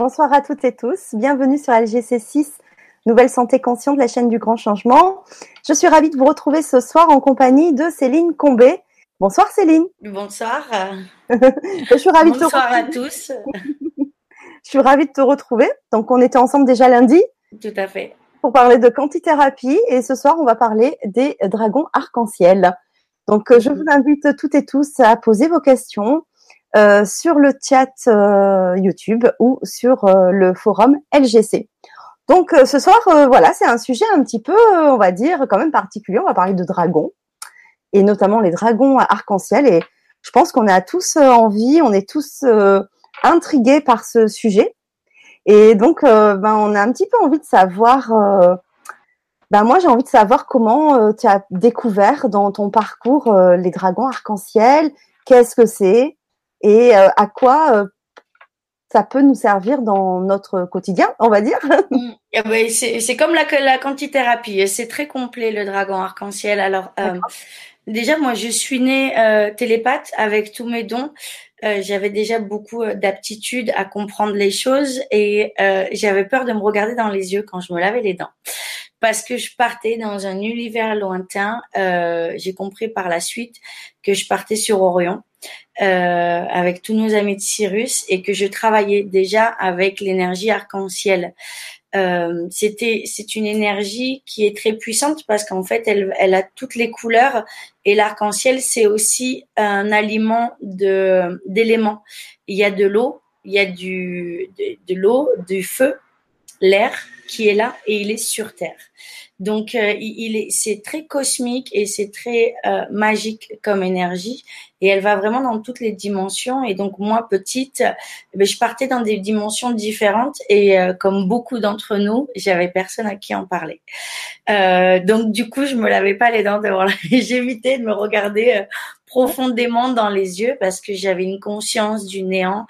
Bonsoir à toutes et tous. Bienvenue sur LGC6, Nouvelle Santé Consciente, la chaîne du grand changement. Je suis ravie de vous retrouver ce soir en compagnie de Céline Combé. Bonsoir Céline. Bonsoir. je suis ravie de te retrouver. Bonsoir à tous. je suis ravie de te retrouver. Donc on était ensemble déjà lundi. Tout à fait. Pour parler de quantithérapie et ce soir on va parler des dragons arc-en-ciel. Donc je vous invite toutes et tous à poser vos questions euh, sur le chat euh, YouTube ou sur euh, le forum LGC. Donc ce soir, voilà, c'est un sujet un petit peu, on va dire, quand même particulier. On va parler de dragons et notamment les dragons arc-en-ciel. Et je pense qu'on a tous envie, on est tous intrigués par ce sujet. Et donc, ben, on a un petit peu envie de savoir. ben moi, j'ai envie de savoir comment tu as découvert dans ton parcours les dragons arc-en-ciel. Qu'est-ce que c'est? Et euh, à quoi euh, ça peut nous servir dans notre quotidien, on va dire? Mm. Eh ben, c'est comme la, la quantithérapie, c'est très complet le dragon arc-en-ciel. Alors euh, déjà, moi, je suis née euh, télépathe avec tous mes dons. Euh, j'avais déjà beaucoup d'aptitude à comprendre les choses et j'avais peur de me regarder dans les yeux quand je me lavais les dents parce que je partais dans un univers lointain. J'ai compris par la suite que je partais sur Orion euh, avec tous nos amis de Cyrus et que je travaillais déjà avec l'énergie arc-en-ciel. Euh, c'était c'est une énergie qui est très puissante parce qu'en fait elle, elle a toutes les couleurs et l'arc-en-ciel c'est aussi un aliment de d'éléments. Il y a de l'eau, il y a du de, de l'eau, du feu, l'air qui est là et il est sur terre. Donc, euh, il est, c'est très cosmique et c'est très euh, magique comme énergie. Et elle va vraiment dans toutes les dimensions. Et donc, moi, petite, eh ben, je partais dans des dimensions différentes. Et euh, comme beaucoup d'entre nous, j'avais personne à qui en parler. donc, du coup, je me lavais pas les dents devant la... J'évitais de me regarder profondément dans les yeux parce que j'avais une conscience du néant.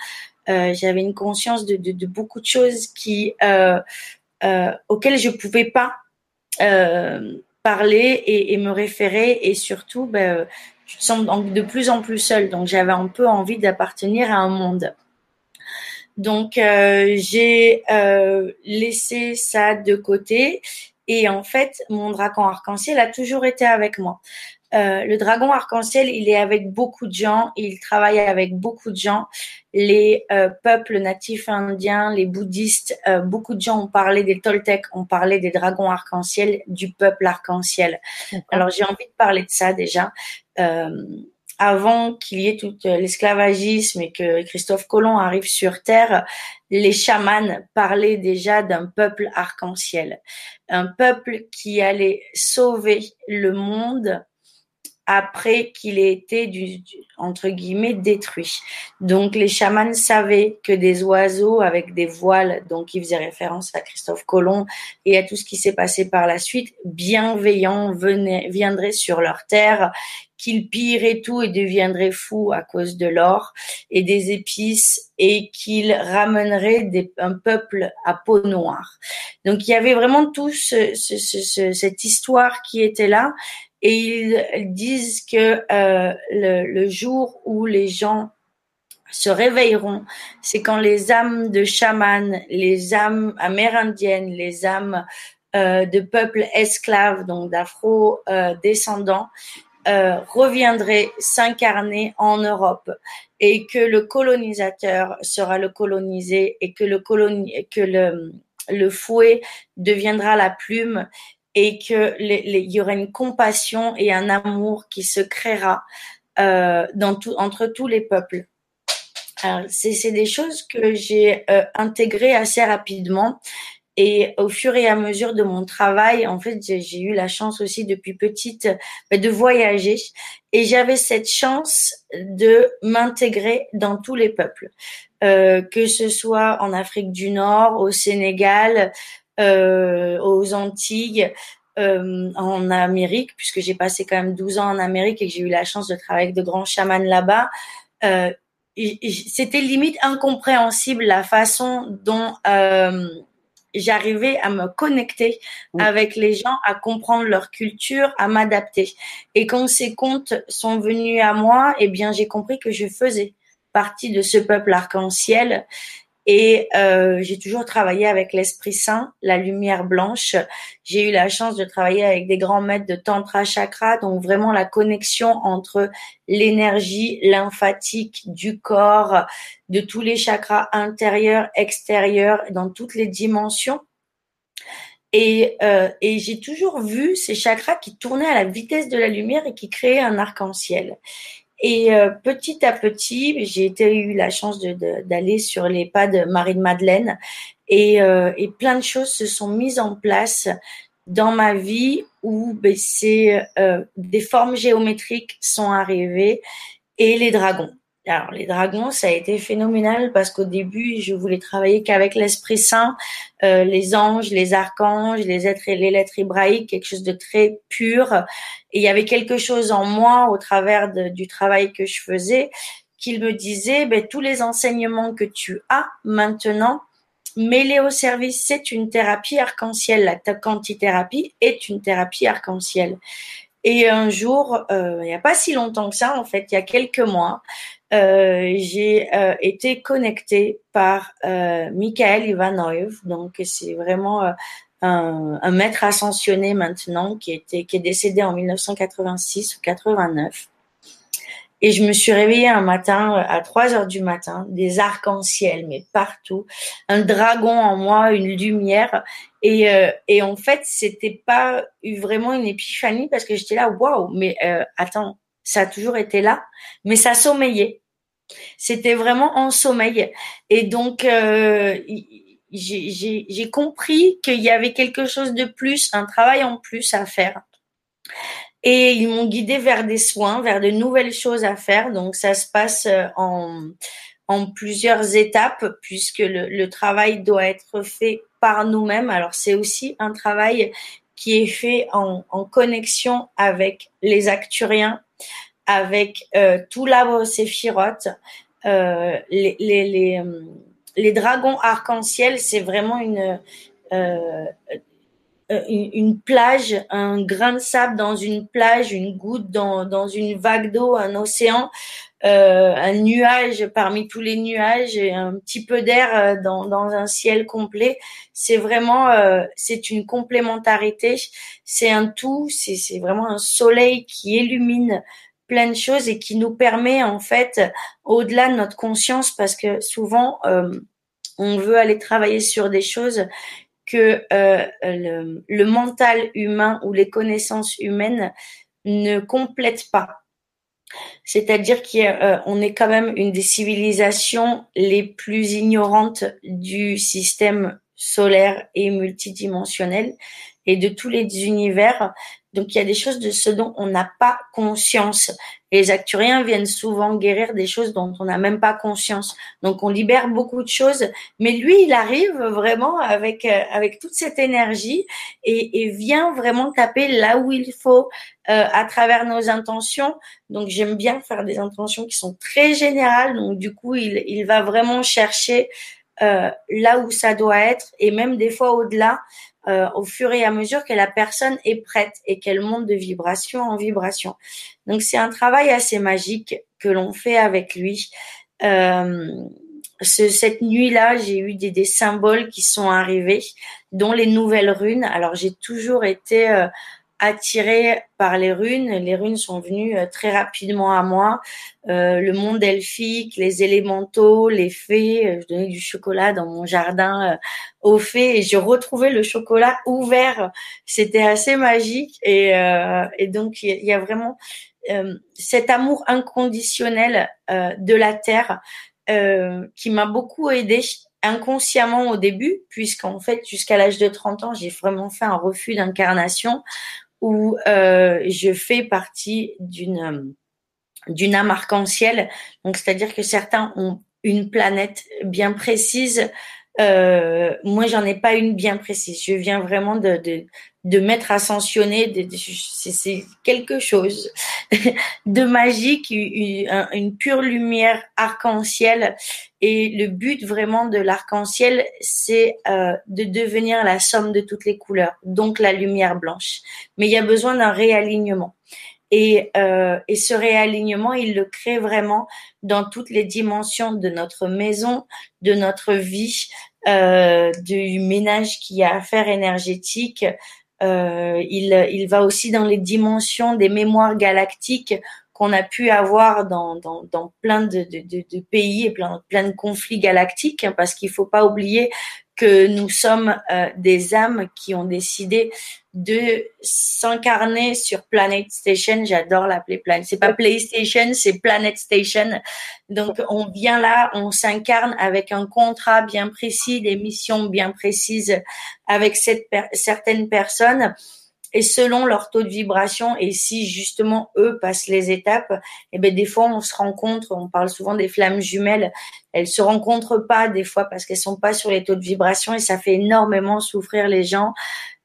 j'avais une conscience de, de, de, beaucoup de choses qui auxquelles je pouvais pas euh, parler et, me référer et surtout, ben, tu te sens de plus en plus seul. Donc j'avais un peu envie d'appartenir à un monde. Donc euh, j'ai euh, laissé ça de côté et en fait mon dragon arc-en-ciel a toujours été avec moi. Euh, le dragon arc-en-ciel, il est avec beaucoup de gens, il travaille avec beaucoup de gens, les euh, peuples natifs indiens, les bouddhistes, euh, beaucoup de gens ont parlé des Toltecs, ont parlé des dragons arc-en-ciel, du peuple arc-en-ciel. Alors j'ai envie de parler de ça déjà. avant qu'il y ait tout l'esclavagisme et que Christophe Colomb arrive sur Terre, les chamans parlaient déjà d'un peuple arc-en-ciel, un peuple qui allait sauver le monde après qu'il ait été du, entre guillemets détruit. Donc les chamans savaient que des oiseaux avec des voiles, donc ils faisaient référence à Christophe Colomb et à tout ce qui s'est passé par la suite, bienveillants viendraient sur leur terre, qu'ils pilleraient tout et deviendraient fous à cause de l'or et des épices et qu'ils ramèneraient des, un peuple à peau noire. Donc il y avait vraiment tout ce, ce, ce, cette histoire qui était là et ils disent que euh, le, jour où les gens se réveilleront, c'est quand les âmes de chamans, les âmes amérindiennes, les âmes euh, de peuples esclaves, donc d'afro-descendants, euh, reviendraient s'incarner en Europe et que le colonisateur sera le colonisé et que le fouet deviendra la plume et que il y aura une compassion et un amour qui se créera euh, dans tout, entre tous les peuples. C'est des choses que j'ai euh, intégrées assez rapidement et au fur et à mesure de mon travail, en fait, j'ai eu la chance aussi depuis petite bah, de voyager et j'avais cette chance de m'intégrer dans tous les peuples, euh, que ce soit en Afrique du Nord, au Sénégal, aux Antilles, euh, en Amérique, puisque j'ai passé quand même 12 ans en Amérique et que j'ai eu la chance de travailler avec de grands chamans là-bas. Euh, c'était limite incompréhensible la façon dont euh, j'arrivais à me connecter avec les gens, à comprendre leur culture, à m'adapter. Et quand ces contes sont venus à moi, eh bien, j'ai compris que je faisais partie de ce peuple arc-en-ciel Et euh, j'ai toujours travaillé avec l'Esprit Saint, la lumière blanche. J'ai eu la chance de travailler avec des grands maîtres de Tantra Chakra, donc vraiment la connexion entre l'énergie lymphatique du corps, de tous les chakras intérieurs, extérieurs, dans toutes les dimensions. Et, euh, et j'ai toujours vu ces chakras qui tournaient à la vitesse de la lumière et qui créaient un arc-en-ciel. Et euh, petit à petit, j'ai eu la chance d'aller sur les pas de Marie-Madeleine et, euh, et plein de choses se sont mises en place dans ma vie où ben, c'est euh, des formes géométriques sont arrivées et les dragons. Alors les dragons, ça a été phénoménal parce qu'au début, je voulais travailler qu'avec l'Esprit Saint, euh, les anges, les archanges, les êtres et les lettres hébraïques, quelque chose de très pur. Et il y avait quelque chose en moi au travers du travail que je faisais qu'il me disait, ben, tous les enseignements que tu as maintenant, mêlés au service, c'est une thérapie arc-en-ciel. La quantithérapie est une thérapie arc-en-ciel. Et un jour, euh, il n'y a pas si longtemps que ça, en fait, il y a quelques mois, euh, j'ai euh, été connectée par euh, Michael Ivanov. Donc, c'est vraiment euh, un, un, maître ascensionné maintenant qui, était, qui est décédé en 1986 ou 89. Et je me suis réveillée un matin à 3 heures du matin, des arcs-en-ciel, mais partout, un dragon en moi, une lumière. Et, euh, et en fait, c'était pas vraiment une épiphanie parce que j'étais là, waouh, mais euh, attends, ça a toujours été là, mais ça sommeillait. C'était vraiment en sommeil. Et donc, euh, j'ai compris qu'il y avait quelque chose de plus, un travail en plus à faire. Et ils m'ont guidé vers des soins, vers de nouvelles choses à faire. Donc, ça se passe euh, en, plusieurs étapes puisque le, travail doit être fait par nous-mêmes. Alors, c'est aussi un travail qui est fait en connexion avec les acturiens, avec euh, tout l'arbre séphirote. Euh, les, les, les, euh, les, dragons arc-en-ciel, c'est vraiment une, euh, une, une, plage, un grain de sable dans une plage, une goutte dans, dans une vague d'eau, un océan, un nuage parmi tous les nuages, un petit peu d'air dans, dans un ciel complet. C'est vraiment, c'est une complémentarité, c'est un tout, c'est vraiment un soleil qui illumine plein de choses et qui nous permet en fait, au-delà de notre conscience, parce que souvent euh, on veut aller travailler sur des choses que euh, le, mental humain ou les connaissances humaines ne complètent pas. C'est-à-dire qu'on euh, est quand même une des civilisations les plus ignorantes du système solaire et multidimensionnel et de tous les univers. Donc il y a des choses de ce dont on n'a pas conscience. les acturiens viennent souvent guérir des choses dont on n'a même pas conscience. Donc on libère beaucoup de choses, mais lui il arrive vraiment avec euh, avec toute cette énergie et, et, vient vraiment taper là où il faut euh, à travers nos intentions. Donc j'aime bien faire des intentions qui sont très générales. Donc du coup il il va vraiment chercher euh, là où ça doit être et même des fois au-delà euh, au fur et à mesure que la personne est prête et qu'elle monte de vibration en vibration. Donc c'est un travail assez magique que l'on fait avec lui. Euh, ce, cette nuit-là, j'ai eu des, des, symboles qui sont arrivés, dont les nouvelles runes. Alors j'ai toujours été euh, attirée par les runes. Les runes sont venues euh, très rapidement à moi. Euh, le monde elfique, les élémentaux, les fées. Euh, je donnais du chocolat dans mon jardin aux fées et j'ai retrouvé le chocolat ouvert. C'était assez magique et, et donc il y, a vraiment cet amour inconditionnel de la terre qui m'a beaucoup aidé inconsciemment au début, puisqu'en fait, jusqu'à l'âge de 30 ans, j'ai vraiment fait un refus d'incarnation où euh, je fais partie d'une d'une âme arc-en-ciel. Donc, c'est-à-dire que certains ont une planète bien précise. Euh, moi, j'en ai pas une bien précise. Je viens vraiment de, de m'être ascensionné. C'est quelque chose de magique, une, pure lumière arc-en-ciel. Et le but vraiment de l'arc-en-ciel, c'est euh, de devenir la somme de toutes les couleurs, donc la lumière blanche. Mais il y a besoin d'un réalignement. Et, euh, et ce réalignement, il le crée vraiment dans toutes les dimensions de notre maison, de notre vie, euh, du ménage qui a à faire énergétique. Euh, il, il va aussi dans les dimensions des mémoires galactiques qu'on a pu avoir dans, dans, dans plein de, de, de, pays et plein, plein de conflits galactiques, hein, parce qu'il faut pas oublier que nous sommes euh, des âmes qui ont décidé de s'incarner sur Planet Station. J'adore l'appeler Planet. C'est pas PlayStation, c'est Planet Station. Donc on vient là, on s'incarne avec un contrat bien précis, des missions bien précises avec cette certaines personnes et selon leur taux de vibration et si justement eux passent les étapes, et eh ben des fois on se rencontre, on parle souvent des flammes jumelles, elles se rencontrent pas des fois parce qu'elles sont pas sur les taux de vibration et ça fait énormément souffrir les gens.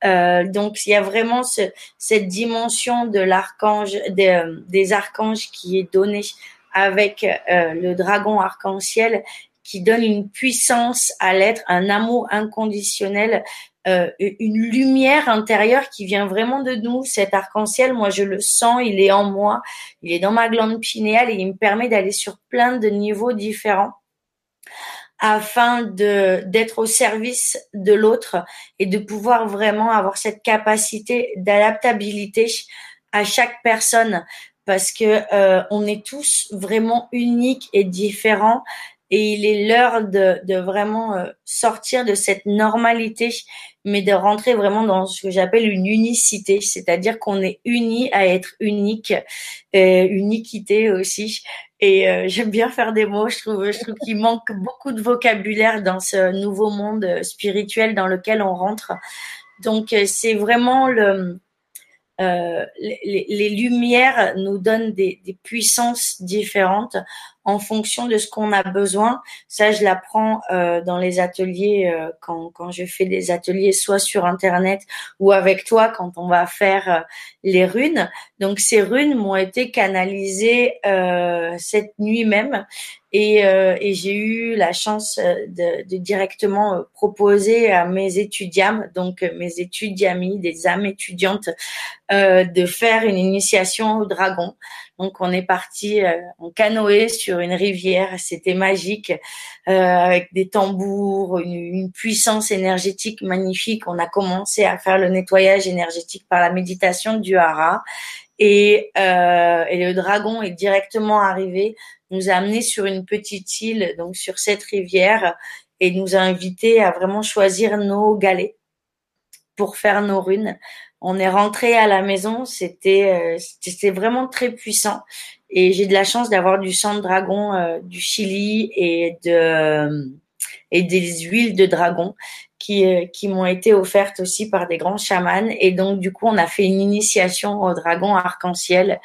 Euh, donc il y a vraiment ce, cette dimension de l'archange des, euh, des, archanges qui est donnée avec euh, le dragon arc-en-ciel qui donne une puissance à l'être, un amour inconditionnel euh, une lumière intérieure qui vient vraiment de nous. Cet arc-en-ciel, moi, je le sens, il est en moi, il est dans ma glande pinéale et il me permet d'aller sur plein de niveaux différents afin de d'être au service de l'autre et de pouvoir vraiment avoir cette capacité d'adaptabilité à chaque personne parce que euh, on est tous vraiment uniques et différents et il est l'heure de, de vraiment euh, sortir de cette normalité mais de rentrer vraiment dans ce que j'appelle une unicité, c'est-à-dire qu'on est unis à être unique, euh, uniquité aussi. Et euh, j'aime bien faire des mots. Je trouve, qu'il manque beaucoup de vocabulaire dans ce nouveau monde spirituel dans lequel on rentre. Donc c'est vraiment le les, lumières nous donnent des puissances différentes en fonction de ce qu'on a besoin. Ça, je l'apprends euh, dans les ateliers euh, quand, quand je fais des ateliers, soit sur Internet ou avec toi quand on va faire euh, les runes. Donc, ces runes m'ont été canalisées euh, cette nuit même et, euh, et j'ai eu la chance de, de, directement proposer à mes étudiants, donc mes étudiamis, des âmes étudiantes, de faire une initiation au dragon. Donc on est parti euh, en canoë sur une rivière, c'était magique, euh, avec des tambours, une, puissance énergétique magnifique. On a commencé à faire le nettoyage énergétique par la méditation du hara. Et, euh, et le dragon est directement arrivé, nous a amené sur une petite île, donc sur cette rivière, et nous a invités à vraiment choisir nos galets pour faire nos runes on est rentré à la maison, c'était euh, c'était vraiment très puissant. Et j'ai de la chance d'avoir du sang de dragon euh, du Chili et de et des huiles de dragon qui, euh, qui m'ont été offertes aussi par des grands chamans. Et donc, du coup, on a fait une initiation au dragon arc-en-ciel.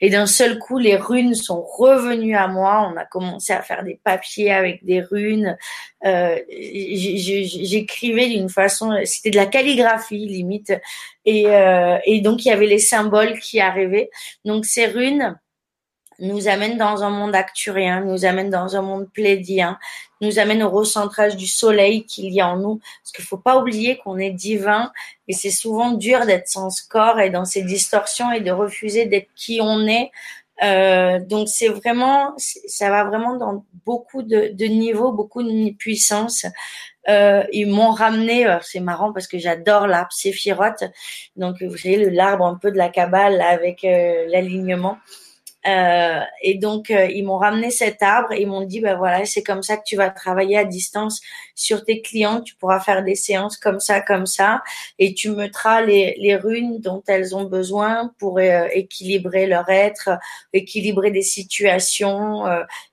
Et d'un seul coup, les runes sont revenues à moi. On a commencé à faire des papiers avec des runes. Euh, J'écrivais d'une façon, c'était de la calligraphie limite. Et, euh, et donc, il y avait les symboles qui arrivaient. Donc, ces runes, nous amène dans un monde acturien, nous amène dans un monde plédien, nous amène au recentrage du soleil qu'il y a en nous. Parce qu'il faut pas oublier qu'on est divin et c'est souvent dur d'être sans ce corps et dans ces distorsions et de refuser d'être qui on est. Euh, donc c'est vraiment, ça va vraiment dans beaucoup de, niveaux, beaucoup de puissance. Euh, ils m'ont ramené, euh, c'est marrant parce que j'adore l'arbre séphirote. Donc vous savez l'arbre un peu de la cabale avec l'alignement. Euh, et donc, euh, ils m'ont ramené cet arbre et ils m'ont dit, ben voilà, c'est comme ça que tu vas travailler à distance sur tes clients. Tu pourras faire des séances comme ça, comme ça, et tu mettras les, les runes dont elles ont besoin pour euh, équilibrer leur être, équilibrer des situations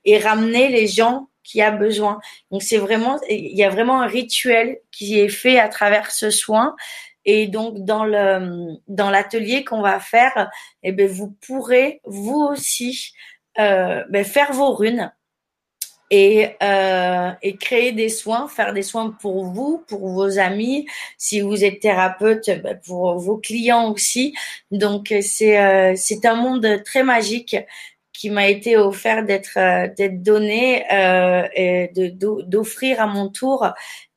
et ramener les gens qui a besoin. Donc c'est vraiment, il y a vraiment un rituel qui est fait à travers ce soin et donc dans le dans l'atelier qu'on va faire, eh ben vous pourrez vous aussi euh, ben faire vos runes et, euh, et créer des soins, faire des soins pour vous, pour vos amis, si vous êtes thérapeute, ben pour vos clients aussi. Donc c'est euh, c'est un monde très magique qui m'a été offert d'être euh, d'être donné euh, et de d'offrir à mon tour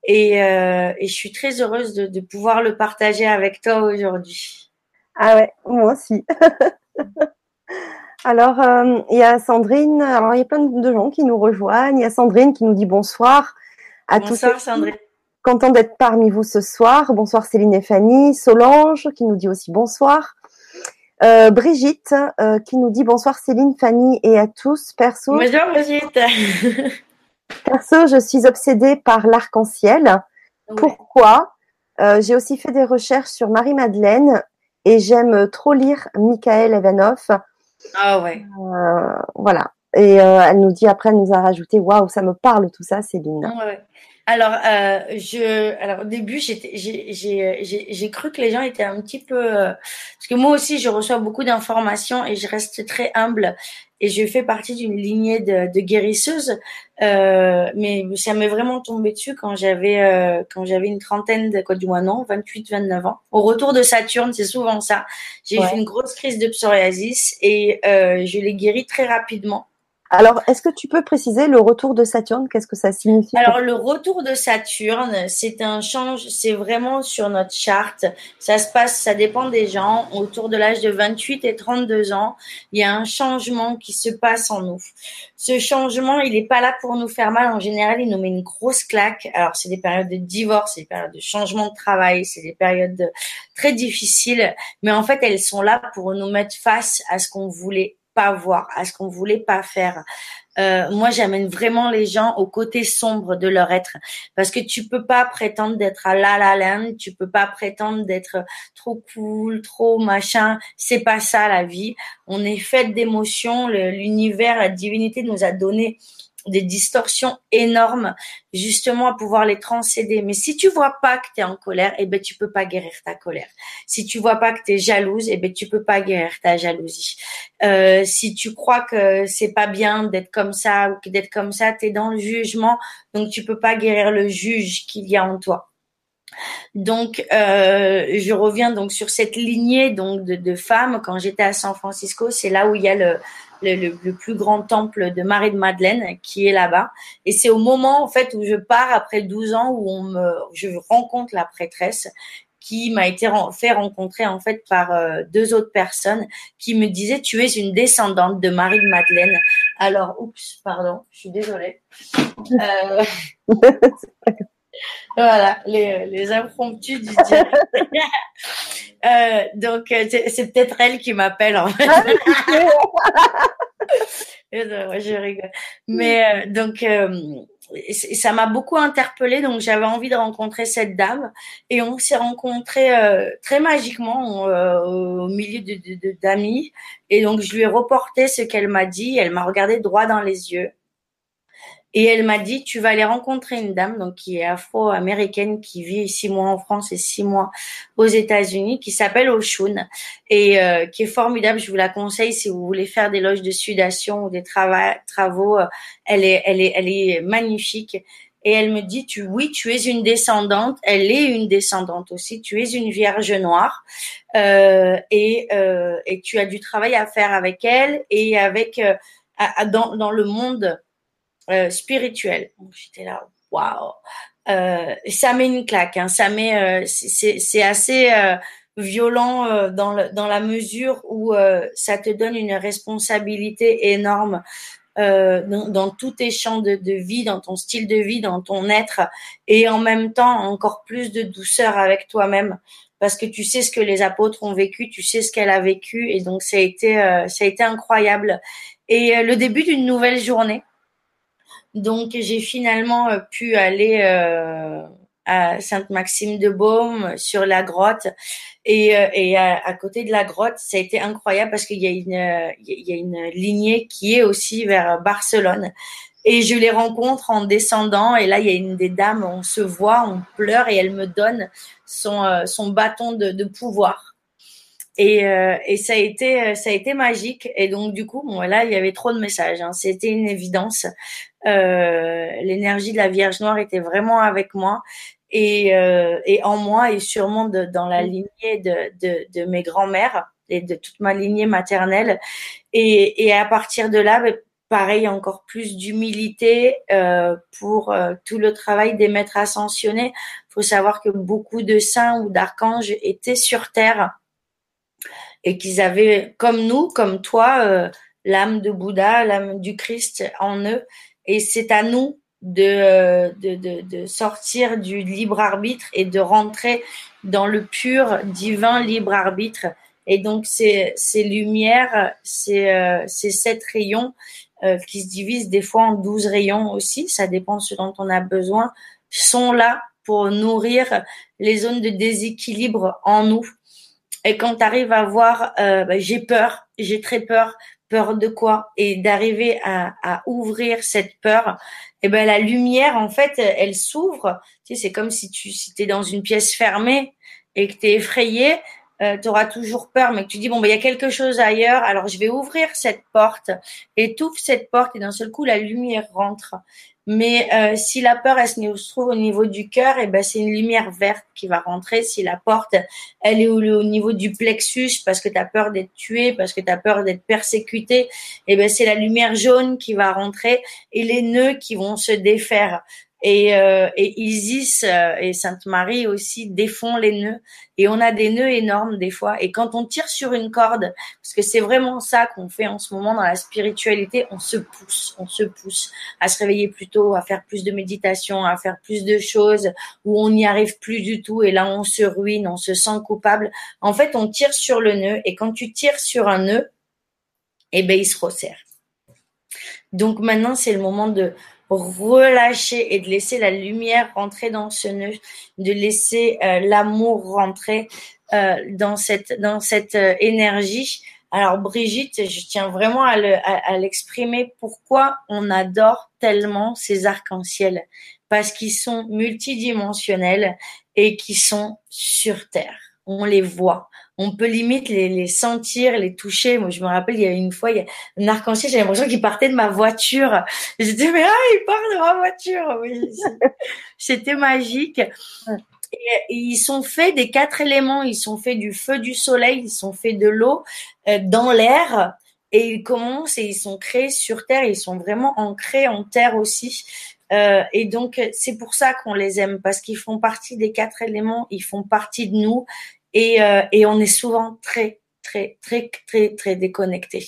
et, euh, et, je suis très heureuse de, de, pouvoir le partager avec toi aujourd'hui. Ah ouais, moi aussi. Alors, euh, il y a Sandrine. Alors, il y a plein de gens qui nous rejoignent. Il y a Sandrine qui nous dit bonsoir à tous. Bonsoir, Sandrine. Content d'être parmi vous ce soir. Bonsoir Céline et Fanny. Solange qui nous dit aussi bonsoir. Euh, Brigitte qui nous dit bonsoir Céline, Fanny et à tous. Perso. Bonjour Brigitte. perso, je suis obsédée par l'arc-en-ciel. Pourquoi? Euh, J'ai aussi fait des recherches sur Marie-Madeleine et j'aime trop lire Michael Evanoff. Ah ouais. voilà. Et elle nous dit après, elle nous a rajouté, waouh, ça me parle tout ça, Céline. Ouais. Alors, euh, je, alors au début, j'ai cru que les gens étaient un petit peu, euh, parce que moi aussi, je reçois beaucoup d'informations et je reste très humble et je fais partie d'une lignée de, de guérisseuses. Euh, mais ça m'est vraiment tombé dessus quand j'avais euh, quand j'avais une trentaine de quoi du moins non 28 29 ans. Au retour de Saturne c'est souvent ça. J'ai fait une grosse crise de psoriasis et euh, je l'ai guéri très rapidement alors, est-ce que tu peux préciser le retour de Saturne? Qu'est-ce que ça signifie? Alors, le retour de Saturne, c'est un change, c'est vraiment sur notre charte. Ça se passe, ça dépend des gens. Autour de l'âge de 28 et 32 ans, il y a un changement qui se passe en nous. Ce changement, il n'est pas là pour nous faire mal. En général, il nous met une grosse claque. Alors, c'est des périodes de divorce, c'est des périodes de changement de travail, c'est des périodes très difficiles. Mais en fait, elles sont là pour nous mettre face à ce qu'on voulait pas voir, à ce qu'on voulait pas faire. Euh, moi, j'amène vraiment les gens au côté sombre de leur être, parce que tu peux pas prétendre d'être à la la land, tu peux pas prétendre d'être trop cool, trop machin. C'est pas ça la vie. On est fait d'émotions. L'univers, la divinité nous a donné des distorsions énormes justement à pouvoir les transcéder. Mais si tu vois pas que tu es en colère, eh ben tu peux pas guérir ta colère. Si tu vois pas que tu es jalouse, eh ben tu peux pas guérir ta jalousie. Euh, si tu crois que c'est pas bien d'être comme ça ou que d'être comme ça, tu es dans le jugement, donc tu peux pas guérir le juge qu'il y a en toi. Donc, euh, je reviens donc sur cette lignée donc de, de femmes. Quand j'étais à San Francisco, c'est là où il y a le, le, plus grand temple de Marie de Madeleine qui est là-bas. Et c'est au moment en fait où je pars après 12 ans où on me, je rencontre la prêtresse qui m'a été fait rencontrer en fait par euh, deux autres personnes qui me disaient tu es une descendante de Marie de Madeleine. Alors, oups, pardon, je suis désolée. Euh, voilà, les, les impromptus du direct. Euh, donc, euh, c'est peut-être elle qui m'appelle en fait. Ah je rigole. Mais euh, donc, ça m'a beaucoup interpellée. Donc, j'avais envie de rencontrer cette dame. Et on s'est rencontrés très magiquement au milieu d'amis. De, et donc, je lui ai reporté ce qu'elle m'a dit. Elle m'a regardé droit dans les yeux. Et elle m'a dit, tu vas aller rencontrer une dame donc qui est afro-américaine, qui vit six mois en France et six mois aux États-Unis, qui s'appelle Oshun et euh, qui est formidable. Je vous la conseille si vous voulez faire des loges de sudation ou des travaux. Euh, elle est, elle est, elle est magnifique. Et elle me dit, tu, oui, tu es une descendante. Elle est une descendante aussi. Tu es une vierge noire. Euh, et, euh, et tu as du travail à faire avec elle et avec, euh, dans, dans le monde euh, spirituel. J'étais là, waouh. Euh, ça met une claque. Hein. Ça met, euh, c'est assez euh, violent euh, dans, le, dans la mesure où ça te donne une responsabilité énorme dans, dans, tous tes champs de, de, vie, dans ton style de vie, dans ton être, et en même temps encore plus de douceur avec toi-même parce que tu sais ce que les apôtres ont vécu, tu sais ce qu'elle a vécu, et donc ça a été, ça a été incroyable. Et le début d'une nouvelle journée, donc j'ai finalement euh, pu aller euh, à Sainte-Maxime-de-Baume sur la grotte et, euh, et à, côté de la grotte, ça a été incroyable parce qu'il y a une y a une lignée qui est aussi vers Barcelone. Et je les rencontre en descendant et là il y a une des dames, on se voit, on pleure et elle me donne son son bâton de pouvoir. Et, euh, et, ça a été euh, ça a été magique. Et donc du coup bon là il y avait trop de messages hein. c'était une évidence. Euh, l'énergie de la Vierge Noire était vraiment avec moi. Et, euh, et en moi et sûrement de, dans la lignée de, de, de mes grands-mères et de toute ma lignée maternelle. Et, et à partir de là ben, pareil encore plus d'humilité euh, pour euh, tout le travail des maîtres ascensionnés. Faut savoir que beaucoup de saints ou d'archanges étaient sur terre et qu'ils avaient, comme nous, comme toi, l'âme de Bouddha, l'âme du Christ en eux. Et c'est à nous de, de, de, de, sortir du libre arbitre et de rentrer dans le pur divin libre arbitre. Et donc ces, ces lumières, ces, euh, ces sept rayons euh, qui se divisent des fois en douze rayons aussi, ça dépend ce dont on a besoin, sont là pour nourrir les zones de déséquilibre en nous. Et quand tu arrives à voir, euh, bah, j'ai peur, j'ai très peur, peur de quoi? Et d'arriver à, ouvrir cette peur, et eh ben la lumière en fait, elle s'ouvre. Tu sais, c'est comme si tu si es dans une pièce fermée et que tu es effrayé, euh, tu auras toujours peur, mais que tu dis bon ben il y a quelque chose ailleurs, alors je vais ouvrir cette porte et cette porte et d'un seul coup la lumière rentre. Mais euh, si la peur, elle se trouve au niveau du cœur, et eh ben c'est une lumière verte qui va rentrer. Si la porte, elle est au, niveau du plexus parce que tu as peur d'être tué, parce que tu as peur d'être persécuté, et eh ben c'est la lumière jaune qui va rentrer et les nœuds qui vont se défaire. Et, euh, et Isis euh, et Sainte Marie aussi défont les nœuds. Et on a des nœuds énormes des fois. Et quand on tire sur une corde, parce que c'est vraiment ça qu'on fait en ce moment dans la spiritualité, on se pousse, on se pousse à se réveiller plus tôt, à faire plus de méditation, à faire plus de choses où on n'y arrive plus du tout. Et là, on se ruine, on se sent coupable. En fait, on tire sur le nœud. Et quand tu tires sur un nœud, eh ben, il se resserre. Donc maintenant, c'est le moment de relâcher et de laisser la lumière rentrer dans ce nœud, de laisser euh, l'amour rentrer euh, dans cette dans cette euh, énergie. Alors Brigitte, je tiens vraiment à l'exprimer. pourquoi on adore tellement ces arcs-en-ciel? Parce qu'ils sont multidimensionnels et qui sont sur Terre. On les voit on peut limite les, les, sentir, les toucher. Moi, je me rappelle, il y a une fois, il y a un arc-en-ciel, j'ai l'impression qu'il partait de ma voiture. J'étais, mais ah, il part de ma voiture. Oui, c'était magique. Et, ils sont faits des quatre éléments. Ils sont faits du feu, du soleil, ils sont faits de l'eau, euh, dans l'air. Et ils commencent et ils sont créés sur Terre. Ils sont vraiment ancrés en Terre aussi. Euh, et donc, c'est pour ça qu'on les aime, parce qu'ils font partie des quatre éléments, ils font partie de nous, et, euh, et on est souvent très très très très très déconnecté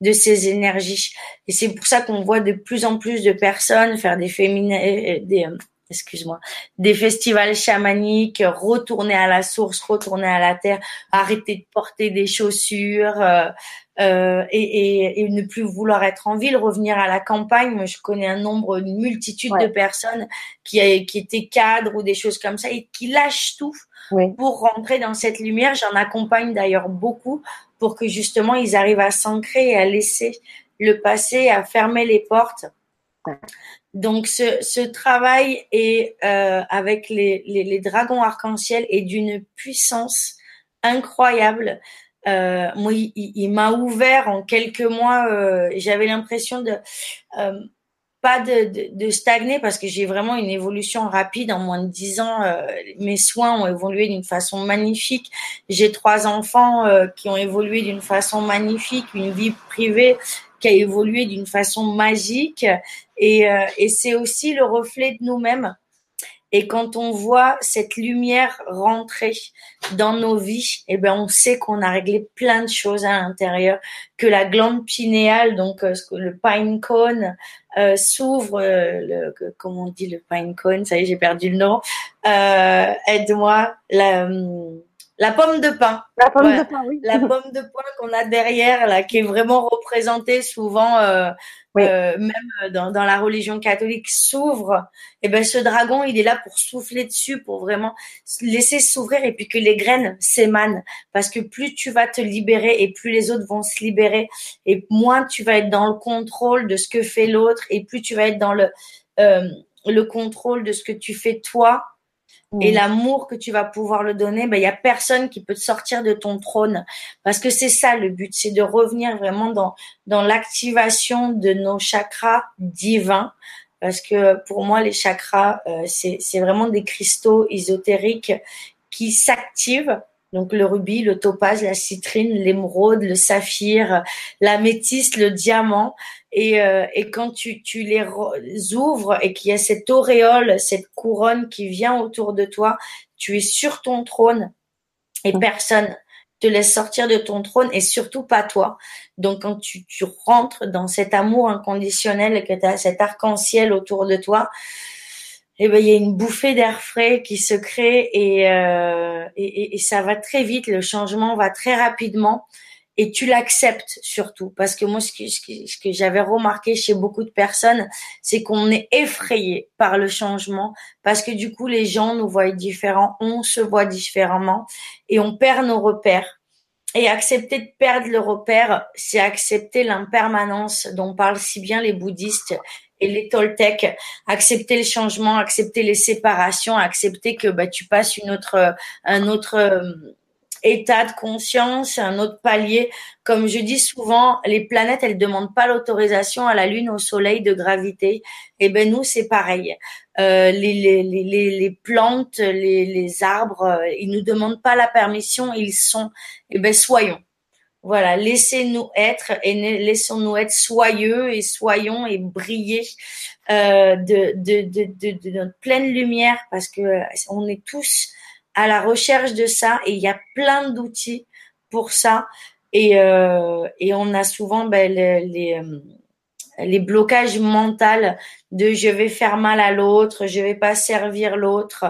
de ces énergies. Et c'est pour ça qu'on voit de plus en plus de personnes faire des féminins euh, des euh, excuse-moi, des festivals chamaniques, retourner à la source, retourner à la terre, arrêter de porter des chaussures euh, euh, et, et, et, ne plus vouloir être en ville, revenir à la campagne. Moi, je connais un nombre, une multitude de personnes qui, qui étaient cadres ou des choses comme ça et qui lâchent tout pour rentrer dans cette lumière. J'en accompagne d'ailleurs beaucoup pour que justement ils arrivent à s'ancrer et à laisser le passé, à fermer les portes. Donc ce, ce travail est euh, avec les, les, les dragons arc-en-ciel est d'une puissance incroyable. Euh, moi, il, il m'a ouvert en quelques mois. Euh, J'avais l'impression de euh, pas de, de, stagner parce que j'ai vraiment une évolution rapide en moins de dix ans. Euh, mes soins ont évolué d'une façon magnifique. J'ai trois enfants euh, qui ont évolué d'une façon magnifique, une vie privée qui a évolué d'une façon magique et, euh, et c'est aussi le reflet de nous-mêmes. Et quand on voit cette lumière rentrer dans nos vies, eh ben on sait qu'on a réglé plein de choses à l'intérieur, que la glande pinéale, donc euh, le pine cone, euh, s'ouvre. Euh, le, comment on dit le pine cone? Ça y est, j'ai perdu le nom. Aide-moi. La hum, la pomme de pain. La pomme de pain, oui. La pomme de pain qu'on a derrière, là, qui est vraiment représentée souvent, euh, euh, même dans, dans, la religion catholique, s'ouvre. Et eh ben, ce dragon, il est là pour souffler dessus, pour vraiment laisser s'ouvrir et puis que les graines s'émanent. Parce que plus tu vas te libérer et plus les autres vont se libérer et moins tu vas être dans le contrôle de ce que fait l'autre et plus tu vas être dans le, euh, le contrôle de ce que tu fais toi et l'amour que tu vas pouvoir le donner, ben il y a personne qui peut te sortir de ton trône. Parce que c'est ça le but, c'est de revenir vraiment dans dans l'activation de nos chakras divins. Parce que pour moi les chakras euh, c'est c'est vraiment des cristaux ésotériques qui s'activent donc le rubis, le topaz, la citrine, l'émeraude, le saphir, la métisse, le diamant. Et, euh, et quand tu, tu les ouvres et qu'il y a cette auréole, cette couronne qui vient autour de toi, tu es sur ton trône et personne te laisse sortir de ton trône et surtout pas toi. Donc quand tu, tu rentres dans cet amour inconditionnel et que tu as cet arc-en-ciel autour de toi, eh ben il y a une bouffée d'air frais qui se crée et, euh, et, et, ça va très vite, le changement va très rapidement et tu l'acceptes surtout. Parce que moi ce que, ce que, j'avais remarqué chez beaucoup de personnes c'est qu'on est effrayé par le changement parce que du coup les gens nous voient différents on se voit différemment et on perd nos repères. Et accepter de perdre le repère, c'est accepter l'impermanence dont parlent si bien les bouddhistes les Toltecs, accepter le changement, accepter les séparations, accepter que bah, tu passes autre, un autre euh, état de conscience, un autre palier. Comme je dis souvent, les planètes, elles demandent pas l'autorisation à la Lune, au Soleil de gravité. Et eh ben nous, c'est pareil. Euh, les, plantes, les, arbres, euh, ils nous demandent pas la permission, ils sont. Et eh ben soyons. Voilà, laissez-nous être et laissons-nous être soyeux et soyons et briller euh, de, de, de, de, notre pleine lumière parce que euh, on est tous à la recherche de ça et il y a plein d'outils pour ça. Et, euh, et on a souvent ben, les, les, les blocages mentaux de je vais faire mal à l'autre, je vais pas servir l'autre.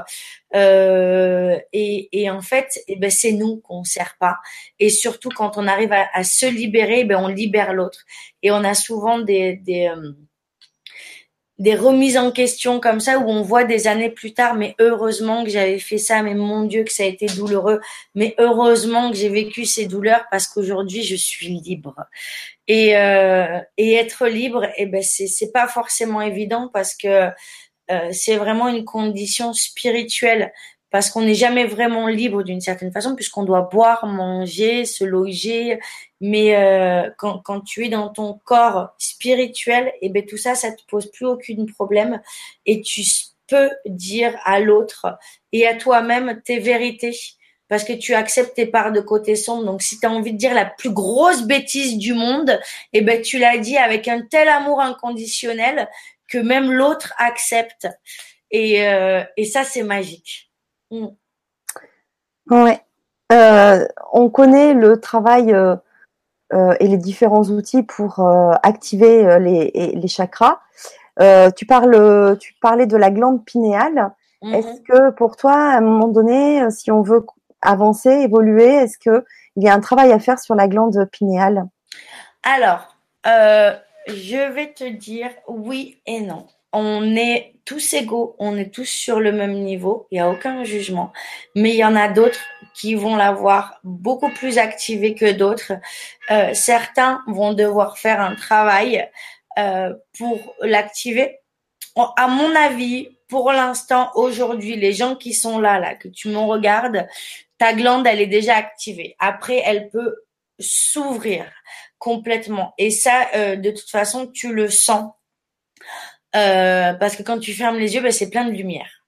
Euh, et, et, en fait, eh ben, c'est nous qu'on sert pas. Et surtout quand on arrive à, à se libérer, eh ben, on libère l'autre. Et on a souvent des, des, euh, des remises en question comme ça où on voit des années plus tard, mais heureusement que j'avais fait ça, mais mon Dieu que ça a été douloureux, mais heureusement que j'ai vécu ces douleurs parce qu'aujourd'hui je suis libre. Et, euh, et être libre, eh ben c'est c'est pas forcément évident parce que euh, c'est vraiment une condition spirituelle parce qu'on n'est jamais vraiment libre d'une certaine façon puisqu'on doit boire, manger, se loger. Mais euh, quand, tu es dans ton corps spirituel, et eh ben tout ça, ça te pose plus aucun problème et tu peux dire à l'autre et à toi-même tes vérités parce que tu acceptes tes parts de côté sombre. Donc, si tu as envie de dire la plus grosse bêtise du monde, eh ben, tu l'as dit avec un tel amour inconditionnel que même l'autre accepte. Et, euh, et ça, c'est magique. Mm. Ouais. Euh, on connaît le travail euh, euh et les différents outils pour activer les, les, chakras. tu parles, tu parlais de la glande pinéale. Mm-hmm. Est-ce que pour toi, à un moment donné, si on veut avancer, évoluer Est-ce que il y a un travail à faire sur la glande pinéale? Alors, je vais te dire oui et non. On est tous égaux, on est tous sur le même niveau, il n'y a aucun jugement, mais il y en a d'autres qui vont l'avoir beaucoup plus activée que d'autres. Euh, certains vont devoir faire un travail euh, pour l'activer. À mon avis, pour l'instant, aujourd'hui, les gens qui sont là, là, que tu me regardes, ta glande, elle est déjà activée. Après, elle peut s'ouvrir complètement. Et ça, euh, de toute façon, tu le sens. Euh, parce que quand tu fermes les yeux, ben, c'est plein de lumière.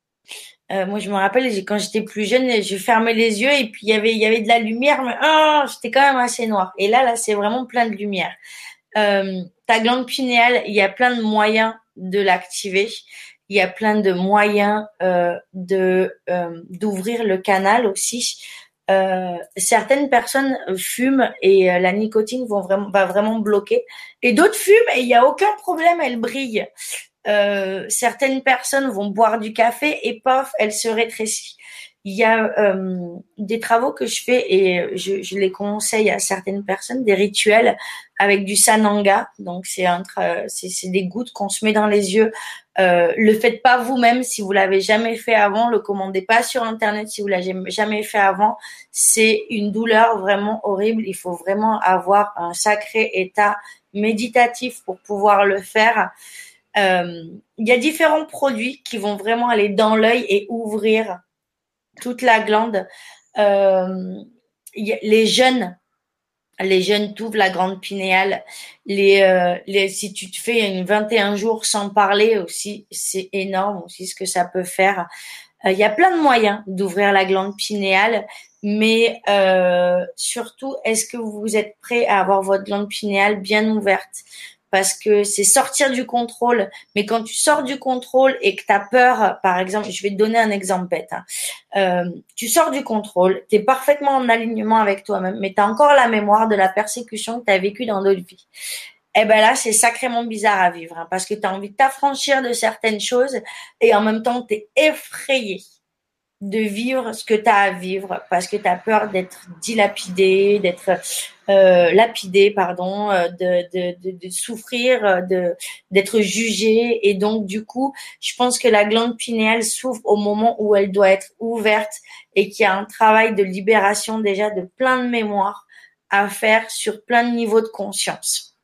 Euh, moi, je me rappelle, quand j'étais plus jeune, je fermais les yeux et puis il y avait, y avait de la lumière, mais oh, j'étais quand même assez noir. Et là, là, c'est vraiment plein de lumière. ta glande pinéale, il y a plein de moyens de l'activer il y a plein de moyens euh, de euh, d'ouvrir le canal aussi. Euh, certaines personnes fument et euh, la nicotine va vraiment bloquer. Et d'autres fument et il n'y a aucun problème, elles brillent. Euh, certaines personnes vont boire du café et pof, elles se rétrécissent il y a euh, des travaux que je fais et je, je, les conseille à certaines personnes, des rituels avec du sananga. Donc c'est c'est des gouttes qu'on se met dans les yeux. Euh, le faites pas vous-même si vous l'avez jamais fait avant. Le commandez pas sur internet si vous l'avez jamais fait avant. C'est une douleur vraiment horrible. Il faut vraiment avoir un sacré état méditatif pour pouvoir le faire. Euh, il y a différents produits qui vont vraiment aller dans l'œil et ouvrir toute la glande. Euh, les jeunes, les jeunes t'ouvrent la grande pinéale. Euh, si tu te fais une 21 jours sans parler aussi, c'est énorme aussi ce que ça peut faire. Il y a plein de moyens d'ouvrir la glande pinéale, mais surtout, est-ce que vous êtes prêt à avoir votre glande pinéale bien ouverte? Parce que c'est sortir du contrôle. Mais quand tu sors du contrôle et que tu as peur, par exemple, je vais te donner un exemple bête. Hein. Euh, tu sors du contrôle, tu es parfaitement en alignement avec toi-même, mais tu as encore la mémoire de la persécution que tu as vécue dans d'autres vies. Eh ben là, c'est sacrément bizarre à vivre hein, parce que tu as envie de t'affranchir de certaines choses et en même temps, tu es effrayé de vivre ce que tu as à vivre parce que tu as peur d'être dilapidé, d'être euh, lapidé, pardon, euh, de, de, de, de souffrir, euh, d'être jugé. Et donc, du coup, je pense que la glande pinéale s'ouvre au moment où elle doit être ouverte et qu'il y a un travail de libération déjà de plein de mémoires à faire sur plein de niveaux de conscience.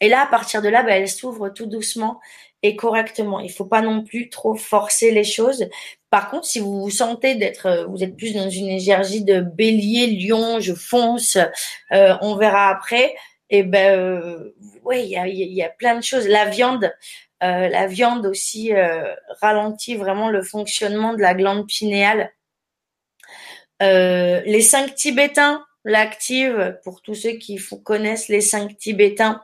Et là, à partir de là, ben, elle s'ouvre tout doucement et correctement. Il faut pas non plus trop forcer les choses. Par contre, si vous vous sentez d'être, euh, vous êtes plus dans une énergie de bélier, lion, je fonce, euh, on verra après. Et eh ben, euh, oui, il y a, y a, plein de choses. La viande, euh, la viande aussi ralentit vraiment le fonctionnement de la glande pinéale. les cinq tibétains l'activent pour tous ceux qui connaissent les cinq tibétains.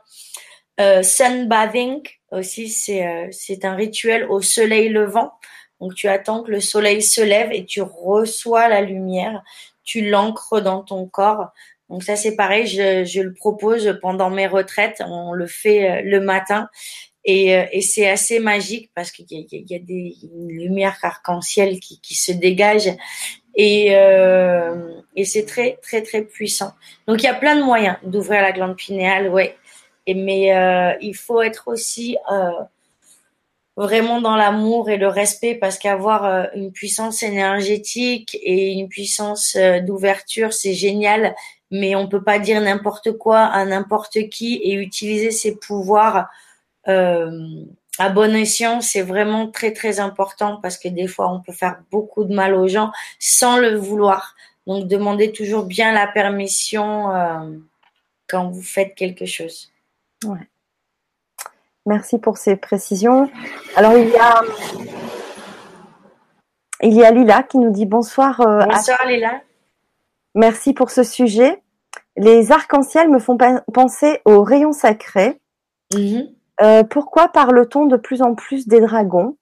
sunbathing, aussi, c'est euh, c'est un rituel au soleil levant. Donc tu attends que le soleil se lève et tu reçois la lumière, tu l'ancres dans ton corps. Donc ça c'est pareil, je, je, le propose pendant mes retraites, on le fait euh, le matin et, euh, et c'est assez magique parce qu'il y, y, a des lumières arc-en-ciel qui, qui se dégagent et, euh, et c'est très très très puissant. Donc il y a plein de moyens d'ouvrir la glande pinéale, ouais mais euh, il faut être aussi euh, vraiment dans l'amour et le respect parce qu'avoir euh, une puissance énergétique et une puissance d'ouverture, c'est génial, mais on peut pas dire n'importe quoi à n'importe qui et utiliser ses pouvoirs à bon escient, c'est vraiment très très important parce que des fois on peut faire beaucoup de mal aux gens sans le vouloir. Donc demandez toujours bien la permission quand vous faites quelque chose. Ouais. Merci pour ces précisions. Alors il y a il y a Lila qui nous dit bonsoir. Euh, bonsoir Lila. Merci pour ce sujet. Les arcs-en-ciel me font penser aux rayons sacrés. Mm-hmm. Euh, pourquoi parle-t-on de plus en plus des dragons?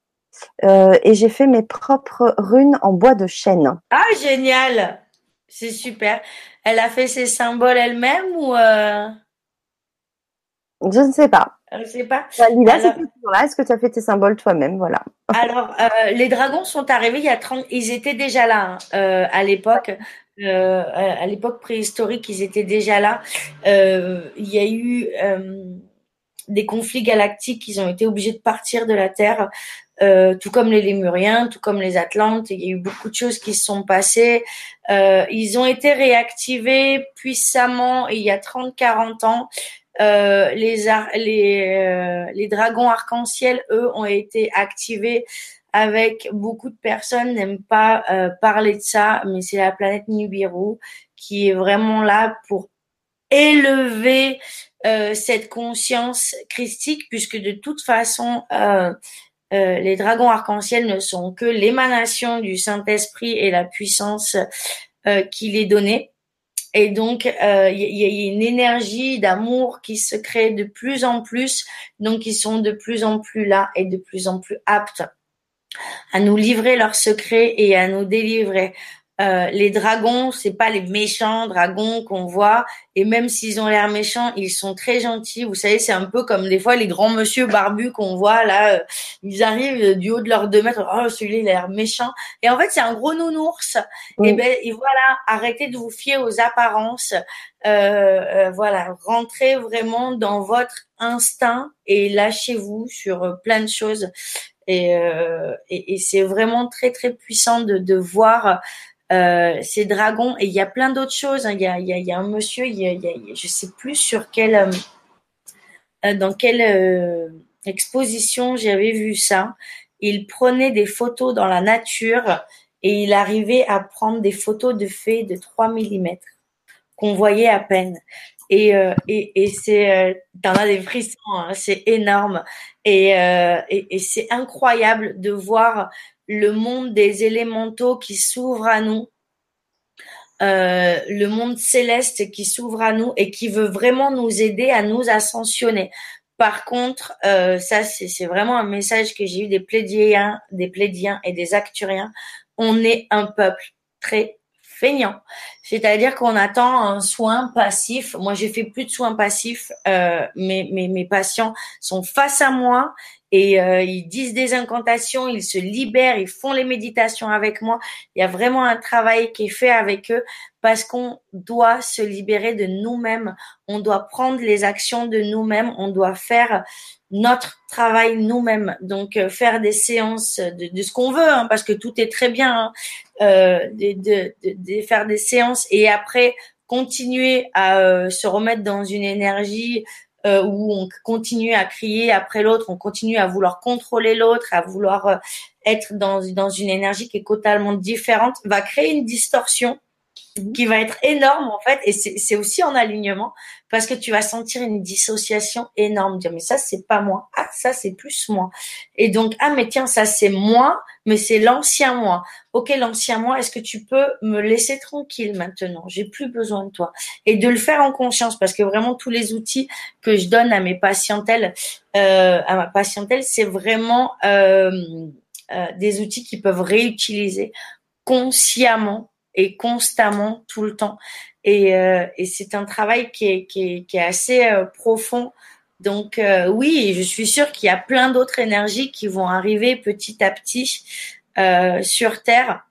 Euh, Et j'ai fait mes propres runes en bois de chêne. Ah génial, c'est super. Elle a fait ses symboles elle-même ou je ne sais pas. Je ne sais pas. Lila, là Est-ce que tu as fait tes symboles toi-même? Voilà. Alors, euh, les dragons sont arrivés il y a 30... Ils étaient déjà là hein, euh, à l'époque. Euh, à l'époque préhistorique, ils étaient déjà là. il y a eu des conflits galactiques. Ils ont été obligés de partir de la Terre. tout comme les Lémuriens, tout comme les Atlantes, il y a eu beaucoup de choses qui se sont passées. ils ont été réactivés puissamment il y a 30-40 ans euh, euh, les dragons arc-en-ciel, eux, ont été activés avec beaucoup de personnes n'aiment pas euh, parler de ça, mais c'est la planète Nibiru qui est vraiment là pour élever cette conscience christique, puisque de toute façon, les dragons arc-en-ciel ne sont que l'émanation du Saint-Esprit et la puissance qui les donnait. Et donc, euh, il y, a une énergie d'amour qui se crée de plus en plus. Donc, ils sont de plus en plus là et de plus en plus aptes à nous livrer leurs secrets et à nous délivrer. Euh, les dragons, c'est pas les méchants dragons qu'on voit. Et même s'ils ont l'air méchants, ils sont très gentils. Vous savez, c'est un peu comme des fois les grands monsieur barbus qu'on voit là. Euh, ils arrivent euh, du haut de leurs deux mètres. Oh, celui-là, il a l'air méchant. Et en fait, c'est un gros nounours. Et ben, et voilà, arrêtez de vous fier aux apparences. voilà, rentrez vraiment dans votre instinct et lâchez-vous sur plein de choses. Et, et, et c'est vraiment très très puissant de, de voir euh, ces dragons et il y a plein d'autres choses. Hein. Il, y il, y il y a un monsieur, il y a, y a, je sais plus sur quelle, euh, euh, dans quelle euh, exposition j'avais vu ça. Il prenait des photos dans la nature et il arrivait à prendre des photos de fées de 3 mm qu'on voyait à peine. Et, euh, et, et c'est, t'en as des frissons, hein, c'est énorme. Et, et, et c'est incroyable de voir le monde des élémentaux qui s'ouvre à nous, euh, le monde céleste qui s'ouvre à nous et qui veut vraiment nous aider à nous ascensionner. Par contre, euh, ça c'est vraiment un message que j'ai eu des plédiens, des plédiens et des acturiens. On est un peuple très feignant, c'est-à-dire qu'on attend un soin passif. Moi, j'ai fait plus de soins passifs. Euh, mes, patients sont face à moi et euh, ils disent des incantations, ils se libèrent, ils font les méditations avec moi. Il y a vraiment un travail qui est fait avec eux parce qu'on doit se libérer de nous-mêmes, on doit prendre les actions de nous-mêmes, on doit faire notre travail nous-mêmes. Donc euh, faire des séances de, ce qu'on veut, hein, parce que tout est très bien, hein, euh, de, faire des séances et après continuer à euh, se remettre dans une énergie euh, où on continue à crier après l'autre, on continue à vouloir contrôler l'autre, à vouloir euh, être dans, dans une énergie qui est totalement différente, va créer une distorsion qui va être énorme en fait et c'est aussi en alignement parce que tu vas sentir une dissociation énorme dire mais ça c'est pas moi. Ah ça c'est plus moi. Et donc ah mais tiens ça c'est moi mais c'est l'ancien moi. Ok l'ancien moi est-ce que tu peux me laisser tranquille maintenant? J'ai plus besoin de toi. Et de le faire en conscience parce que vraiment tous les outils que je donne à mes patientèles euh, à ma patientèle c'est vraiment euh, euh, des outils qui peuvent réutiliser consciemment et constamment tout le temps. Et, euh, c'est un travail qui est, assez euh, profond. Donc euh, oui, je suis sûre qu'il y a plein d'autres énergies qui vont arriver petit à petit sur Terre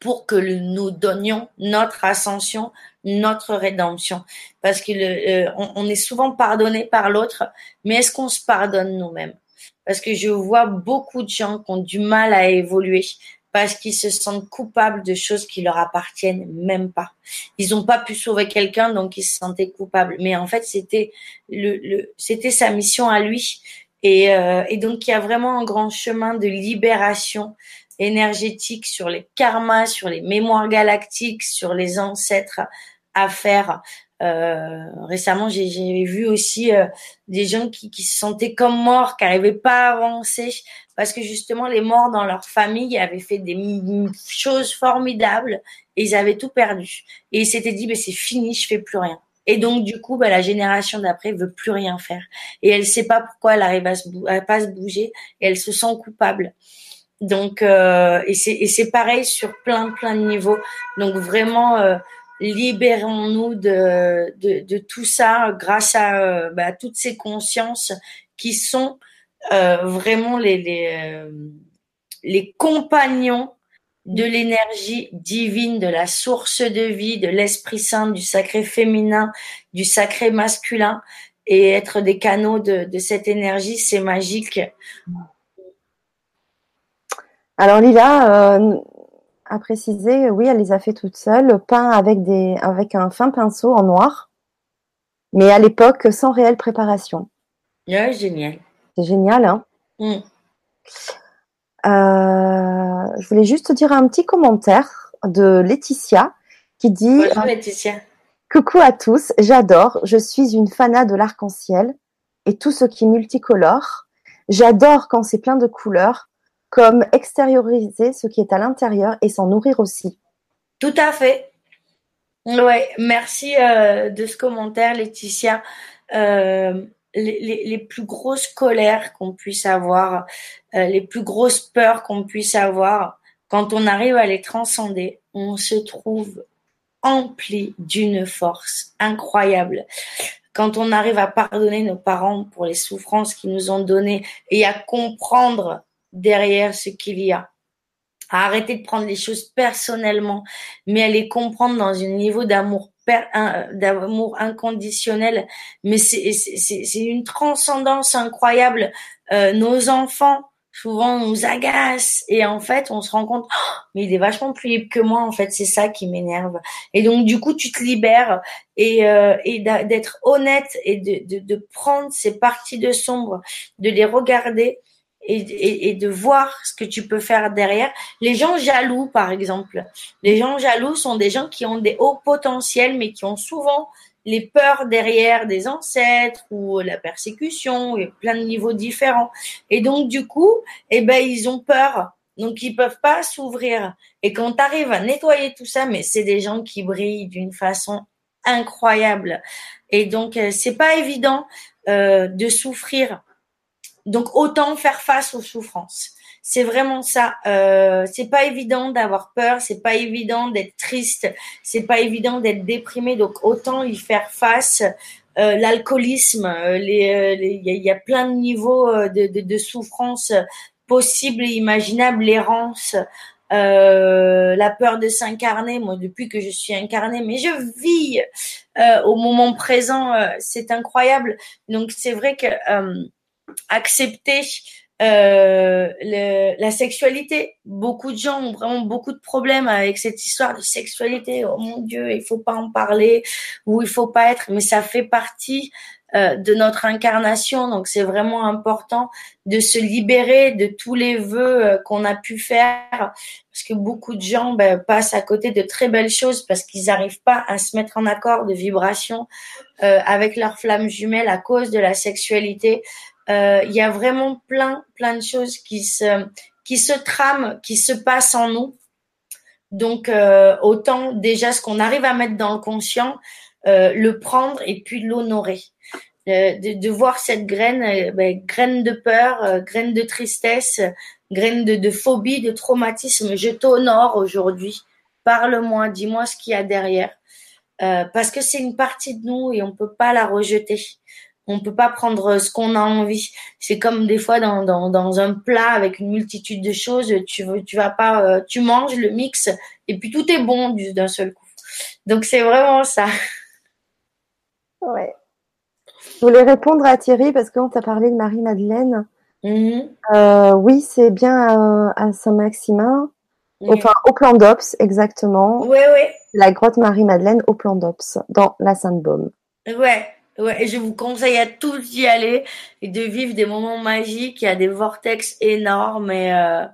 pour que nous donnions notre ascension, notre rédemption. Parce que le, on, est souvent pardonné par l'autre, mais est-ce qu'on se pardonne nous-mêmes? Parce que je vois beaucoup de gens qui ont du mal à évoluer parce qu'ils se sentent coupables de choses qui leur appartiennent même pas. Ils n'ont pas pu sauver quelqu'un, donc ils se sentaient coupables. Mais en fait, c'était le, c'était sa mission à lui. Et, euh, et donc, il y a vraiment un grand chemin de libération énergétique sur les karmas, sur les mémoires galactiques, sur les ancêtres à faire. Euh, récemment, j'ai vu aussi euh, des gens qui, se sentaient comme morts, qui n'arrivaient pas à avancer, parce que justement, les morts dans leur famille avaient fait des choses formidables et ils avaient tout perdu. Et ils s'étaient dit, mais c'est fini, je fais plus rien. Et donc, du coup, bah, la génération d'après veut plus rien faire. Et elle sait pas pourquoi elle arrive à, se à pas se bouger et elle se sent coupable. Donc, euh, et c'est pareil sur plein, plein de niveaux. Donc, vraiment, libérons-nous de, de, tout ça grâce à euh, bah, toutes ces consciences qui sont euh, vraiment les, les, euh, les compagnons de l'énergie divine, de la source de vie, de l'Esprit Saint, du sacré féminin, du sacré masculin, et être des canaux de, de cette énergie, c'est magique. Alors Lila, à préciser, oui, elle les a fait toutes seules, peint avec, des, avec un fin pinceau en noir, mais à l'époque sans réelle préparation. Ouais, génial. C'est génial, hein mm. euh, Je voulais juste dire un petit commentaire de Laetitia qui dit Bonjour Laetitia. Coucou à tous, j'adore, je suis une fanat de l'arc-en-ciel et tout ce qui est multicolore. J'adore quand c'est plein de couleurs comme extérioriser ce qui est à l'intérieur et s'en nourrir aussi. Tout à fait. Ouais, merci euh, de ce commentaire, Laetitia. Euh, les, plus grosses colères qu'on puisse avoir, euh, les plus grosses peurs qu'on puisse avoir, quand on arrive à les transcender, on se trouve empli d'une force incroyable. Quand on arrive à pardonner nos parents pour les souffrances qu'ils nous ont données et à comprendre derrière ce qu'il y a. À arrêter de prendre les choses personnellement, mais à les comprendre dans un niveau d'amour d'amour inconditionnel. Mais c'est une transcendance incroyable. Euh, nos enfants, souvent, nous agacent et en fait, on se rend compte, oh, mais il est vachement plus libre que moi. En fait, c'est ça qui m'énerve. Et donc, du coup, tu te libères et, euh, et d'être honnête et de, de, de prendre ces parties de sombre, de les regarder et, et, de voir ce que tu peux faire derrière. Les gens jaloux, par exemple. Les gens jaloux sont des gens qui ont des hauts potentiels, mais qui ont souvent les peurs derrière des ancêtres ou la persécution, et plein de niveaux différents. Et donc, du coup, eh ben, ils ont peur. Donc, ils peuvent pas s'ouvrir. Et quand tu arrives à nettoyer tout ça, mais c'est des gens qui brillent d'une façon incroyable. Et donc, euh, c'est pas évident. de souffrir. Donc autant faire face aux souffrances. C'est vraiment ça. Euh, c'est pas évident d'avoir peur, c'est pas évident d'être triste, c'est pas évident d'être déprimé. Donc autant y faire face. Euh, l'alcoolisme, euh, il y, a plein de niveaux de, de, de souffrance possibles et imaginables, l'errance, euh, la peur de s'incarner. Moi, depuis que je suis incarnée, mais je vis euh, au moment présent, euh, c'est incroyable. Donc, c'est vrai que accepter euh, la sexualité. Beaucoup de gens ont vraiment beaucoup de problèmes avec cette histoire de sexualité. Oh mon Dieu, il faut pas en parler ou il faut pas être, mais ça fait partie euh, de notre incarnation. Donc c'est vraiment important de se libérer de tous les vœux euh, qu'on a pu faire parce que beaucoup de gens ben, passent à côté de très belles choses parce qu'ils n'arrivent pas à se mettre en accord de vibration euh, avec leur flamme jumelle à cause de la sexualité. Euh, il y a vraiment plein, plein de choses qui se, qui se trament, qui se passent en nous. Donc, euh, autant déjà ce qu'on arrive à mettre dans le conscient, euh, le prendre et puis l'honorer. De, voir cette graine, ben, graine de peur, graine de tristesse, graine de, de phobie, de traumatisme. Je t'honore aujourd'hui. Parle-moi, dis-moi ce qu'il y a derrière. parce que c'est une partie de nous et on peut pas la rejeter on peut pas prendre ce qu'on a envie. C'est comme des fois dans, dans, un plat avec une multitude de choses, tu veux, tu vas pas, euh, tu manges le mix et puis tout est bon d'un seul coup. Donc c'est vraiment ça. Ouais. Je voulais répondre à Thierry parce qu'on t'a parlé de Marie-Madeleine. Mm-hmm. Euh, oui, c'est bien euh, à, Saint-Maximin. Enfin, au plan d'Ops, exactement. Oui, oui. La grotte Marie-Madeleine au plan d'Ops, dans la Sainte-Baume. Ouais, Ouais, et je vous conseille à tous d'y aller et de vivre des moments magiques. Il y a des vortex énormes et euh,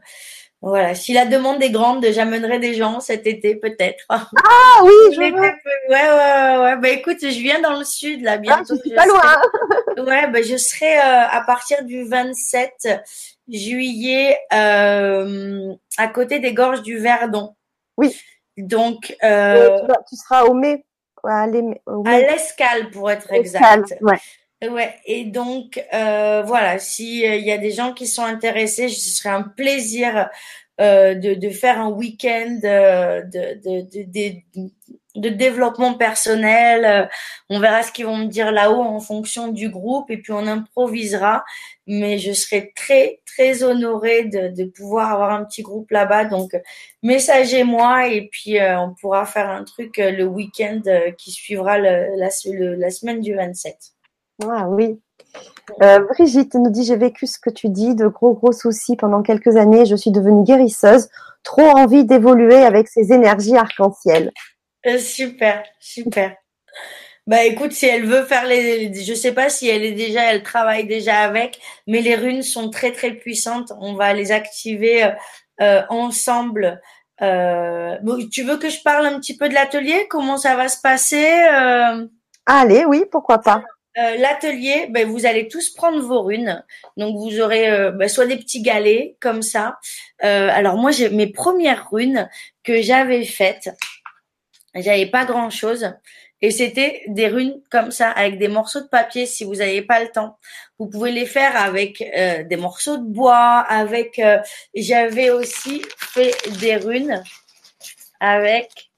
voilà. Si la demande est grande, j'amènerai des gens cet été peut-être. Ah oui, je veux. Ouais, ouais, ouais. Bah écoute, je viens dans le sud là bientôt. Ah, je suis pas loin. ouais, bah je serai euh, à partir du 27 juillet euh, à côté des gorges du Verdon. Oui. Donc. Euh, tu, seras au mai à l'escale pour être exact. Ouais. ouais. Et donc euh, voilà, si il euh, y a des gens qui sont intéressés, ce serait un plaisir euh, de, de, faire un week-end euh, de, de, de, de, développement personnel. Euh, on verra ce qu'ils vont me dire là-haut en fonction du groupe et puis on improvisera. Mais je serai très très honorée de, pouvoir avoir un petit groupe là-bas. Donc messagez-moi et puis on pourra faire un truc le week-end qui suivra la, la semaine du 27. Ah oui, euh, Brigitte nous dit j'ai vécu ce que tu dis, de gros gros soucis pendant quelques années, je suis devenue guérisseuse, trop envie d'évoluer avec ces énergies arc-en-ciel. Euh, super, super. Bah écoute, si elle veut faire les, je sais pas si elle est déjà, elle travaille déjà avec, mais les runes sont très très puissantes. On va les activer euh, ensemble. tu veux que je parle un petit peu de l'atelier? Comment ça va se passer Allez, oui, pourquoi pas. Euh, l'atelier, ben, vous allez tous prendre vos runes. Donc vous aurez euh, ben, soit des petits galets comme ça. Euh, alors moi j'ai mes premières runes que j'avais faites. J'avais pas grand chose. Et c'était des runes comme ça, avec des morceaux de papier si vous n'avez pas le temps. Vous pouvez les faire avec des morceaux de bois, avec j'avais aussi fait des runes avec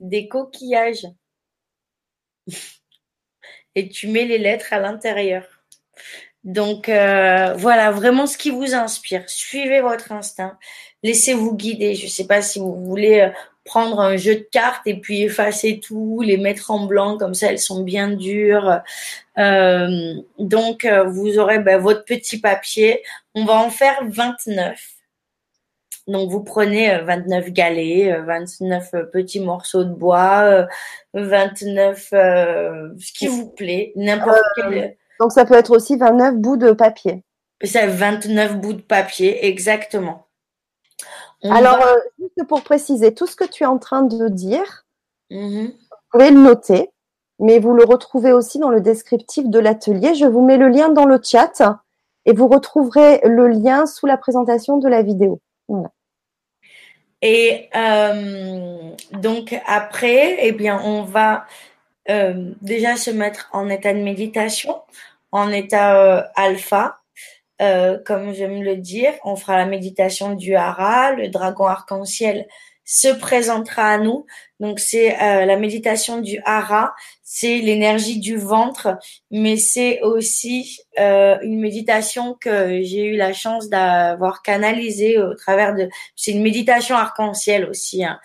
des coquillages et tu mets les lettres à l'intérieur. Donc euh, voilà, vraiment ce qui vous inspire. Suivez votre instinct. Laissez-vous guider. Je ne sais pas si vous voulez euh, prendre un jeu de cartes et puis effacer tout, les mettre en blanc, comme ça elles sont bien dures. Euh, donc vous aurez ben, votre petit papier. On va en faire 29. Donc vous prenez 29 euh, galets, 29 euh, euh, petits morceaux de bois, 29 ce qui vous plaît, n'importe quel. Donc ça peut être aussi 29 bouts de papier. C'est 29 bouts de papier, exactement. Alors, juste pour préciser, tout ce que tu es en train de dire, mm-hmm. vous pouvez le noter, mais vous le retrouvez aussi dans le descriptif de l'atelier. Je vous mets le lien dans le chat et vous retrouverez le lien sous la présentation de la vidéo. Voilà. Et euh, donc après, eh bien, on va euh, déjà se mettre en état de méditation, en état euh, alpha, euh, comme j'aime le dire. On fera la méditation du hara, le dragon arc-en-ciel se présentera à nous. Donc c'est la méditation du hara, c'est l'énergie du ventre, mais c'est aussi une méditation que j'ai eu la chance d'avoir canalisée au travers de. C'est une méditation arc-en-ciel aussi. Hein.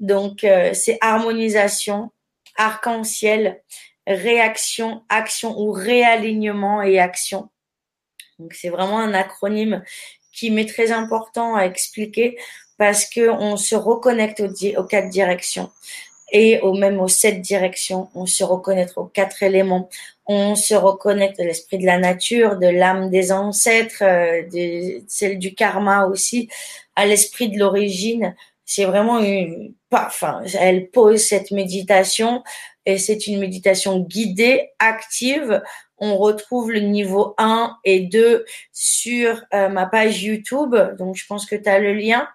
Donc c'est harmonisation, arc-en-ciel, réaction, action ou réalignement et action. Donc c'est vraiment un acronyme qui m'est très important à expliquer parce que on se reconnecte aux, quatre directions et au même aux sept directions. On se reconnecte aux quatre éléments. On se reconnecte à l'esprit de la nature, de l'âme des ancêtres, euh, de celle du karma aussi, à l'esprit de l'origine, c'est vraiment une, enfin, elle pose cette méditation et c'est une méditation guidée, active. On retrouve le niveau 1 et 2 sur euh, ma page YouTube. Donc, je pense que tu as le lien.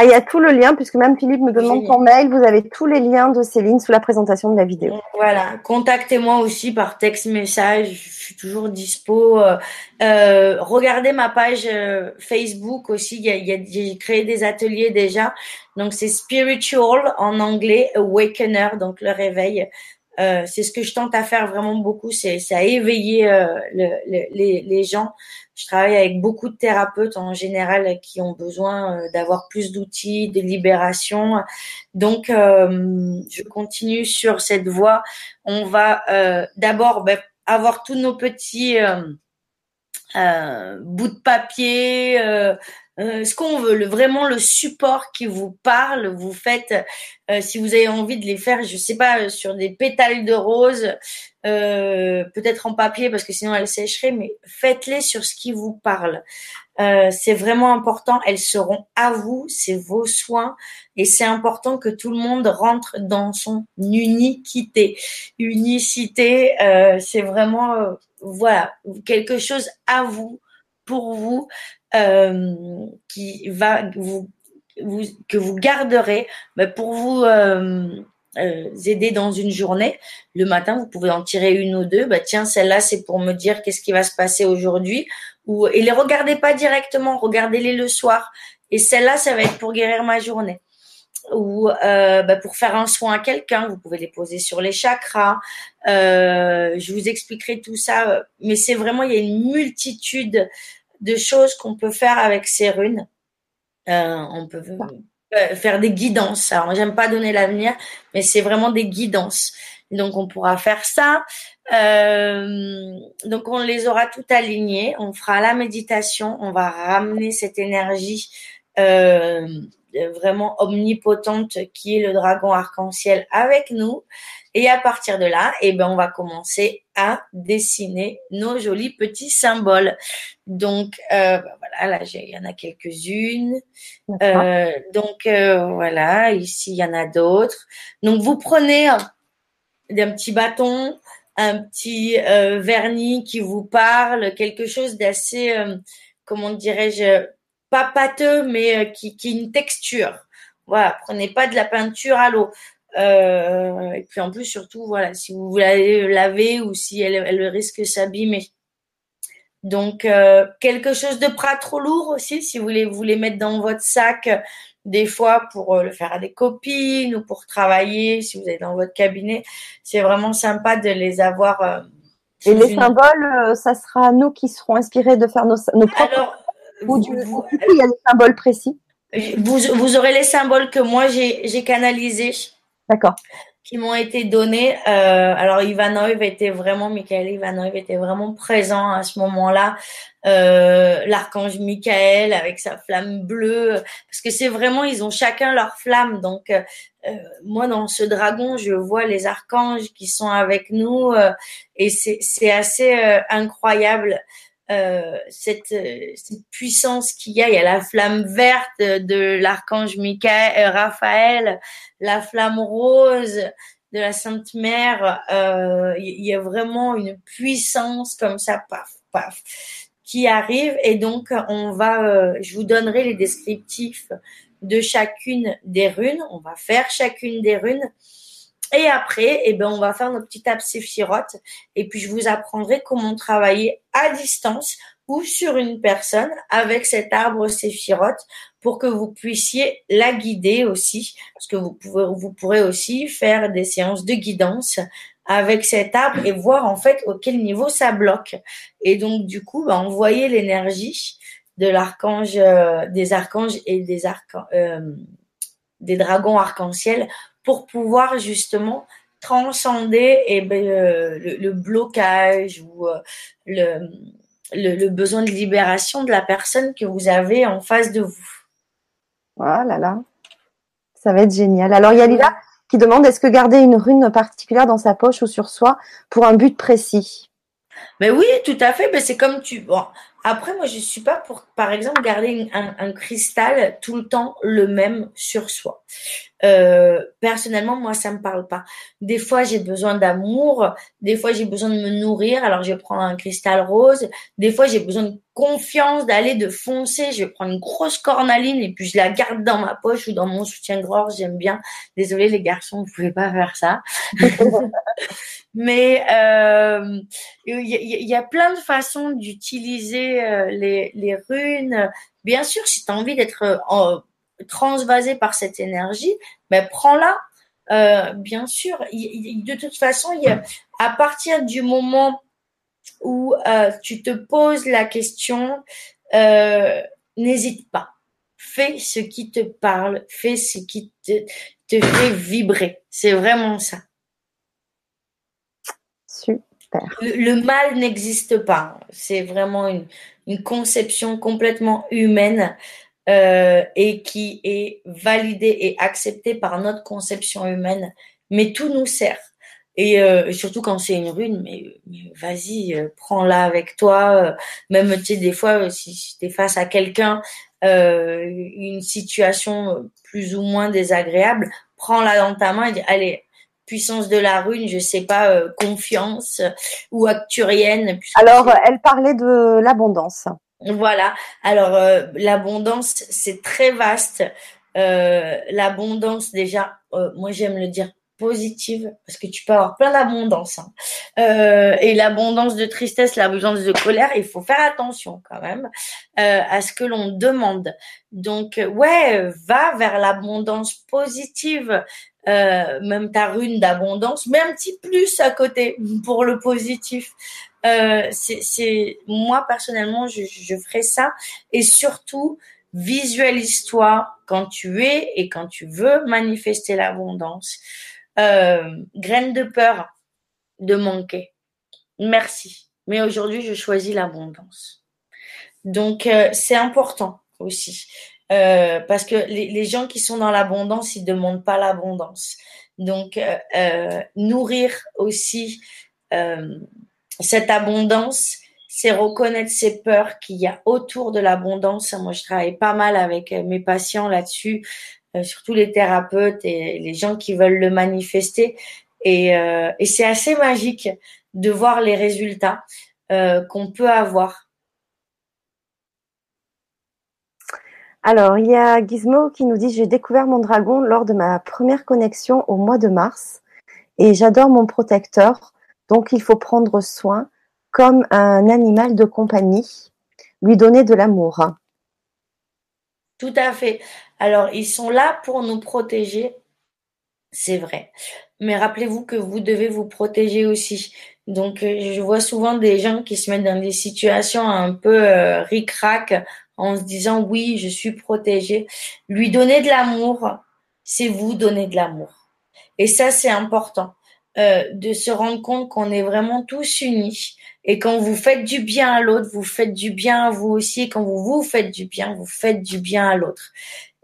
Ah, il y a tout le lien, puisque même Philippe me demande ton mail. Vous avez tous les liens de Céline sous la présentation de la vidéo. Voilà. Contactez-moi aussi par texte message. Je suis toujours dispo. Euh, euh regardez ma page euh, Facebook aussi. J'ai créé des ateliers déjà. Donc, c'est Spiritual en anglais, Awakener, donc le réveil. Euh, c'est ce que je tente à faire vraiment beaucoup, c'est à éveiller euh, le, les, les, gens je travaille avec beaucoup de thérapeutes en général qui ont besoin euh, d'avoir plus d'outils, de libération. Donc, euh, je continue sur cette voie. On va euh, d'abord ben, avoir tous nos petits bouts de papier, euh, ce qu'on veut, vraiment le support qui vous parle. Vous faites, euh, si vous avez envie de les faire, je sais pas, sur des pétales de rose, euh, peut-être en papier parce que sinon elles sécheraient, mais faites-les sur ce qui vous parle. C'est vraiment important. Elles seront à vous, c'est vos soins, et c'est important que tout le monde rentre dans son unicité. Unicité, c'est vraiment voilà quelque chose à vous pour vous euh, qui va vous, que vous garderez bah, pour vous euh, euh, aider dans une journée. Le matin, vous pouvez en tirer une ou deux. Bah, tiens, celle-là, c'est pour me dire qu'est-ce qui va se passer aujourd'hui. Ou, et les regardez pas directement, regardez-les le soir. Et celle-là, ça va être pour guérir ma journée ou euh, bah, pour faire un soin à quelqu'un, vous pouvez les poser sur les chakras. Euh, je vous expliquerai tout ça, mais c'est vraiment il y a une multitude de choses qu'on peut faire avec ces runes. Euh, on peut faire des guidances. Alors, j'aime pas donner l'avenir, mais c'est vraiment des guidances. Donc, on pourra faire ça. Euh, donc, on les aura tout alignés. On fera la méditation. On va ramener cette énergie vraiment omnipotente qui est le dragon arc-en-ciel avec nous. Et à partir de là, eh ben, on va commencer à dessiner nos jolis petits symboles. Donc, euh, bah, voilà, là, il y en a quelques-unes. Euh, donc, euh, voilà, ici, il y en a d'autres. Donc, vous prenez un, petit bâton, un petit vernis qui vous parle, quelque chose d'assez, comment dirais-je, pas pâteux, mais qui, qui une texture. Voilà, prenez pas de la peinture à l'eau. Euh, et puis en plus, surtout, voilà, si vous l'avez laver ou si elle, elle risque s'abîmer. Donc, euh, quelque chose de pas trop lourd aussi, si vous voulez vous les mettre dans votre sac, des fois pour euh, le faire à des copines ou pour travailler, si vous êtes dans votre cabinet, c'est vraiment sympa de les avoir. et les symboles, ça sera nous qui serons inspirés de faire nos, nos propres. Alors, ou du, coup, il y a des symboles précis. Vous, vous aurez les symboles que moi j'ai canalisés D'accord. Qui m'ont été donnés. Euh, alors Ivanov était vraiment, Michael Ivanov était vraiment présent à ce moment-là. Euh, L'archange Michael avec sa flamme bleue, parce que c'est vraiment, ils ont chacun leur flamme. Donc euh, moi dans ce dragon, je vois les archanges qui sont avec nous euh, et c'est assez euh, incroyable. Euh, cette, cette, puissance qu'il y a. Il y a la flamme verte de l'archange Michael, euh, Raphaël, la flamme rose de la Sainte Mère. Euh, il y a vraiment une puissance comme ça, paf, paf, qui arrive. Et donc, on va, je vous donnerai les descriptifs de chacune des runes. On va faire chacune des runes. Et après, eh ben, on va faire notre petite app séphirote et puis je vous apprendrai comment travailler à distance ou sur une personne avec cet arbre séphirote pour que vous puissiez la guider aussi, parce que vous pouvez, vous pourrez aussi faire des séances de guidance avec cet arbre et voir en fait auquel niveau ça bloque. Et donc du coup, bah, envoyer l'énergie de l'archange, euh, des archanges et des euh, des dragons arc-en-ciel pour pouvoir justement transcender eh ben, euh, le, blocage ou le, le, besoin de libération de la personne que vous avez en face de vous. Voilà, là, ça va être génial. Alors il y a Lila qui demande est-ce que garder une rune particulière dans sa poche ou sur soi pour un but précis? Mais oui, tout à fait. Mais c'est comme tu. Bon, après, moi, je suis pas pour, par exemple, garder un, cristal tout le temps le même sur soi. Euh, personnellement, moi, ça me parle pas. Des fois, j'ai besoin d'amour. Des fois, j'ai besoin de me nourrir. Alors, je prends un cristal rose. Des fois, j'ai besoin de confiance, d'aller, de foncer. Je prendre une grosse cornaline et puis je la garde dans ma poche ou dans mon soutien-gorge. J'aime bien. Désolée, les garçons, vous pouvez pas faire ça. Mais euh, il y, a plein de façons d'utiliser euh, les, les, runes. Bien sûr, si tu as envie d'être euh, transvasé par cette énergie, mais ben, prends-la. Euh, bien sûr, de toute façon, à partir du moment où euh, tu te poses la question, euh, n'hésite pas. Fais ce qui te parle, fais ce qui te, te fait vibrer. C'est vraiment ça. Super. Le, mal n'existe pas. C'est vraiment une, une, conception complètement humaine euh, et qui est validée et acceptée par notre conception humaine. Mais tout nous sert. Et euh, surtout quand c'est une rune, mais, vas-y, euh, prends-la avec toi. Euh, même, tu sais, des fois, si, si tu es face à quelqu'un, une situation plus ou moins désagréable, prends-la dans ta main et dis, allez, puissance de la rune, je sais pas, confiance ou acturienne. Alors, elle parlait de l'abondance. Voilà. Alors, l'abondance, c'est très vaste. l'abondance, déjà, moi j'aime le dire positive parce que tu peux avoir plein d'abondance hein. euh, et l'abondance de tristesse l'abondance de colère il faut faire attention quand même euh, à ce que l'on demande donc ouais va vers l'abondance positive euh, même ta rune d'abondance mais un petit plus à côté pour le positif euh, c'est moi personnellement je, je ferai ça et surtout visualise-toi quand tu es et quand tu veux manifester l'abondance euh, graine de peur de manquer. Merci. Mais aujourd'hui, je choisis l'abondance. Donc, euh, c'est important aussi. Euh, parce que les, gens qui sont dans l'abondance, ils demandent pas l'abondance. Donc, nourrir aussi cette abondance, c'est reconnaître ces peurs qu'il y a autour de l'abondance. Moi, je travaille pas mal avec mes patients là-dessus. Euh, surtout les thérapeutes et les gens qui veulent le manifester. Et, euh, et c'est assez magique de voir les résultats euh, qu'on peut avoir. Alors, il y a Gizmo qui nous dit J'ai découvert mon dragon lors de ma première connexion au mois de mars et j'adore mon protecteur, donc il faut prendre soin comme un animal de compagnie, lui donner de l'amour. Tout à fait. Alors, ils sont là pour nous protéger, c'est vrai. Mais rappelez-vous que vous devez vous protéger aussi. Donc, euh, je vois souvent des gens qui se mettent dans des situations un peu euh, ric-rac en se disant oui, je suis protégé. Lui donner de l'amour, c'est vous donner de l'amour. Et ça, c'est important euh, de se rendre compte qu'on est vraiment tous unis. Et quand vous faites du bien à l'autre, vous faites du bien à vous aussi. Et quand vous vous faites du bien, vous faites du bien à l'autre.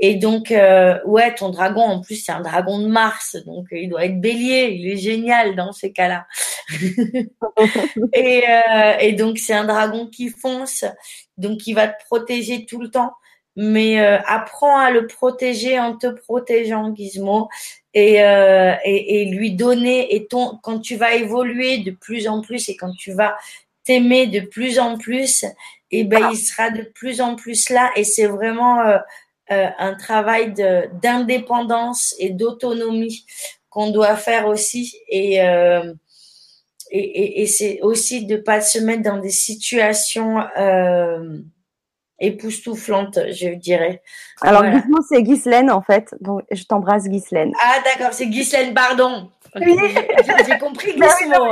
Et donc, euh, ouais, ton dragon, en plus, c'est un dragon de Mars, donc il doit être bélier, il est génial dans ces cas-là. euh, et, donc, c'est un dragon qui fonce, donc il va te protéger tout le temps. Mais euh, apprends à le protéger en te protégeant, Gizmo, et, euh, et, et, lui donner. Et ton, quand tu vas évoluer de plus en plus et quand tu vas t'aimer de plus en plus, et eh ben il sera de plus en plus là. Et c'est vraiment euh, un travail d'indépendance et d'autonomie qu'on doit faire aussi. Et, et, et, c'est aussi de pas se mettre dans des situations euh, époustouflantes, je dirais. Alors, voilà. c'est Ghislaine, en fait. Donc, je t'embrasse, Ghislaine. Ah, d'accord, c'est Ghislaine, pardon. J'ai compris bah Gizmo.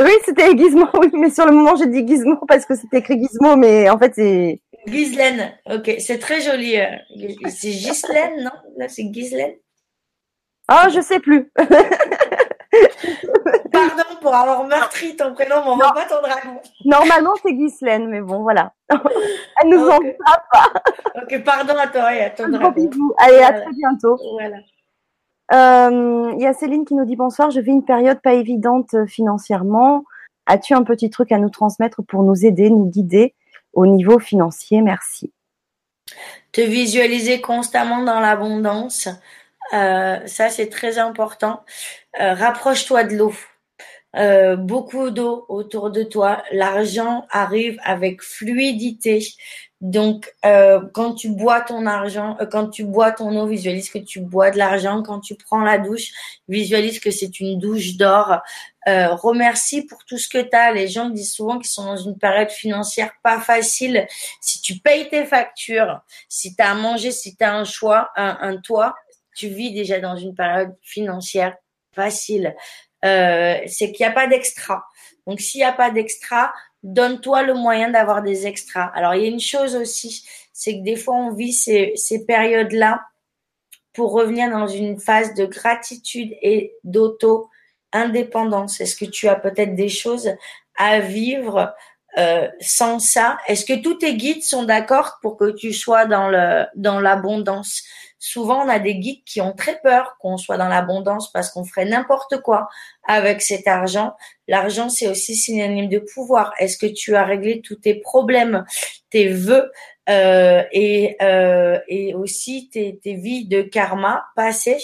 Oui, c'était Gizmo, oui, mais sur le moment, j'ai dit Gizmo parce que c'était écrit Gizmo, mais en fait, c'est. Ghislaine, ok, c'est très joli. Euh, c'est Ghislaine, non? Là, c'est Ghislaine? Oh, je sais plus. Pardon pour avoir meurtri ton prénom, mais on voit pas ton dragon. Normalement, c'est Ghislaine, mais bon, voilà. Elle nous okay. en pas. Ok, pardon à toi et à ton dragon. Allez, voilà. à très bientôt. Voilà. Euh, il y a Céline qui nous dit bonsoir, je vis une période pas évidente euh, financièrement. As-tu un petit truc à nous transmettre pour nous aider, nous guider au niveau financier? Merci. Te visualiser constamment dans l'abondance, euh, ça c'est très important. Euh, rapproche-toi de l'eau. Euh, beaucoup d'eau autour de toi. L'argent arrive avec fluidité. Donc, quand tu bois ton argent, quand tu bois ton eau, visualise que tu bois de l'argent. Quand tu prends la douche, visualise que c'est une douche d'or. Remercie pour tout ce que tu as. Les gens disent souvent qu'ils sont dans une période financière pas facile. Si tu payes tes factures, si tu as à manger, si tu as un choix, un, un toit, tu vis déjà dans une période financière facile. Euh, c'est qu'il n'y a pas d'extra. Donc, s'il n'y a pas d'extra, donne-toi le moyen d'avoir des extras. Alors, il y a une chose aussi, c'est que des fois, on vit ces, périodes-là pour revenir dans une phase de gratitude et d'auto-indépendance. Est-ce que tu as peut-être des choses à vivre euh, sans ça? Est-ce que tous tes guides sont d'accord pour que tu sois dans l'abondance? Souvent, on a des guides qui ont très peur qu'on soit dans l'abondance parce qu'on ferait n'importe quoi avec cet argent. L'argent, c'est aussi synonyme de pouvoir. Est-ce que tu as réglé tous tes problèmes, tes vœux euh, et, euh, et aussi tes, tes vies de karma passées?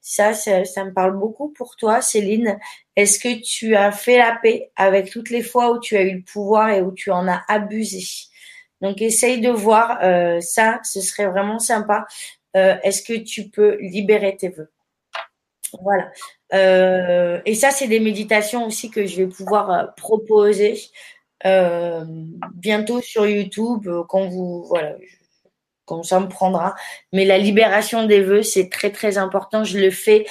Ça, ça, ça, me parle beaucoup pour toi, Céline. Est-ce que tu as fait la paix avec toutes les fois où tu as eu le pouvoir et où tu en as abusé? Donc, essaye de voir euh, ça, ce serait vraiment sympa euh, est-ce que tu peux libérer tes vœux? Voilà. Euh, et ça, c'est des méditations aussi que je vais pouvoir euh, proposer bientôt sur YouTube quand vous voilà quand ça me prendra. Mais la libération des vœux, c'est très très important. Je le fais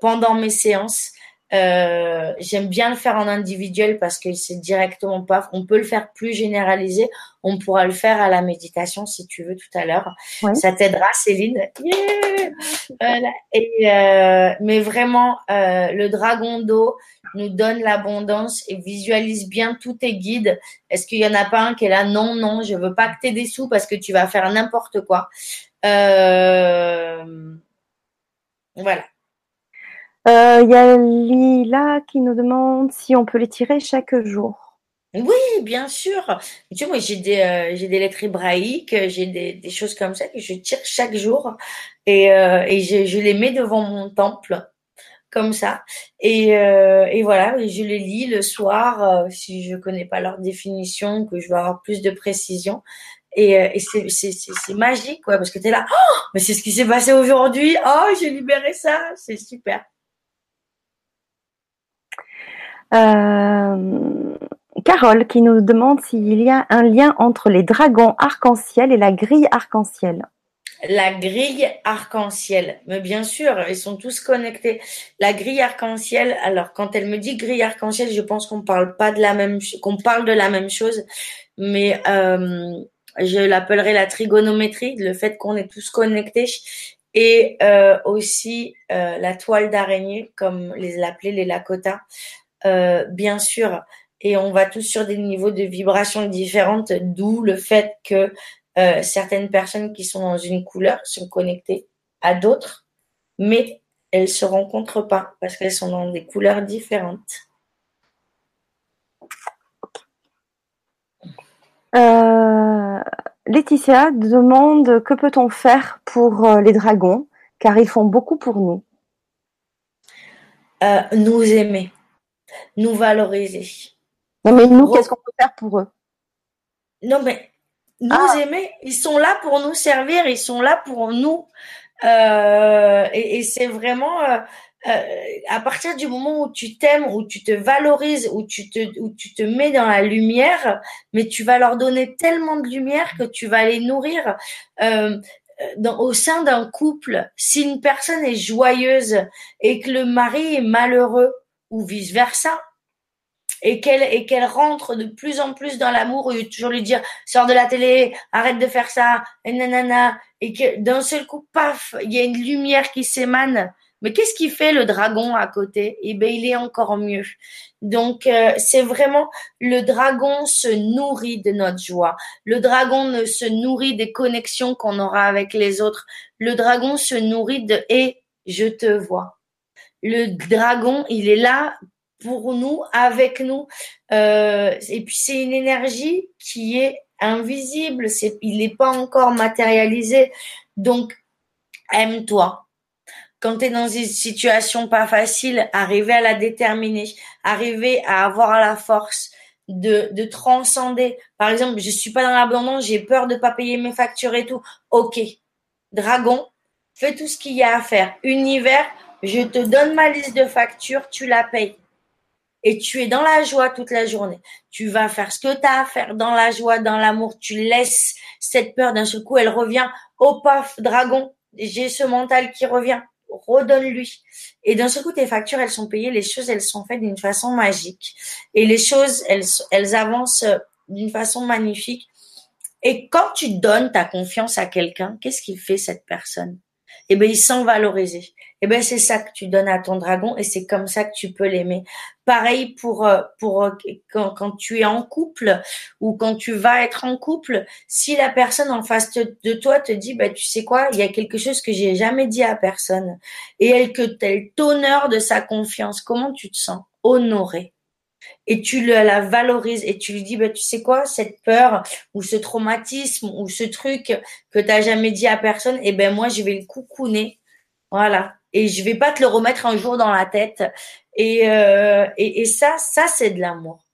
pendant mes séances. Euh, J'aime bien le faire en individuel parce que c'est directement pas. On peut le faire plus généralisé. On pourra le faire à la méditation si tu veux tout à l'heure. Ça t'aidera, Céline. Yeah voilà. Et euh, mais vraiment, euh, le dragon d'eau nous donne l'abondance et visualise bien tous tes guides. Est-ce qu'il y en a pas un qui est là? Non, non, je veux pas que t'aies des sous parce que tu vas faire n'importe quoi. Euh, voilà. Il euh, y a Lila qui nous demande si on peut les tirer chaque jour. Oui, bien sûr. Tu vois, moi, j'ai des, euh, des lettres hébraïques, j'ai des, choses comme ça que je tire chaque jour et, euh, et je, les mets devant mon temple, comme ça. Et, et voilà, je les lis le soir si je connais pas leur définition, que je veux avoir plus de précision. Et, et c'est, magique, quoi, parce que tu es là, oh, mais c'est ce qui s'est passé aujourd'hui. Oh, j'ai libéré ça, c'est super. Euh, Carole qui nous demande s'il y a un lien entre les dragons arc-en-ciel et la grille arc-en-ciel. La grille arc-en-ciel, mais bien sûr, ils sont tous connectés. La grille arc-en-ciel, alors quand elle me dit grille arc-en-ciel, je pense qu'on parle pas de la même, qu'on parle de la même chose, mais euh, je l'appellerai la trigonométrie, le fait qu'on est tous connectés, et euh, aussi la toile d'araignée, comme les l'appeler les Lakota. Euh, bien sûr, et on va tous sur des niveaux de vibration différentes, d'où le fait que euh, certaines personnes qui sont dans une couleur sont connectées à d'autres, mais elles se rencontrent pas parce qu'elles sont dans des couleurs différentes. Euh, Laetitia demande que peut-on faire pour les dragons? Car ils font beaucoup pour nous. Euh, nous aimer nous valoriser. Non, mais nous, qu'est-ce qu'on peut faire pour eux? Non, mais nous ah. aimer, ils sont là pour nous servir, ils sont là pour nous. Euh, et, et c'est vraiment, euh, euh, à partir du moment où tu t'aimes, où tu te valorises, où tu te, où tu te mets dans la lumière, mais tu vas leur donner tellement de lumière que tu vas les nourrir. Dans, au sein d'un couple, si une personne est joyeuse et que le mari est malheureux ou vice versa, et qu'elle et qu'elle rentre de plus en plus dans l'amour, et toujours lui dire sors de la télé, arrête de faire ça, et nanana, et que d'un seul coup, paf, il y a une lumière qui s'émane mais qu'est-ce qui fait le dragon à côté? Eh bien, il est encore mieux. Donc, euh, c'est vraiment le dragon se nourrit de notre joie. Le dragon se nourrit des connexions qu'on aura avec les autres. Le dragon se nourrit de et je te vois. Le dragon, il est là pour nous, avec nous. Euh, et puis, c'est une énergie qui est invisible. C'est, il n'est pas encore matérialisé. Donc, aime-toi quand tu es dans une situation pas facile, arriver à la déterminer, arriver à avoir la force de, de transcender. Par exemple, je suis pas dans l'abandon, j'ai peur de pas payer mes factures et tout. Ok, dragon, fais tout ce qu'il y a à faire. Univers, je te donne ma liste de factures, tu la payes. Et tu es dans la joie toute la journée. Tu vas faire ce que tu as à faire dans la joie, dans l'amour. Tu laisses cette peur d'un seul coup, elle revient. Oh paf, dragon, j'ai ce mental qui revient redonne-lui. Et d'un seul coup, tes factures, elles sont payées, les choses, elles sont faites d'une façon magique. Et les choses, elles, elles avancent d'une façon magnifique. Et quand tu donnes ta confiance à quelqu'un, qu'est-ce qu'il fait cette personne? Eh bien, il sent valorisé eh ben c'est ça que tu donnes à ton dragon et c'est comme ça que tu peux l'aimer. Pareil pour euh, pour euh, quand, tu es en couple ou quand tu vas être en couple, si la personne en face de toi te dit bah tu sais quoi, il y a quelque chose que j'ai jamais dit à personne et elle que elle t'honore de sa confiance, comment tu te sens Honoré et tu la valorises et tu lui dis bah tu sais quoi cette peur ou ce traumatisme ou ce truc que tu n'as jamais dit à personne et eh ben moi je vais le coucouner. Voilà et je vais pas te le remettre un jour dans la tête. Et, euh, et, et, ça, ça c'est de l'amour.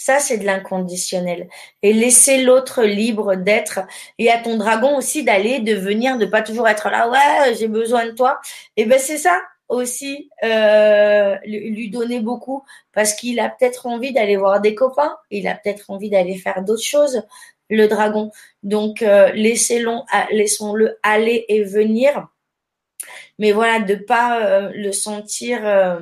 Ça, c'est de l'inconditionnel. Et laisser l'autre libre d'être. Et à ton dragon aussi d'aller, de venir, de pas toujours être là, ouais, j'ai besoin de toi. Et ben c'est ça aussi, euh, lui donner beaucoup parce qu'il a peut-être envie d'aller voir des copains. Il a peut-être envie d'aller faire d'autres choses, le dragon. Donc, euh, laissons-le aller et venir mais voilà, de pas euh, le sentir euh,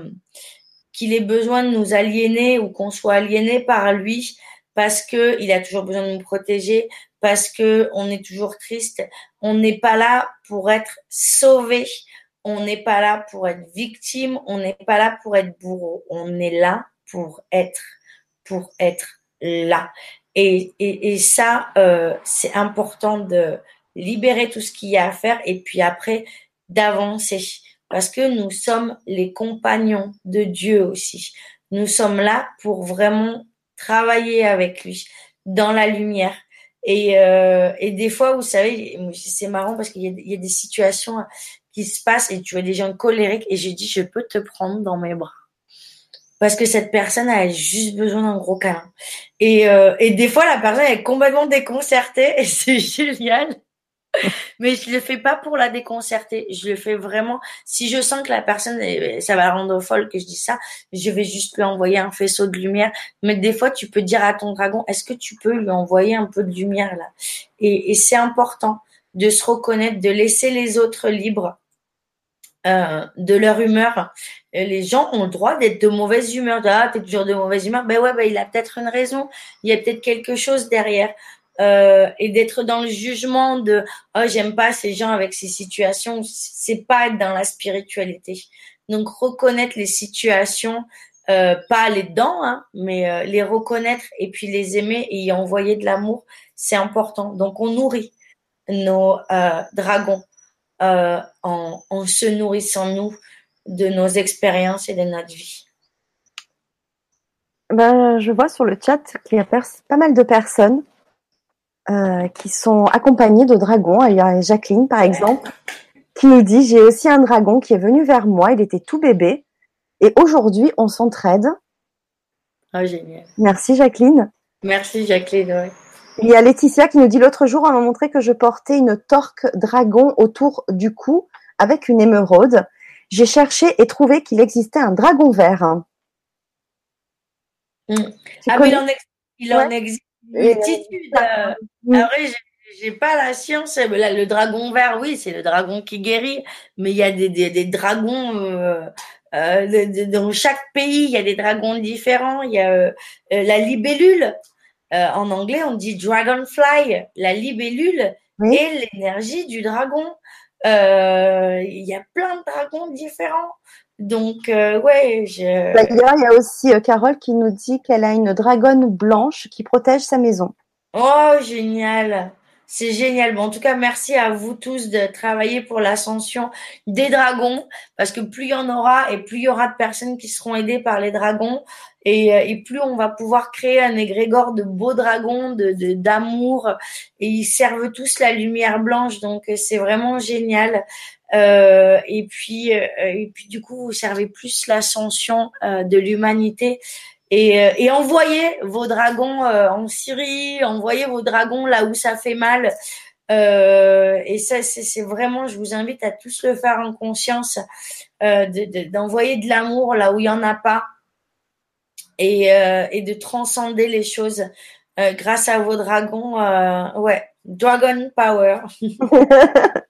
qu'il ait besoin de nous aliéner ou qu'on soit aliéné par lui parce que il a toujours besoin de nous protéger, parce que on est toujours triste. On n'est pas là pour être sauvé. On n'est pas là pour être victime. On n'est pas là pour être bourreau. On est là pour être, pour être là. Et, et, et ça, euh, c'est important de libérer tout ce qu'il y a à faire. Et puis après, d'avancer parce que nous sommes les compagnons de Dieu aussi. Nous sommes là pour vraiment travailler avec lui dans la lumière. Et, euh, et des fois, vous savez, c'est marrant parce qu'il y, a des situations qui se passent et tu vois des gens colériques et je dis, je peux te prendre dans mes bras. Parce que cette personne a juste besoin d'un gros câlin. Et, euh, et des fois, la personne est complètement déconcertée et c'est génial. Mais je le fais pas pour la déconcerter. Je le fais vraiment. Si je sens que la personne, ça va la rendre folle que je dis ça, je vais juste lui envoyer un faisceau de lumière. Mais des fois, tu peux dire à ton dragon, est-ce que tu peux lui envoyer un peu de lumière là? Et, c'est important de se reconnaître, de laisser les autres libres. Euh, de leur humeur. les gens ont le droit d'être de mauvaise humeur. Ah, t'es toujours de mauvaise humeur. Ben ouais, ben il a peut-être une raison. Il y a peut-être quelque chose derrière euh, et d'être dans le jugement de oh j'aime pas ces gens avec ces situations. C'est pas être dans la spiritualité. Donc reconnaître les situations euh, pas aller dedans hein, mais euh, les reconnaître et puis les aimer et y envoyer de l'amour c'est important. Donc on nourrit nos dragons en, en se nourrissant nous de nos expériences et de notre vie. Ben, je vois sur le chat qu'il y a pas mal de personnes euh, qui sont accompagnés de dragons. Il y a Jacqueline, par exemple, qui nous dit J'ai aussi un dragon qui est venu vers moi. Il était tout bébé. Et aujourd'hui, on s'entraide. Ah, génial. Merci, Jacqueline. Merci, Jacqueline. Il y a Laetitia qui nous dit L'autre jour, on m'a montré que je portais une torque dragon autour du cou avec une émeraude. j'ai cherché et trouvé qu'il existait un dragon vert. Mm. Ah, mais il en, existe une multitude. Euh, mm. j'ai pas la science. Là, le dragon vert, oui, c'est le dragon qui guérit, mais il y a des, des, dragons. Euh, euh, dans chaque pays, il y a des dragons différents. Il y a la libellule. en anglais, on dit dragonfly. La libellule et l'énergie du dragon. Il y a plein de dragons différents. Donc, euh, ouais, je... D'ailleurs, il y a aussi euh, Carole qui nous dit qu'elle a une dragonne blanche qui protège sa maison. Oh, génial! C'est génial. Bon, en tout cas, merci à vous tous de travailler pour l'ascension des dragons, parce que plus il y en aura et plus il y aura de personnes qui seront aidées par les dragons, et, euh, et plus on va pouvoir créer un égrégore de beaux dragons, de d'amour, et ils servent tous la lumière blanche, donc c'est vraiment génial. Euh, et puis, euh, et puis du coup, vous servez plus l'ascension euh, de l'humanité. Et, et, envoyez vos dragons en Syrie, envoyez vos dragons là où ça fait mal. et ça, c'est vraiment, je vous invite à tous le faire en conscience, d'envoyer de, de l'amour là où il y en a pas, et, et de transcender les choses grâce à vos dragons. ouais, Dragon Power.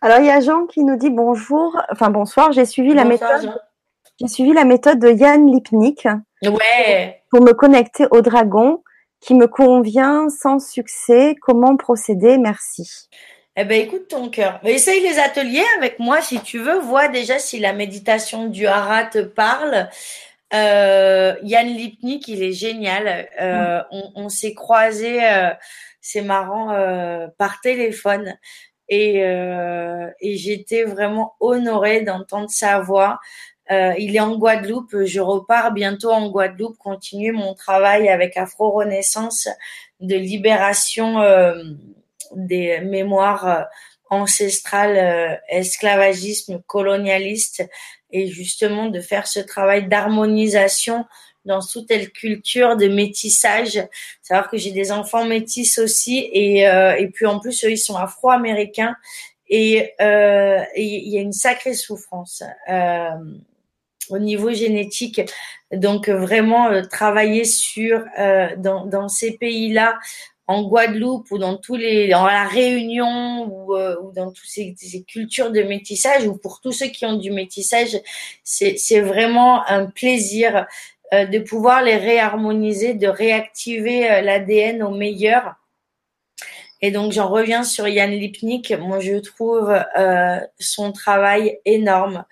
Alors il y a Jean qui nous dit bonjour, enfin bonsoir, j'ai suivi la méthode. J'ai suivi la méthode de Yann Lipnik. Ouais. Pour me connecter au dragon qui me convient sans succès. Comment procéder? Merci. Eh ben écoute ton cœur. Essaye les ateliers avec moi si tu veux. Vois déjà si la méditation du hara te parle. Euh, Yann Lipnik, il est génial. Euh, mm. on, s'est croisés, euh, c'est marrant, par téléphone et, euh, et j'étais vraiment honorée d'entendre sa voix. Euh, il est en Guadeloupe, je repars bientôt en Guadeloupe, continuer mon travail avec Afro Renaissance de libération euh, des mémoires euh, ancestrales, euh, esclavagisme, colonialiste, et justement de faire ce travail d'harmonisation dans toute telle culture de métissage. Savoir que j'ai des enfants métis aussi et, euh, et puis en plus eux ils sont afro-américains et euh, il y a une sacrée souffrance euh, au niveau génétique. Donc vraiment euh, travailler sur euh, dans, dans ces pays-là en Guadeloupe ou dans tous les dans la Réunion ou, euh, ou dans toutes ces, ces, cultures de métissage ou pour tous ceux qui ont du métissage c'est vraiment un plaisir de pouvoir les réharmoniser, de réactiver euh, l'ADN au meilleur. Et donc j'en reviens sur Yann Lipnik. Moi je trouve euh, son travail énorme.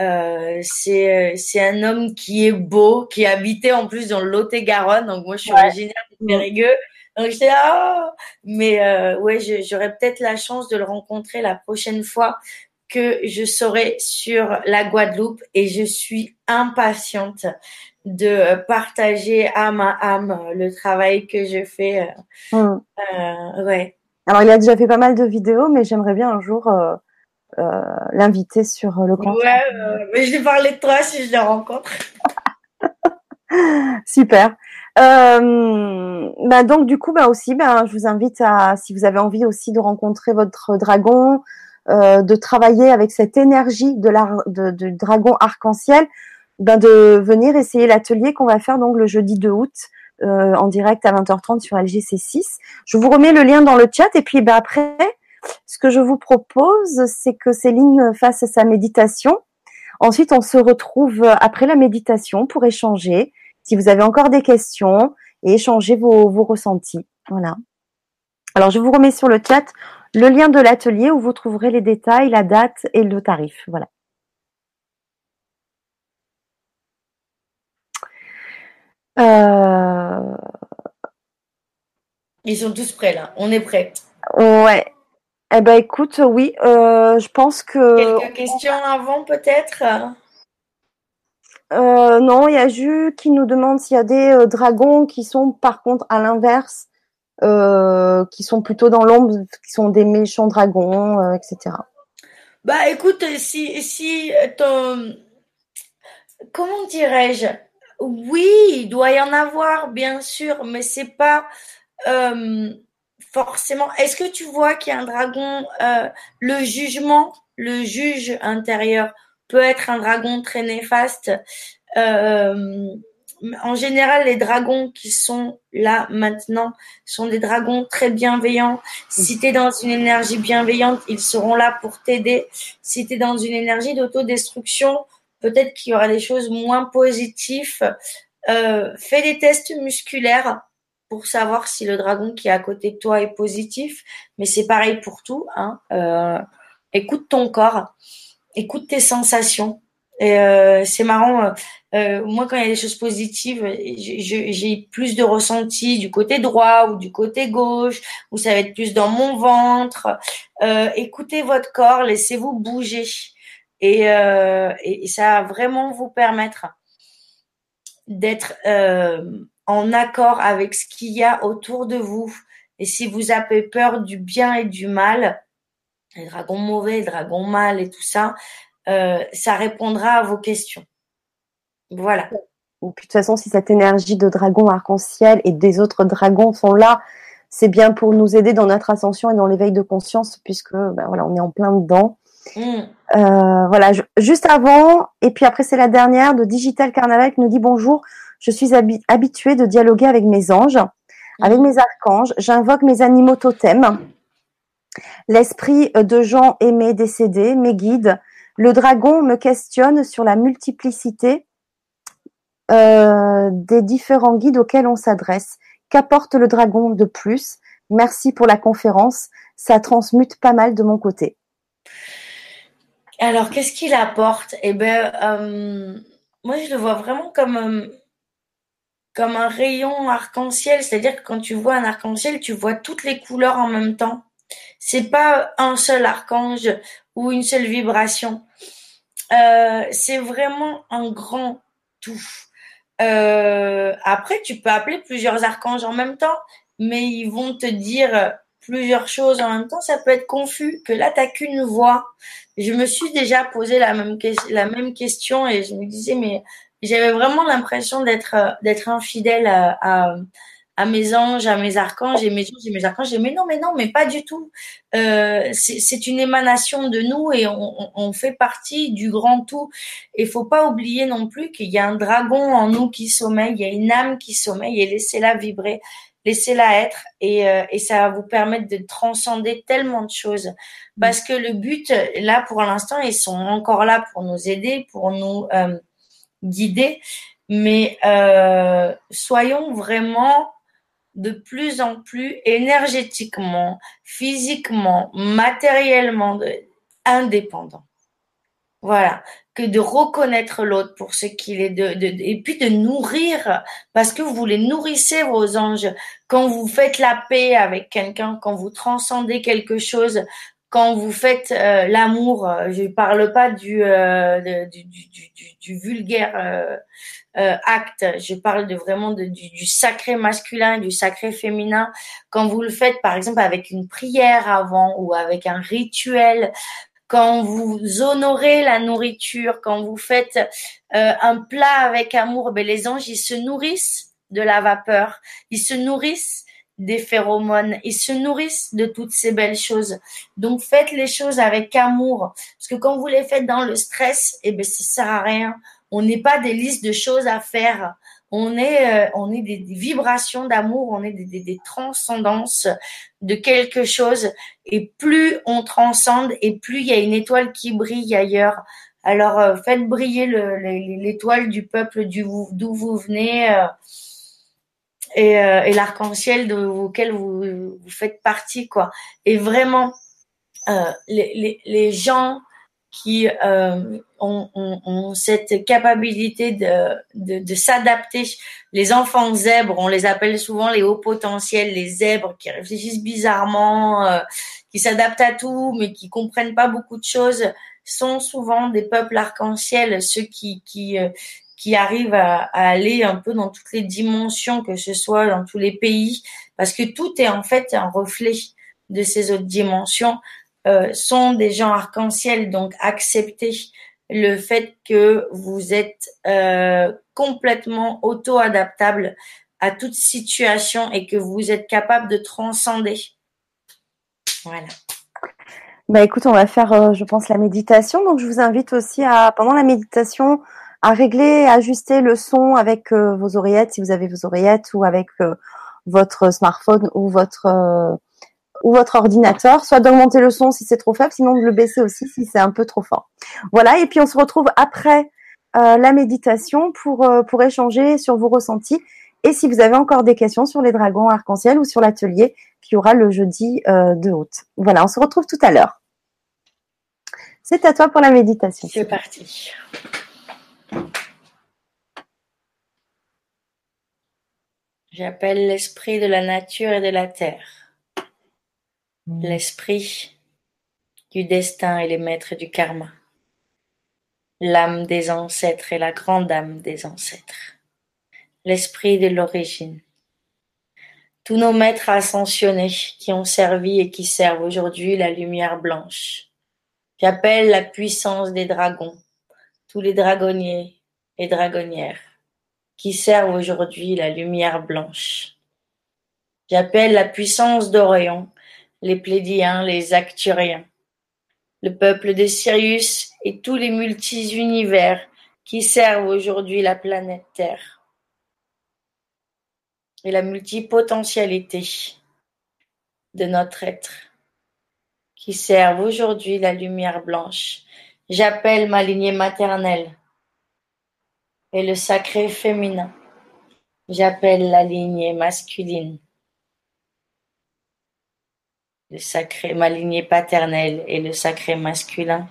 Euh, c'est un homme qui est beau, qui habitait en plus dans le Lot-et-Garonne. Donc moi je suis originaire de Périgueux. Donc j'étais là, oh mais euh, ouais, j'aurais peut-être la chance de le rencontrer la prochaine fois que je serai sur la Guadeloupe et je suis impatiente de partager âme à âme le travail que je fais. Euh, mm. euh, ouais. Alors, il a déjà fait pas mal de vidéos, mais j'aimerais bien un jour euh, euh l'inviter sur le compte. Ouais, mais je vais parler de toi si je le rencontre. Super. bah donc du coup bah aussi bah, je vous invite à si vous avez envie aussi de rencontrer votre dragon, de travailler avec cette énergie de la de, de dragon arc-en-ciel ben de venir essayer l'atelier qu'on va faire donc le jeudi 2 août euh, en direct à 20h30 sur LGC6. Je vous remets le lien dans le chat et puis ben après, ce que je vous propose, c'est que Céline fasse sa méditation. Ensuite, on se retrouve après la méditation pour échanger. Si vous avez encore des questions et échanger vos, vos ressentis. Voilà. Alors, je vous remets sur le chat le lien de l'atelier où vous trouverez les détails, la date et le tarif. Voilà. Euh... Ils sont tous prêts là. On est prêts. Ouais. Eh ben écoute, oui, euh, je pense que. Quelques questions avant peut-être? Euh, non, il y a Jus qui nous demande s'il y a des dragons qui sont par contre à l'inverse, qui sont plutôt dans l'ombre, qui sont des méchants dragons, etc. Bah écoute, si si ton comment dirais-je? Oui, il doit y en avoir, bien sûr, mais c'est pas euh, forcément. Est-ce que tu vois qu'il y a un dragon, euh, le jugement, le juge intérieur peut être un dragon très néfaste. Euh, en général, les dragons qui sont là maintenant sont des dragons très bienveillants. Si tu es dans une énergie bienveillante, ils seront là pour t'aider. Si tu es dans une énergie d'autodestruction, peut-être qu'il y aura des choses moins positives. Euh, fais des tests musculaires pour savoir si le dragon qui est à côté de toi est positif. Mais c'est pareil pour tout. Hein. Euh, écoute ton corps, écoute tes sensations. Euh, c'est marrant, moi quand il y a des choses positives, j'ai plus de ressenti du côté droit ou du côté gauche, ou ça va être plus dans mon ventre. écoutez votre corps, laissez-vous bouger. Et, et, ça va vraiment vous permettre d'être en accord avec ce qu'il y a autour de vous. Et si vous avez peur du bien et du mal, les dragons mauvais, les dragons mal et tout ça, euh, ça répondra à vos questions. Voilà. de toute façon, si cette énergie de dragon arc-en-ciel et des autres dragons sont là, c'est bien pour nous aider dans notre ascension et dans l'éveil de conscience, puisque ben voilà, on est en plein dedans. Mm. Euh, voilà, juste avant, et puis après c'est la dernière de Digital Carnaval qui nous dit bonjour. Je suis habituée de dialoguer avec mes anges, avec mm. mes archanges. J'invoque mes animaux totems, l'esprit de gens aimés décédés, mes guides, le dragon me questionne sur la multiplicité euh, des différents guides auxquels on s'adresse. Qu'apporte le dragon de plus? Merci pour la conférence. Ça transmute pas mal de mon côté. Alors, qu'est-ce qu'il apporte? Eh ben, euh, moi, je le vois vraiment comme euh, comme un rayon arc-en-ciel. C'est-à-dire que quand tu vois un arc-en-ciel, tu vois toutes les couleurs en même temps. C'est pas un seul archange ou une seule vibration. Euh, c'est vraiment un grand tout. Après, tu peux appeler plusieurs archanges en même temps, mais ils vont te dire plusieurs choses en même temps. Ça peut être confus, que là, tu n'as qu'une voix. Je me suis déjà posé la même, la même question et je me disais, mais j'avais vraiment l'impression d'être d'être infidèle à, à mes anges, à mes archanges et mes anges et mes archanges. mais non, mais non, mais pas du tout. Euh, c'est une émanation de nous et on, on, fait partie du grand tout. Et faut pas oublier non plus qu'il y a un dragon en nous qui sommeille, il y a une âme qui sommeille et laissez-la vibrer, laissez-la être et, euh, et ça va vous permettre de transcender tellement de choses. Parce que le but, là pour l'instant, ils sont encore là pour nous aider, pour nous euh, guider. Mais euh, soyons vraiment de plus en plus énergétiquement, physiquement, matériellement indépendant. Voilà, que de reconnaître l'autre pour ce qu'il est, de, et puis de nourrir, parce que vous les nourrissez vos anges. Quand vous faites la paix avec quelqu'un, quand vous transcendez quelque chose, quand vous faites euh, l'amour, euh, je ne parle pas du, euh, du, du, du, du, vulgaire euh, acte. Je parle de vraiment de, du, sacré masculin, du sacré féminin. Quand vous le faites, par exemple, avec une prière avant ou avec un rituel, quand vous honorez la nourriture, quand vous faites euh, un plat avec amour, ben les anges, ils se nourrissent de la vapeur, ils se nourrissent des phéromones, ils se nourrissent de toutes ces belles choses. Donc faites les choses avec amour, parce que quand vous les faites dans le stress, eh ben ça sert à rien on n'est pas des listes de choses à faire. On est, euh, on est des, vibrations d'amour, on est des, transcendances de quelque chose. Et plus on transcende, et plus il y a une étoile qui brille ailleurs. Alors euh, faites briller l'étoile du peuple d'où vous venez euh, et, l'arc-en-ciel auquel vous, vous faites partie, quoi. Et vraiment, les, les gens qui euh, ont, ont, ont, cette capacité de, de, de s'adapter. Les enfants zèbres, on les appelle souvent les hauts potentiels, les zèbres qui réfléchissent bizarrement, euh, qui s'adaptent à tout, mais qui comprennent pas beaucoup de choses, sont souvent des peuples arc-en-ciel, ceux qui, qui, euh, qui arrivent à, à, aller un peu dans toutes les dimensions, que ce soit dans tous les pays, parce que tout est en fait un reflet de ces autres dimensions. Euh, sont des gens arc-en-ciel, donc acceptez le fait que vous êtes euh, complètement auto-adaptable à toute situation et que vous êtes capable de transcender. Voilà. Bah écoute, on va faire, euh, je pense, la méditation. Donc je vous invite aussi à, pendant la méditation, à régler, ajuster le son avec euh, vos oreillettes, si vous avez vos oreillettes, ou avec euh, votre smartphone ou votre ou votre ordinateur, soit d'augmenter le son si c'est trop faible, sinon de le baisser aussi si c'est un peu trop fort. Voilà, et puis on se retrouve après la méditation pour pour échanger sur vos ressentis et si vous avez encore des questions sur les dragons arc-en-ciel ou sur l'atelier qui aura le jeudi de août. Voilà, on se retrouve tout à l'heure. C'est à toi pour la méditation. C'est parti. J'appelle l'esprit de la nature et de la terre. L'esprit du destin et les maîtres du karma. L'âme des ancêtres et la grande âme des ancêtres. L'esprit de l'origine. Tous nos maîtres ascensionnés qui ont servi et qui servent aujourd'hui la lumière blanche J'appelle la puissance des dragons, tous les dragonniers et dragonnières qui servent aujourd'hui la lumière blanche. J'appelle la puissance d'Orion, les Plédiens, les Acturiens, le peuple de Sirius et tous les multi-univers qui servent aujourd'hui la planète Terre et la multipotentialité de notre être qui servent aujourd'hui la lumière blanche. J'appelle ma lignée maternelle et le sacré féminin. J'appelle la lignée masculine. Le sacré, ma lignée paternelle et le sacré masculin.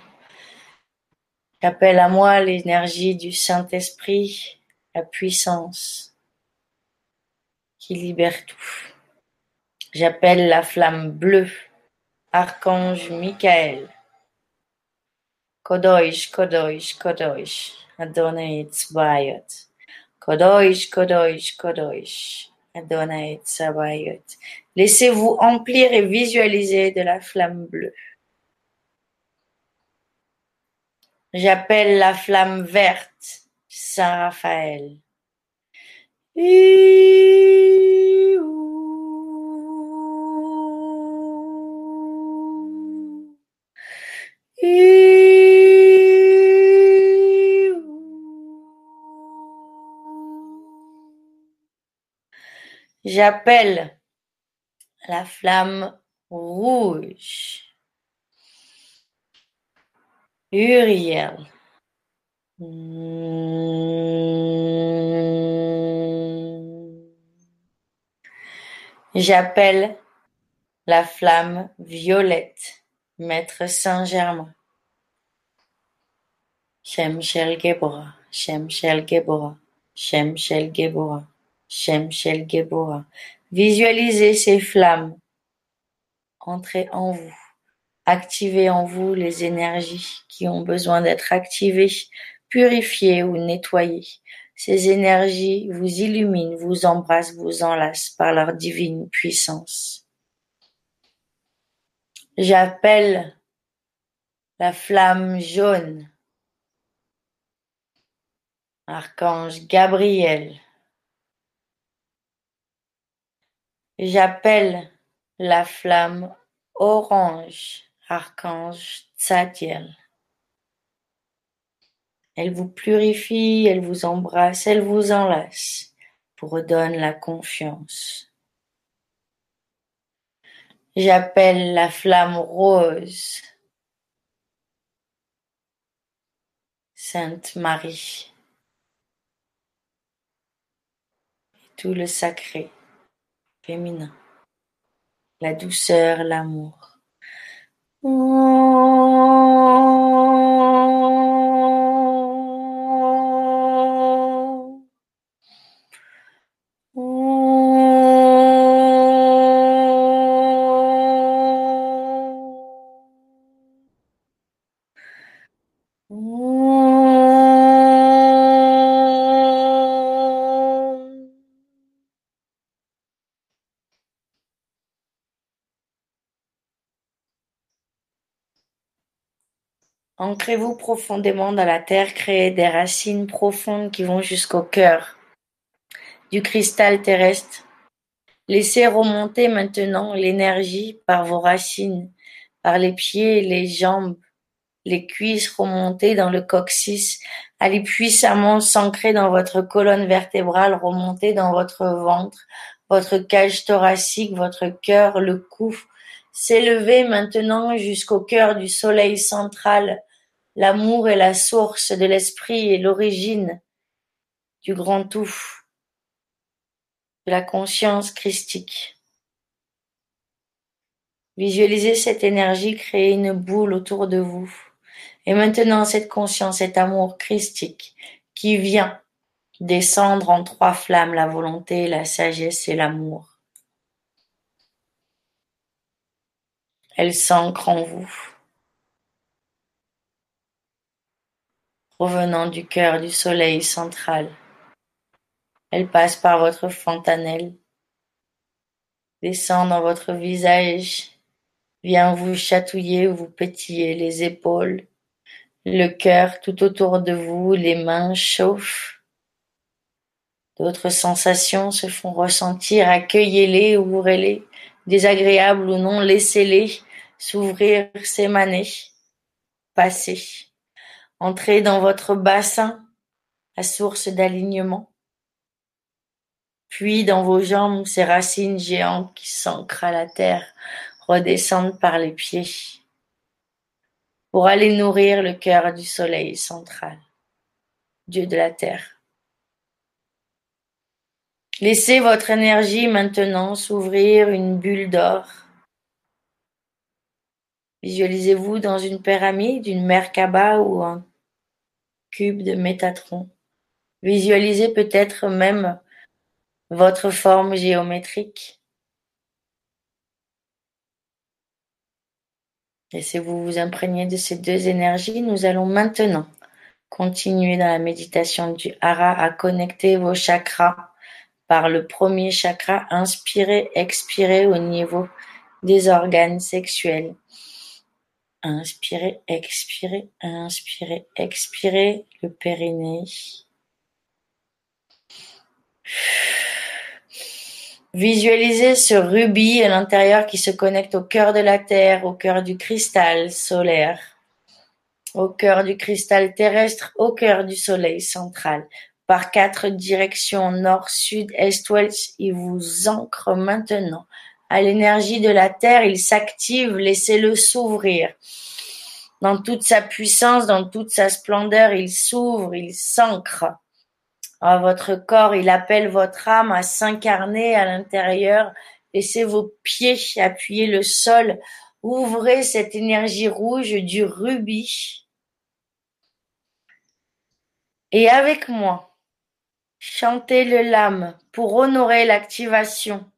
J'appelle à moi l'énergie du Saint-Esprit, la puissance qui libère tout. J'appelle la flamme bleue Archange Michael, Kodosh, Kodosh, Kodosh, Adonai Adonai Tzabayot. Laissez-vous emplir et visualiser de la flamme bleue. J'appelle la flamme verte Saint Raphaël. J'appelle la flamme rouge. Uriel. J'appelle la flamme violette. Maître Saint-Germain. Shem Gebora, Shem Gebora, Shem Shel Gebora, Shem Shel Gebora. Visualisez ces flammes entrer en vous. Activez en vous les énergies qui ont besoin d'être activées, purifiées ou nettoyées. Ces énergies vous illuminent, vous embrassent, vous enlacent par leur divine puissance. J'appelle la flamme jaune. Archange Gabriel. J'appelle la flamme orange. Archange Tzadiel. Elle vous purifie, elle vous embrasse, elle vous enlace, vous redonne la confiance. J'appelle la flamme rose. Sainte Marie. Et tout le sacré La douceur, l'amour. Ancrez-vous profondément dans la terre, créez des racines profondes qui vont jusqu'au cœur du cristal terrestre. Laissez remonter maintenant l'énergie par vos racines par les pieds, les jambes, les cuisses remontées dans le coccyx, allez puissamment s'ancrer dans votre colonne vertébrale, remonter dans votre ventre, votre cage thoracique, votre cœur, le cou, s'élever maintenant jusqu'au cœur du soleil central. L'amour est la source de l'esprit et l'origine du grand tout, de la conscience christique. Visualisez cette énergie créer une boule autour de vous. Et maintenant, cette conscience, cet amour christique qui vient descendre en trois flammes, la volonté, la sagesse et l'amour. Elle s'ancre en vous. Revenant du cœur du soleil central. Elle passe par votre fontanelle, descend dans votre visage, vient vous chatouiller, vous pétiller les épaules, le cœur tout autour de vous, les mains chauffent. D'autres sensations se font ressentir, accueillez-les, ouvrez-les, désagréables ou non, laissez-les s'ouvrir, s'émaner, passer. Entrez dans votre bassin, la source d'alignement. Puis dans vos jambes, ces racines géantes qui s'ancrent à la terre, redescendent par les pieds pour aller nourrir le cœur du soleil central, Dieu de la terre. Laissez votre énergie maintenant s'ouvrir une bulle d'or. Visualisez-vous dans une pyramide, une Merkaba ou un cube de Métatron. Visualisez peut-être même votre forme géométrique. Laissez-vous vous imprégner de ces deux énergies. Nous allons maintenant continuer dans la méditation du hara à connecter vos chakras par le premier chakra. Inspirez, expirez au niveau des organes sexuels. Inspirez, expirez, inspirez, expirez le périnée. Visualisez ce rubis à l'intérieur qui se connecte au cœur de la Terre, au cœur du cristal solaire, au cœur du cristal terrestre, au cœur du Soleil central. Par quatre directions, nord, sud, est, ouest, il vous ancre maintenant à l'énergie de la Terre, il s'active, laissez-le s'ouvrir. Dans toute sa puissance, dans toute sa splendeur, il s'ouvre, il s'ancre votre corps, il appelle votre âme à s'incarner à l'intérieur. Laissez vos pieds appuyer le sol. Ouvrez cette énergie rouge du rubis. Et avec moi, chantez le lame pour honorer l'activation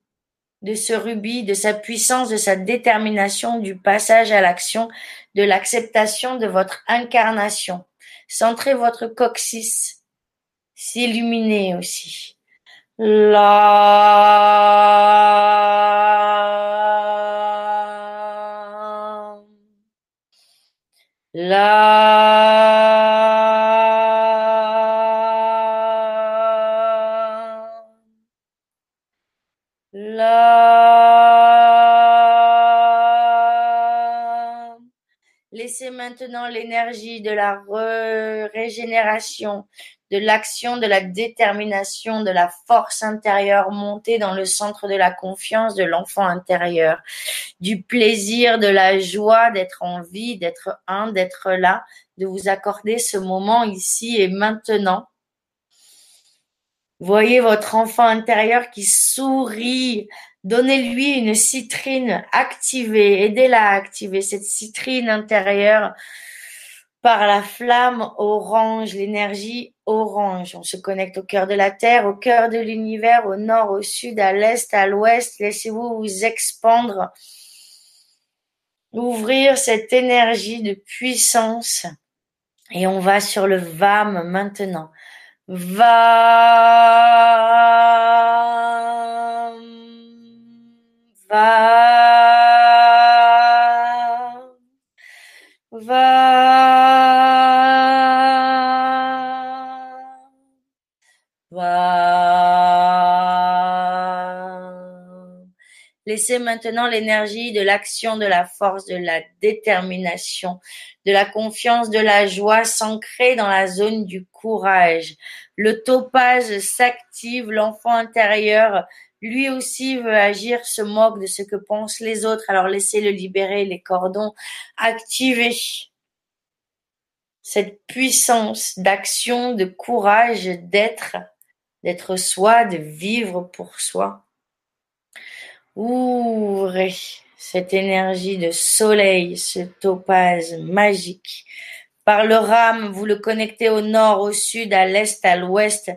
de ce rubis, de sa puissance, de sa détermination, du passage à l'action, de l'acceptation de votre incarnation. Centrez votre coccyx s'illuminer aussi. La Laissez maintenant l'énergie de la régénération, de l'action, de la détermination, de la force intérieure montée dans le centre de la confiance de l'enfant intérieur, du plaisir, de la joie d'être en vie, d'être un, d'être là, de vous accorder ce moment ici et maintenant. Voyez votre enfant intérieur qui sourit. Donnez-lui une citrine activée. Aidez-la à activer cette citrine intérieure par la flamme orange, l'énergie orange. On se connecte au cœur de la Terre, au cœur de l'univers, au nord, au sud, à l'est, à l'ouest. Laissez-vous vous expandre, ouvrir cette énergie de puissance. Et on va sur le VAM maintenant. VAM. VAM. VAM. Laissez maintenant l'énergie de l'action, de la force, de la détermination, de la confiance, de la joie s'ancrer dans la zone du courage. Le topage s'active, l'enfant intérieur lui aussi veut agir, se moque de ce que pensent les autres, alors laissez-le libérer les cordons, activez cette puissance d'action, de courage, d'être, d'être soi, de vivre pour soi. Ouvrez cette énergie de soleil, ce topaz magique. Par le rame, vous le connectez au nord, au sud, à l'est, à l'ouest,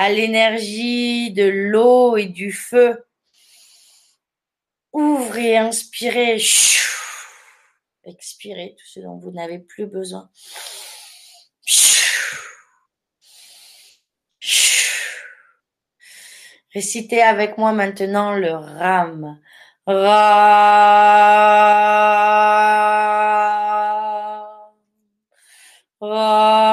à l'énergie de l'eau et du feu. Ouvrez, inspirez, expirez tout ce dont vous n'avez plus besoin. Récitez avec moi maintenant le Ram. Ram.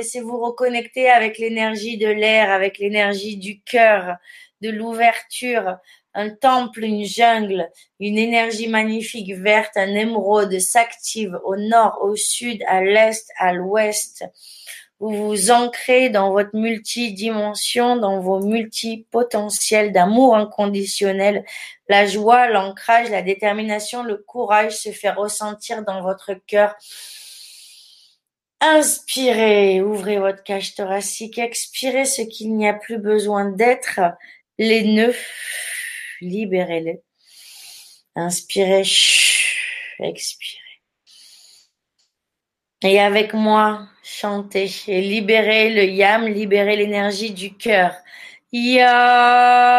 Laissez-vous reconnecter avec l'énergie de l'air, avec l'énergie du cœur, de l'ouverture, un temple, une jungle, une énergie magnifique verte, un émeraude s'active au nord, au sud, à l'est, à l'ouest. Vous vous ancrez dans votre multidimension, dans vos multipotentiels d'amour inconditionnel. La joie, l'ancrage, la détermination, le courage se fait ressentir dans votre cœur. Inspirez, ouvrez votre cage thoracique, expirez ce qu'il n'y a plus besoin d'être, les nœuds, libérez-les. Inspirez, expirez. Et avec moi, chantez et libérez le yam, libérez l'énergie du cœur. Ya.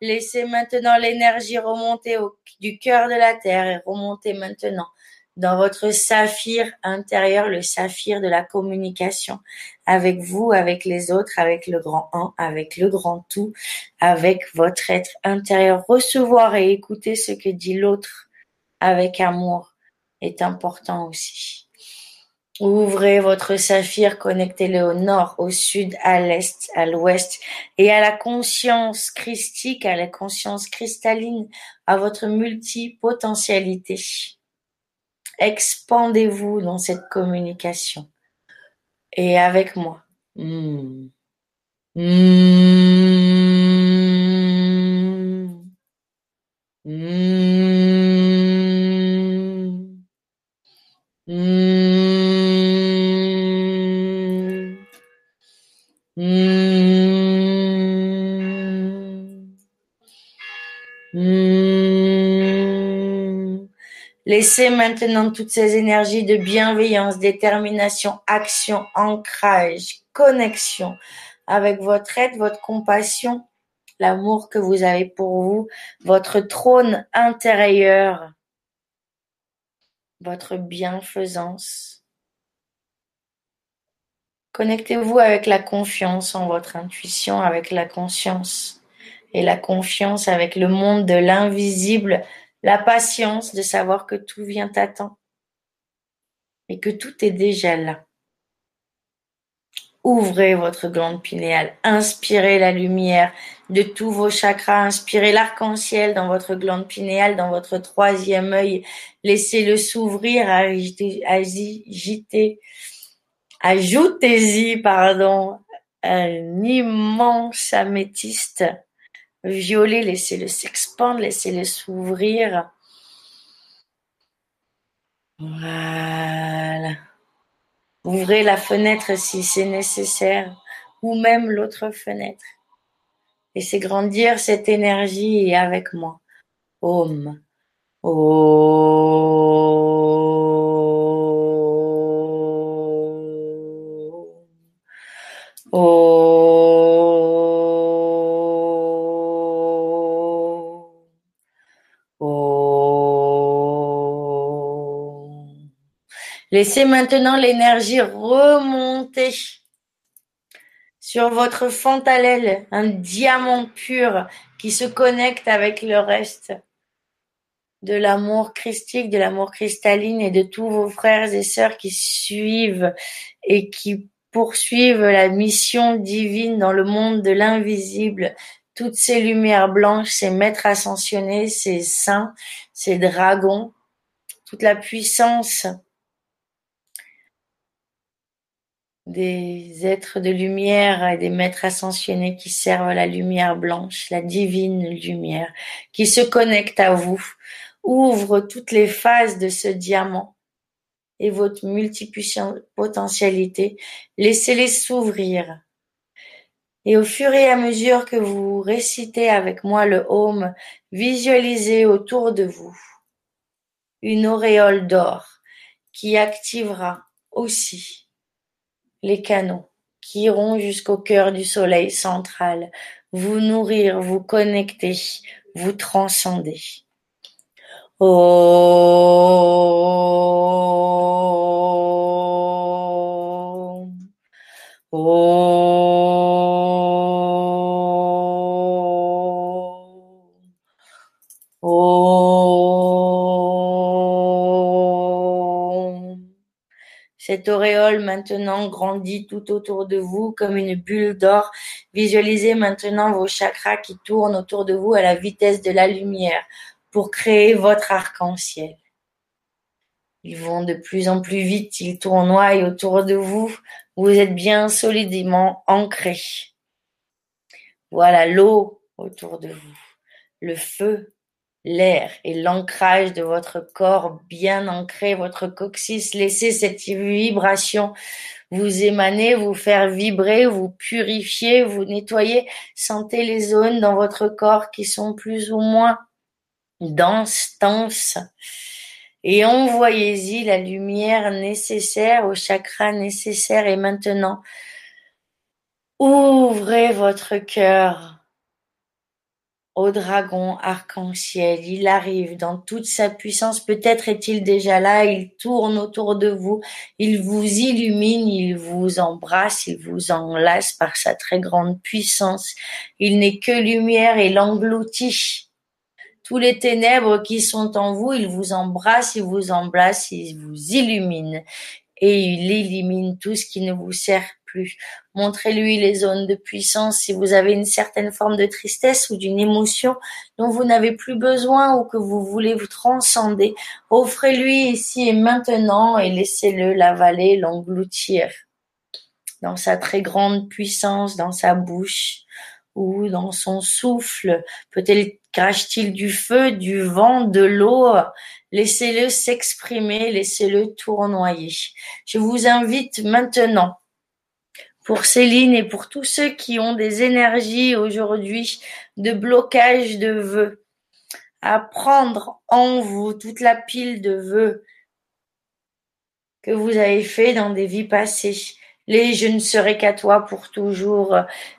Laissez maintenant l'énergie remonter du cœur de la terre et remonter maintenant dans votre saphir intérieur, le saphir de la communication avec vous, avec les autres, avec le grand un, avec le grand tout, avec votre être intérieur. Recevoir et écouter ce que dit l'autre avec amour est important aussi. Ouvrez votre saphir, connectez-le au nord, au sud, à l'est, à l'ouest et à la conscience christique, à la conscience cristalline, à votre multipotentialité. Expandez-vous dans cette communication. Et avec moi. Hmm. Hmm. Hmm. Laissez maintenant toutes ces énergies de bienveillance, détermination, action, ancrage, connexion avec votre aide, votre compassion, l'amour que vous avez pour vous, votre trône intérieur, votre bienfaisance. Connectez-vous avec la confiance en votre intuition, avec la conscience et la confiance avec le monde de l'invisible la patience de savoir que tout vient à temps et que tout est déjà là. Ouvrez votre glande pinéale, inspirez la lumière de tous vos chakras, inspirez l'arc-en-ciel dans votre glande pinéale, dans votre troisième œil, laissez-le s'ouvrir, agitez, ajoutez-y, pardon, un immense améthyste violet, laissez-le s'expandre, laissez-le s'ouvrir. Voilà. Ouvrez la fenêtre si c'est nécessaire, ou même l'autre fenêtre. Laissez grandir cette énergie avec moi. Laissez maintenant l'énergie remonter sur votre fontanelle, un diamant pur qui se connecte avec le reste de l'amour christique, de l'amour cristalline et de tous vos frères et sœurs qui suivent et qui poursuivent la mission divine dans le monde de l'invisible. Toutes ces lumières blanches, ces maîtres ascensionnés, ces saints, ces dragons, toute la puissance des êtres de lumière et des maîtres ascensionnés qui servent la lumière blanche, la divine lumière, qui se connecte à vous, ouvre toutes les phases de ce diamant et votre multipotentialité. Laissez-les s'ouvrir. Et au fur et à mesure que vous récitez avec moi le home, visualisez autour de vous une auréole d'or qui activera aussi les canaux qui iront jusqu'au cœur du soleil central, vous nourrir, vous connecter, vous transcender. Auréole maintenant grandit tout autour de vous comme une bulle d'or. Visualisez maintenant vos chakras qui tournent autour de vous à la vitesse de la lumière pour créer votre arc-en-ciel. Ils vont de plus en plus vite, ils tournoient autour de vous. Vous êtes bien solidement ancré. Voilà l'eau autour de vous, le feu l'air et l'ancrage de votre corps bien ancré, votre coccyx, laissez cette vibration vous émaner, vous faire vibrer, vous purifier, vous nettoyer. Sentez les zones dans votre corps qui sont plus ou moins denses. Et envoyez-y la lumière nécessaire, au chakra nécessaire. Et maintenant, ouvrez votre cœur au dragon arc-en-ciel. Il arrive dans toute sa puissance. Peut-être est-il déjà là. Il tourne autour de vous. Il vous illumine. Il vous embrasse. Il vous enlace par sa très grande puissance. Il n'est que lumière et l'engloutit. Tous les ténèbres qui sont en vous, il vous embrasse, il vous embrasse, il vous illumine et il élimine tout ce qui ne vous sert Montrez-lui les zones de puissance si vous avez une certaine forme de tristesse ou d'une émotion dont vous n'avez plus besoin ou que vous voulez vous transcender. Offrez-lui ici et maintenant et laissez-le l'avaler, l'engloutir dans sa très grande puissance, dans sa bouche ou dans son souffle. Peut-être crache-t-il du feu, du vent, de l'eau? Laissez-le s'exprimer, laissez-le tournoyer. Je vous invite maintenant pour Céline et pour tous ceux qui ont des énergies aujourd'hui de blocage de vœux, à prendre en vous toute la pile de vœux que vous avez fait dans des vies passées. Les je ne serai qu'à toi pour toujours.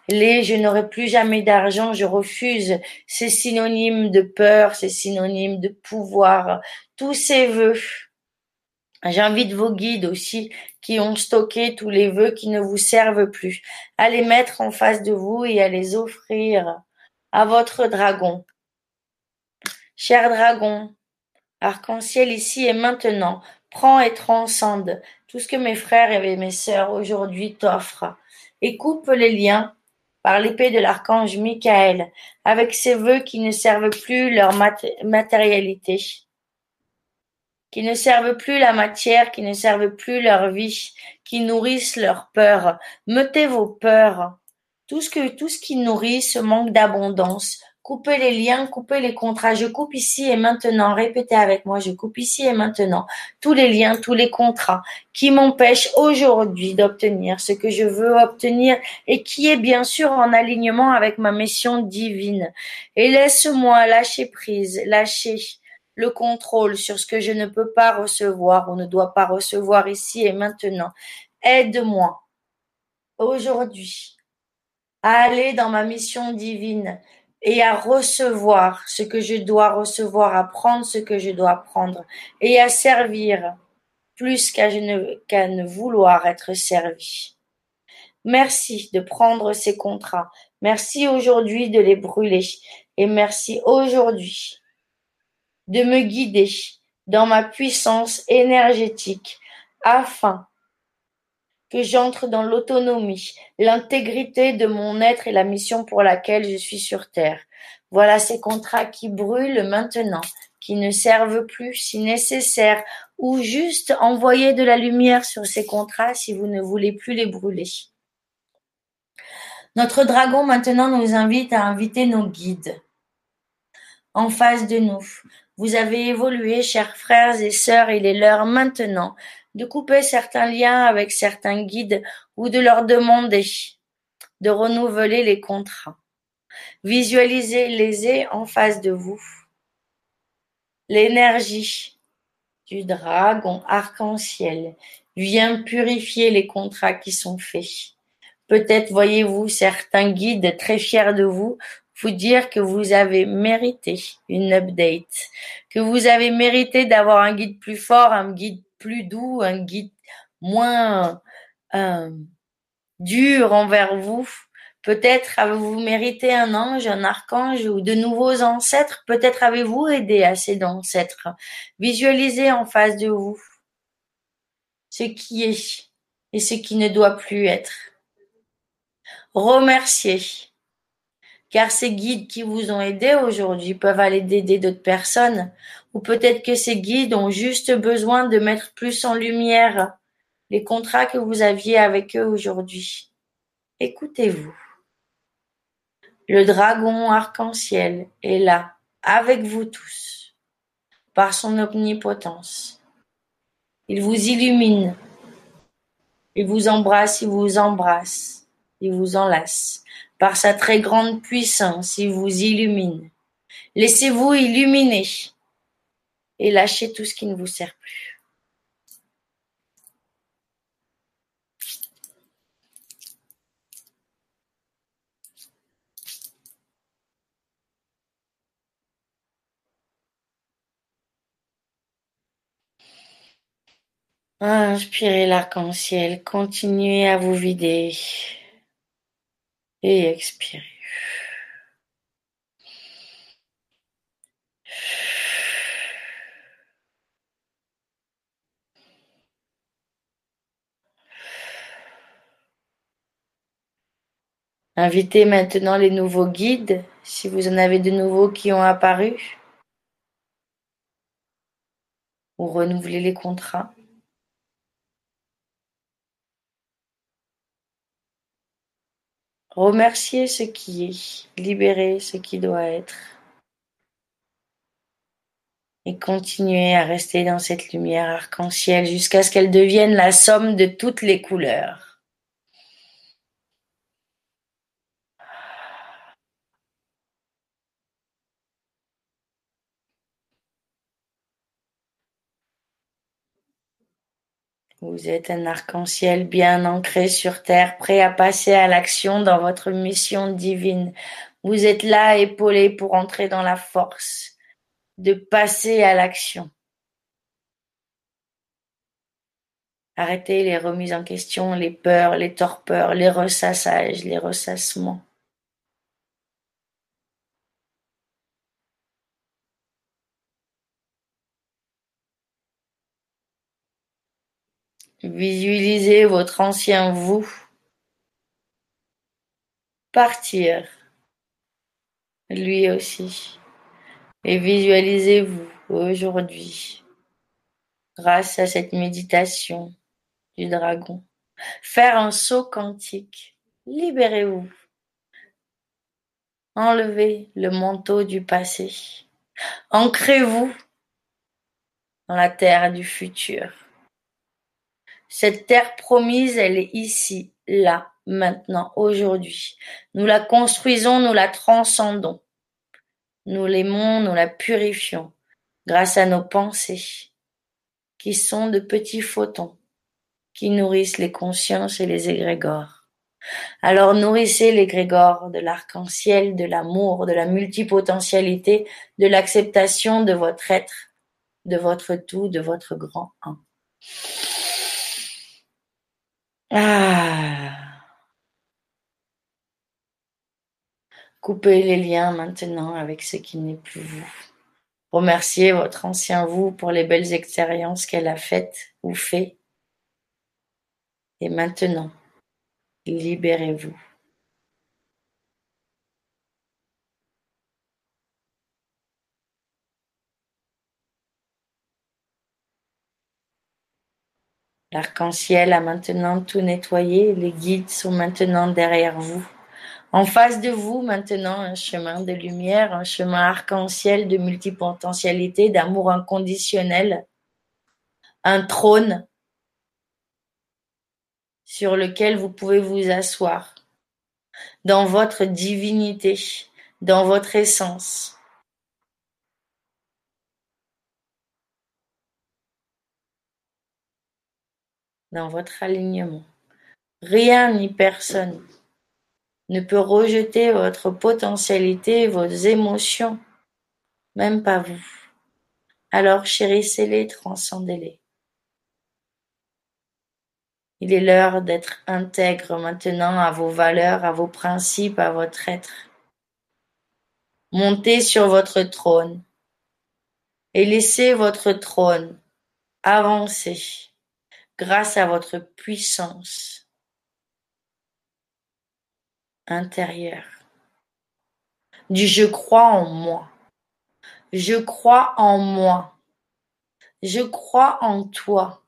Les je n'aurai plus jamais d'argent, je refuse. C'est synonyme de peur, c'est synonyme de pouvoir. Tous ces vœux J'invite vos guides aussi qui ont stocké tous les vœux qui ne vous servent plus à les mettre en face de vous et à les offrir à votre dragon. Cher dragon, arc-en-ciel ici et maintenant, prends et transcende tout ce que mes frères et mes sœurs aujourd'hui t'offrent et coupe les liens par l'épée de l'archange Michael avec ces vœux qui ne servent plus leur matérialité qui ne servent plus la matière, qui ne servent plus leur vie, qui nourrissent leur peur. Mettez vos peurs. Tout ce que, tout ce qui nourrit ce manque d'abondance. Coupez les liens, coupez les contrats. Je coupe ici et maintenant. Répétez avec moi. Je coupe ici et maintenant tous les liens, tous les contrats qui m'empêchent aujourd'hui d'obtenir ce que je veux obtenir et qui est bien sûr en alignement avec ma mission divine. Et laisse-moi lâcher prise, lâcher le contrôle sur ce que je ne peux pas recevoir ou ne dois pas recevoir ici et maintenant. Aide-moi aujourd'hui à aller dans ma mission divine et à recevoir ce que je dois recevoir, à prendre ce que je dois prendre et à servir plus qu'à ne, qu'à ne vouloir être servi. Merci de prendre ces contrats. Merci aujourd'hui de les brûler. Et merci aujourd'hui de me guider dans ma puissance énergétique afin que j'entre dans l'autonomie, l'intégrité de mon être et la mission pour laquelle je suis sur Terre. Voilà ces contrats qui brûlent maintenant, qui ne servent plus si nécessaire, ou juste envoyer de la lumière sur ces contrats si vous ne voulez plus les brûler. Notre dragon maintenant nous invite à inviter nos guides en face de nous. Vous avez évolué, chers frères et sœurs, il est l'heure maintenant de couper certains liens avec certains guides ou de leur demander de renouveler les contrats. Visualisez-les en face de vous. L'énergie du dragon arc-en-ciel vient purifier les contrats qui sont faits. Peut-être voyez-vous certains guides très fiers de vous vous dire que vous avez mérité une update, que vous avez mérité d'avoir un guide plus fort, un guide plus doux, un guide moins euh, dur envers vous. Peut-être avez-vous mérité un ange, un archange ou de nouveaux ancêtres. Peut-être avez-vous aidé à ces ancêtres. Visualisez en face de vous ce qui est et ce qui ne doit plus être. Remerciez car ces guides qui vous ont aidé aujourd'hui peuvent aller aider d'autres personnes, ou peut-être que ces guides ont juste besoin de mettre plus en lumière les contrats que vous aviez avec eux aujourd'hui. Écoutez-vous. Le dragon arc-en-ciel est là, avec vous tous, par son omnipotence. Il vous illumine, il vous embrasse, il vous embrasse, il vous enlace par sa très grande puissance, il vous illumine. Laissez-vous illuminer et lâchez tout ce qui ne vous sert plus. Inspirez l'arc-en-ciel, continuez à vous vider et expirez. Invitez maintenant les nouveaux guides, si vous en avez de nouveaux qui ont apparu, ou renouvelez les contrats. Remerciez ce qui est, libérez ce qui doit être. Et continuez à rester dans cette lumière arc-en-ciel jusqu'à ce qu'elle devienne la somme de toutes les couleurs. Vous êtes un arc-en-ciel bien ancré sur terre, prêt à passer à l'action dans votre mission divine. Vous êtes là, épaulé pour entrer dans la force de passer à l'action. Arrêtez les remises en question, les peurs, les torpeurs, les ressassages, les ressassements. Visualisez votre ancien vous partir, lui aussi, et visualisez-vous aujourd'hui, grâce à cette méditation du dragon, faire un saut quantique, libérez-vous, enlevez le manteau du passé, ancrez-vous dans la terre du futur. Cette terre promise, elle est ici, là, maintenant, aujourd'hui. Nous la construisons, nous la transcendons. Nous l'aimons, nous la purifions grâce à nos pensées, qui sont de petits photons, qui nourrissent les consciences et les égrégores. Alors nourrissez l'égrégore de l'arc-en-ciel, de l'amour, de la multipotentialité, de l'acceptation de votre être, de votre tout, de votre grand un. Ah. Coupez les liens maintenant avec ce qui n'est plus vous. Remerciez votre ancien vous pour les belles expériences qu'elle a faites ou fait. Et maintenant, libérez-vous. L'arc-en-ciel a maintenant tout nettoyé, les guides sont maintenant derrière vous. En face de vous, maintenant, un chemin de lumière, un chemin arc-en-ciel de multipotentialité, d'amour inconditionnel, un trône sur lequel vous pouvez vous asseoir, dans votre divinité, dans votre essence. Dans votre alignement. Rien ni personne ne peut rejeter votre potentialité, vos émotions, même pas vous. Alors chérissez-les, transcendez-les. Il est l'heure d'être intègre maintenant à vos valeurs, à vos principes, à votre être. Montez sur votre trône et laissez votre trône avancer grâce à votre puissance intérieure. Du je crois en moi. Je crois en moi. Je crois en toi.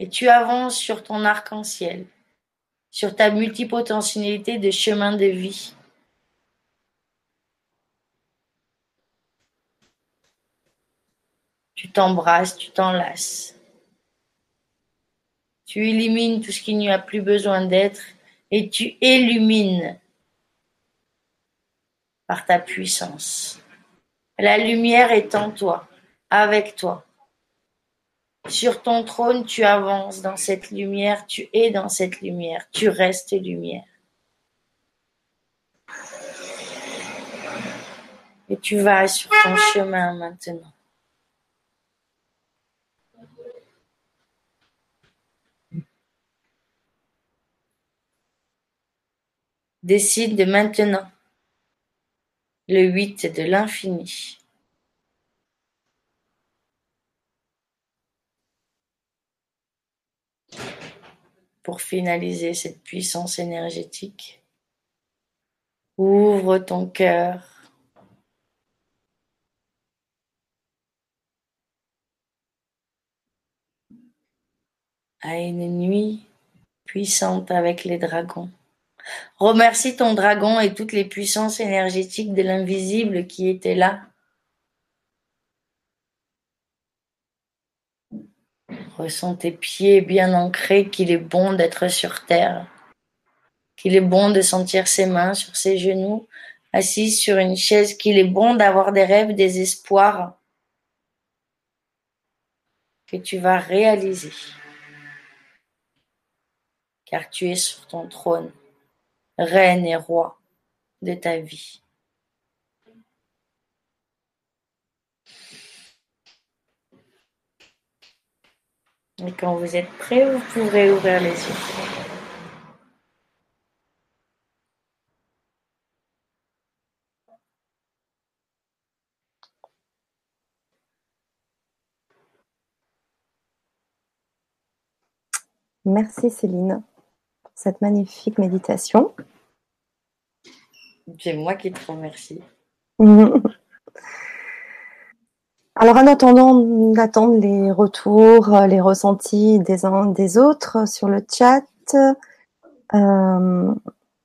Et tu avances sur ton arc-en-ciel, sur ta multipotentialité de chemin de vie. Tu t'embrasses, tu t'enlaces. Tu élimines tout ce qui n'y a plus besoin d'être et tu illumines par ta puissance. La lumière est en toi, avec toi. Sur ton trône, tu avances dans cette lumière, tu es dans cette lumière, tu restes lumière. Et tu vas sur ton chemin maintenant. Décide de maintenant le huit de l'infini. Pour finaliser cette puissance énergétique, ouvre ton cœur. à une nuit puissante avec les dragons. Remercie ton dragon et toutes les puissances énergétiques de l'invisible qui étaient là. Ressens tes pieds bien ancrés qu'il est bon d'être sur terre, qu'il est bon de sentir ses mains sur ses genoux, assis sur une chaise, qu'il est bon d'avoir des rêves, des espoirs que tu vas réaliser, car tu es sur ton trône reine et roi de ta vie. Et quand vous êtes prêt, vous pourrez ouvrir les yeux. Merci Céline cette magnifique méditation. C'est moi qui te remercie. Alors en attendant d'attendre les retours, les ressentis des uns des autres sur le chat, euh,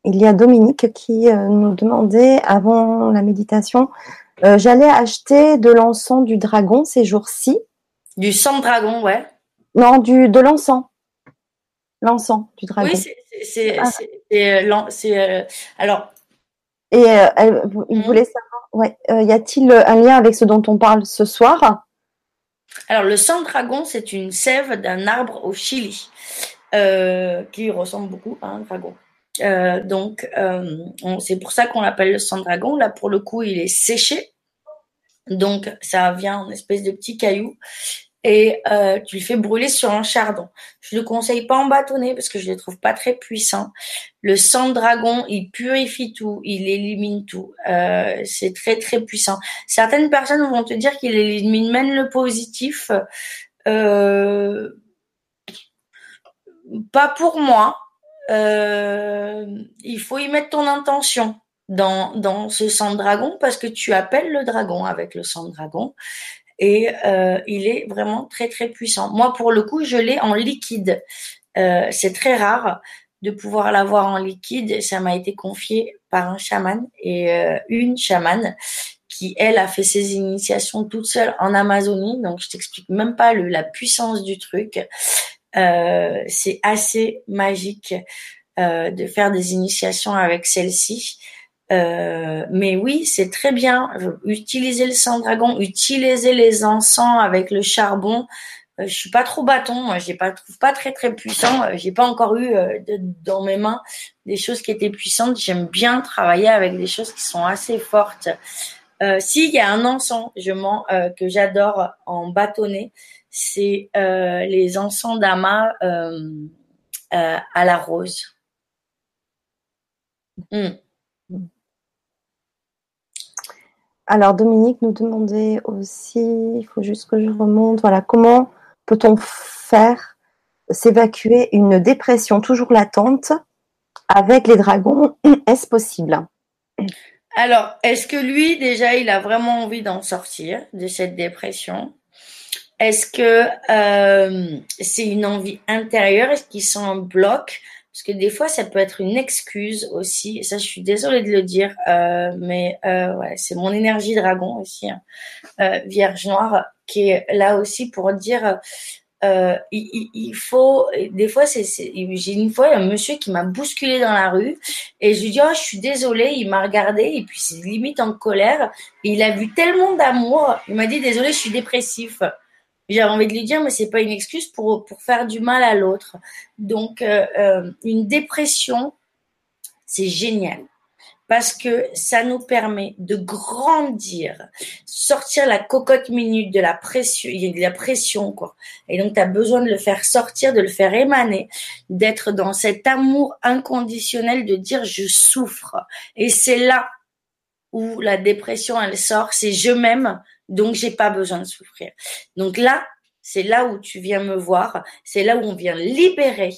il y a Dominique qui euh, nous demandait avant la méditation, euh, j'allais acheter de l'encens du dragon ces jours-ci. Du sang de dragon, ouais. Non, du de l'encens. L'encens du dragon. Oui, c'est c'est alors et euh, il mmh. voulait savoir, ouais, euh, y a-t-il un lien avec ce dont on parle ce soir? Alors, le sang dragon, c'est une sève d'un arbre au Chili euh, qui ressemble beaucoup à un dragon. donc, c'est pour ça qu'on l'appelle le sang dragon. Là, pour le coup, il est séché. Donc, ça vient en espèce de petits cailloux et euh, tu le fais brûler sur un chardon. Je ne le conseille pas en bâtonnet parce que je ne le trouve pas très puissant. Le sang de dragon, il purifie tout, il élimine tout. Euh, c'est très très puissant. Certaines personnes vont te dire qu'il élimine même le positif. Euh, pas pour moi. il faut y mettre ton intention dans, dans ce sang de dragon parce que tu appelles le dragon avec le sang de dragon et euh, il est vraiment très très puissant. Moi pour le coup je l'ai en liquide. Euh, c'est très rare de pouvoir l'avoir en liquide. Ça m'a été confié par un chaman et euh, une chamane qui elle a fait ses initiations toute seule en Amazonie. Donc je t'explique même pas le, la puissance du truc. Euh, c'est assez magique euh, de faire des initiations avec celle-ci. Euh, mais oui, c'est très bien. Utiliser le sang dragon, utiliser les encens avec le charbon. Euh, je suis pas trop bâton, j'ai pas trouve pas très très puissant. Euh, j'ai pas encore eu dans mes mains des choses qui étaient puissantes. J'aime bien travailler avec des choses qui sont assez fortes. S'il y a un encens, je que j'adore en bâtonnet, c'est les encens d'ama à la rose. Hmm. Alors Dominique nous demandait aussi, il faut juste que je remonte, voilà, comment peut-on faire s'évacuer une dépression toujours latente avec les dragons? Est-ce possible? Alors, est-ce que lui, déjà, il a vraiment envie d'en sortir de cette dépression? Est-ce que euh, c'est une envie intérieure? Est-ce qu'il sent un bloc parce que des fois, ça peut être une excuse aussi. ça, je suis désolée de le dire, euh, mais euh, c'est mon énergie dragon aussi, hein. euh, Vierge Noire, qui est là aussi pour dire. Il, faut des fois c'est j'ai une fois un monsieur qui m'a bousculé dans la rue et je lui dis oh je suis désolée il m'a regardé et puis c'est limite en colère il a vu tellement d'amour il m'a dit désolé je suis dépressif j'avais envie de lui dire, mais c'est pas une excuse pour, pour faire du mal à l'autre. Donc, euh, euh, une dépression, c'est génial parce que ça nous permet de grandir, sortir la cocotte minute de la pression, il y a de la pression quoi. Et donc tu as besoin de le faire sortir, de le faire émaner, d'être dans cet amour inconditionnel de dire je souffre. Et c'est là où la dépression elle sort, c'est je m'aime, donc j'ai pas besoin de souffrir. Donc là, c'est là où tu viens me voir, c'est là où on vient libérer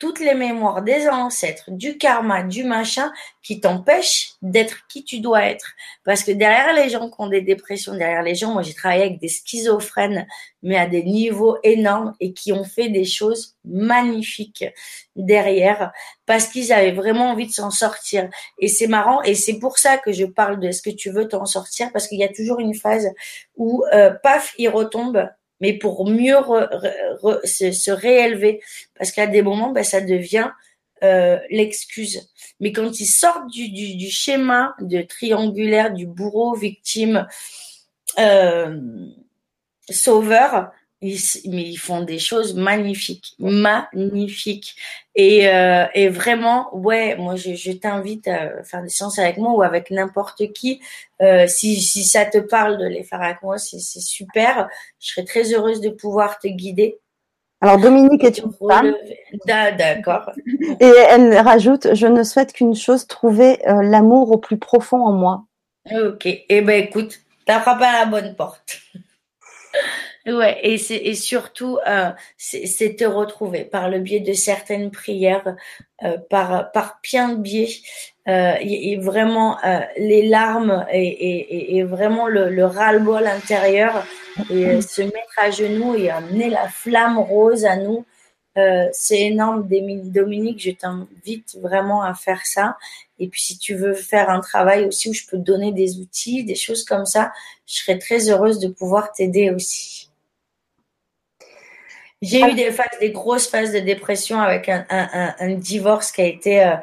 toutes les mémoires des ancêtres, du karma, du machin, qui t'empêchent d'être qui tu dois être. Parce que derrière les gens qui ont des dépressions, derrière les gens, moi j'ai travaillé avec des schizophrènes, mais à des niveaux énormes et qui ont fait des choses magnifiques derrière, parce qu'ils avaient vraiment envie de s'en sortir. Et c'est marrant, et c'est pour ça que je parle de est-ce que tu veux t'en sortir, parce qu'il y a toujours une phase où, euh, paf, il retombe mais pour mieux se, réélever. Parce qu'à des moments, ben, ça devient euh, l'excuse. Mais quand ils sortent du, schéma de triangulaire du bourreau, victime, euh, sauveur, ils, mais ils font des choses magnifiques, magnifiques. Et, euh, et vraiment, ouais, moi je, je t'invite à faire des séances avec moi ou avec n'importe qui. Euh, si, si ça te parle de les faire avec moi, c'est super. Je serais très heureuse de pouvoir te guider. Alors Dominique est une femme. D'accord. Et elle rajoute, je ne souhaite qu'une chose, trouver euh, l'amour au plus profond en moi. Ok. Eh ben écoute, t'as frappé à la bonne porte. Ouais, et c'est et surtout euh, c'est te retrouver par le biais de certaines prières, euh, par par plein de biais, euh, et, vraiment euh, les larmes et, et, et vraiment le, le ras-le-bol intérieur, et euh, se mettre à genoux et amener la flamme rose à nous. c'est énorme, Dominique. Je t'invite vraiment à faire ça. Et puis, si tu veux faire un travail aussi où je peux te donner des outils, des choses comme ça, je serais très heureuse de pouvoir t'aider aussi. J'ai eu des phases, des grosses phases de dépression avec un, un, un, divorce qui a été euh,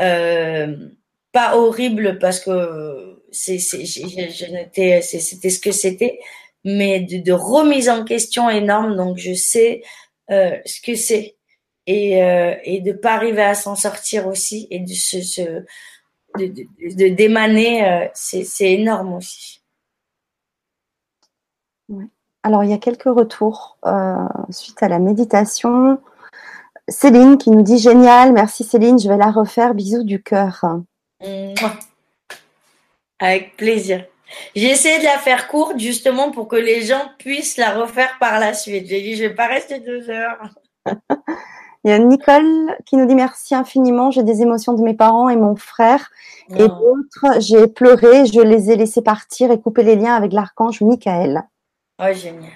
euh, pas horrible parce que c'est, c'est, c'était ce que c'était, mais de, de, remise en question énorme. Donc je sais euh, ce que c'est et euh, et de pas arriver à s'en sortir aussi et de se, se de, de, de, euh, c'est, c'est énorme aussi. Alors, il y a quelques retours euh, suite à la méditation. Céline qui nous dit génial, merci Céline, je vais la refaire, bisous du cœur. Avec plaisir. J'ai essayé de la faire courte justement pour que les gens puissent la refaire par la suite. J'ai dit, je vais pas rester deux heures. Il y a Nicole qui nous dit merci infiniment. J'ai des émotions de mes parents et mon frère et d'autres. J'ai pleuré, je les ai laissés partir et couper les liens avec l'archange Michael. Oh, génial.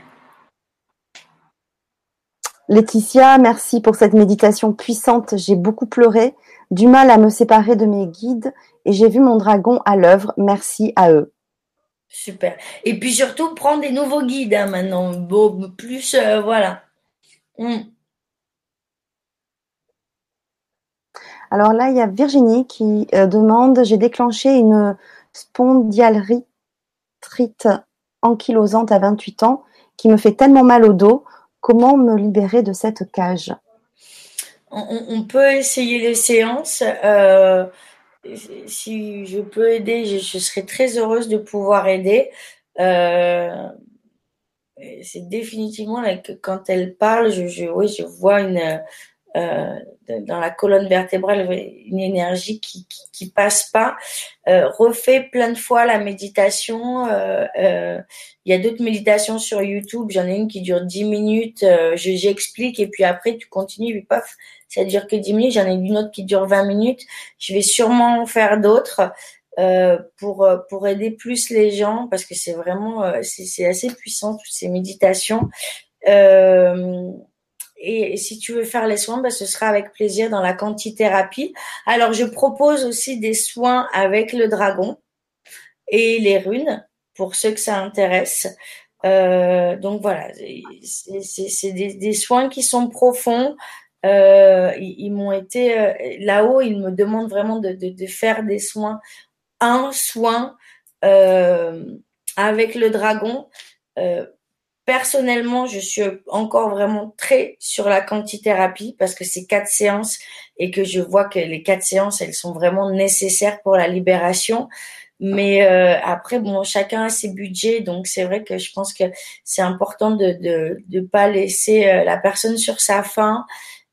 Laetitia, merci pour cette méditation puissante. J'ai beaucoup pleuré, du mal à me séparer de mes guides et j'ai vu mon dragon à l'œuvre. Merci à eux. Super. Et puis surtout, prendre des nouveaux guides hein, maintenant. plus, euh, voilà. Hmm. Alors là, il y a Virginie qui euh, demande J'ai déclenché une spondylarthrite ankylosante à 28 ans qui me fait tellement mal au dos. Comment me libérer de cette cage? On, peut essayer les séances. Euh, si je peux aider, je, serais très heureuse de pouvoir aider. Euh, c'est définitivement que quand elle parle, je, oui, je vois une, dans la colonne vertébrale une énergie qui, qui, passe pas. Euh, refais plein de fois la méditation. Euh, euh, il y a d'autres méditations sur YouTube. J'en ai une qui dure 10 minutes. J'explique et puis après tu continues. Puis paf, ça dure que 10 minutes. J'en ai une autre qui dure 20 minutes. Je vais sûrement en faire d'autres. pour pour aider plus les gens parce que c'est vraiment c'est assez puissant toutes ces méditations euh, et, si tu veux faire les soins, bah, ce sera avec plaisir dans la quantithérapie. Alors, je propose aussi des soins avec le dragon et les runes pour ceux que ça intéresse. Euh, donc voilà, c'est des, soins qui sont profonds. Euh, ils, m'ont été euh, là-haut, ils me demandent vraiment de, de, faire des soins, un soin avec le dragon Personnellement, je suis encore vraiment très sur la quantithérapie parce que c'est quatre séances et que je vois que les quatre séances, elles sont vraiment nécessaires pour la libération. Mais euh, après, bon, chacun a ses budgets, donc c'est vrai que je pense que c'est important de de de pas laisser euh, la personne sur sa faim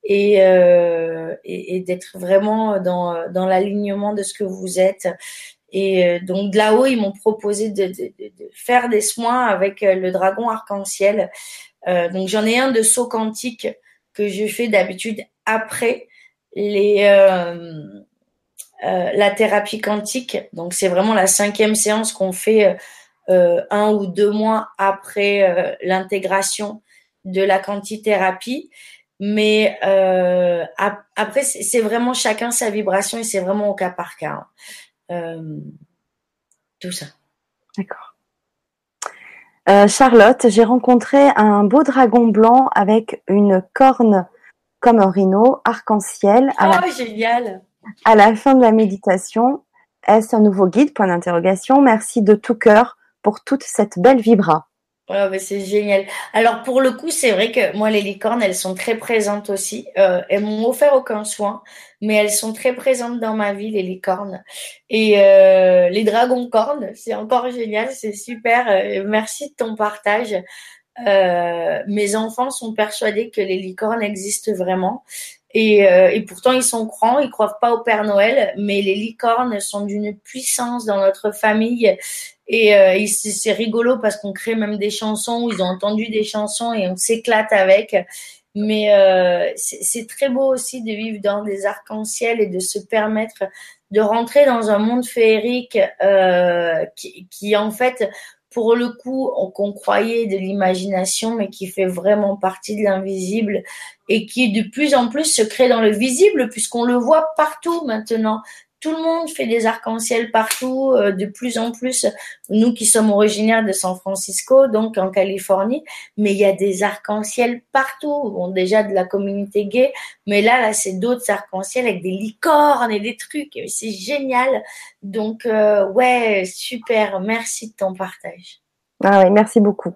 et euh, et, et d'être vraiment dans dans l'alignement de ce que vous êtes. Et euh, donc là-haut, ils m'ont proposé de, faire des soins avec euh, le dragon arc-en-ciel. Euh, donc j'en ai un de saut quantique que je fais d'habitude après la thérapie quantique. Donc c'est vraiment la cinquième séance qu'on fait un ou deux mois après l'intégration de la quantithérapie. Mais après, c'est vraiment chacun sa vibration et c'est vraiment au cas par cas. Euh, tout ça. D'accord. Euh, Charlotte, j'ai rencontré un beau dragon blanc avec une corne comme un rhino, arc-en-ciel. Oh, génial À la fin de la méditation, est-ce un nouveau guide? Point d'interrogation. Merci de tout cœur pour toute cette belle vibra. Oh, c'est génial. Alors pour le coup, c'est vrai que moi les licornes, elles sont très présentes aussi. Euh, elles m'ont offert aucun soin, mais elles sont très présentes dans ma vie les licornes. Et euh, les dragons cornes, c'est encore génial, c'est super. Euh, merci de ton partage. Euh, mes enfants sont persuadés que les licornes existent vraiment. Et, euh, et, pourtant, ils sont grands, ils croient pas au Père Noël, mais les licornes sont d'une puissance dans notre famille et, euh, c'est rigolo parce qu'on crée même des chansons où ils ont entendu des chansons et on s'éclate avec. Mais euh, c'est très beau aussi de vivre dans des arcs-en-ciel et de se permettre de rentrer dans un monde féerique euh, qui, qui, en fait, pour le coup, qu'on croyait de l'imagination, mais qui fait vraiment partie de l'invisible et qui de plus en plus se crée dans le visible puisqu'on le voit partout maintenant tout le monde fait des arcs-en-ciel partout, euh, de plus en plus, nous qui sommes originaires de San Francisco, donc en Californie, mais il y a des arcs-en-ciel partout, bon déjà de la communauté gay, mais là, là c'est d'autres arcs-en-ciel avec des licornes et des trucs, c'est génial. Donc euh, ouais, super, merci de ton partage. Ah oui, merci beaucoup.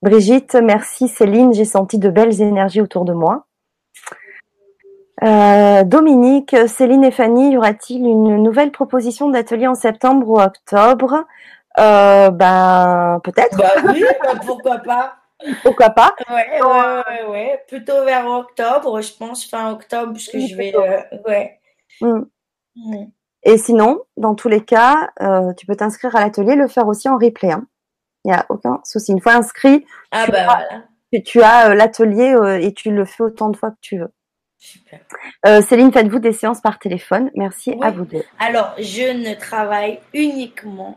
Brigitte, merci Céline, j'ai senti de belles énergies autour de moi. Euh, Dominique, Céline et Fanny, y aura-t-il une nouvelle proposition d'atelier en septembre ou octobre? Euh, Ben peut-être. Bah oui, bah, pourquoi pas. Pourquoi pas ouais, ouais, ouais, Plutôt vers octobre, je pense fin octobre, puisque je vais. Euh, ouais. Mm. Mm. Et sinon, dans tous les cas, tu peux t'inscrire à l'atelier, le faire aussi en replay. Hein. Il n'y a aucun souci. Une fois inscrit, ah tu, bah, as, voilà. tu, as l'atelier et tu le fais autant de fois que tu veux. Super. Euh, Céline, faites-vous des séances par téléphone Merci à vous deux. Alors, je ne travaille uniquement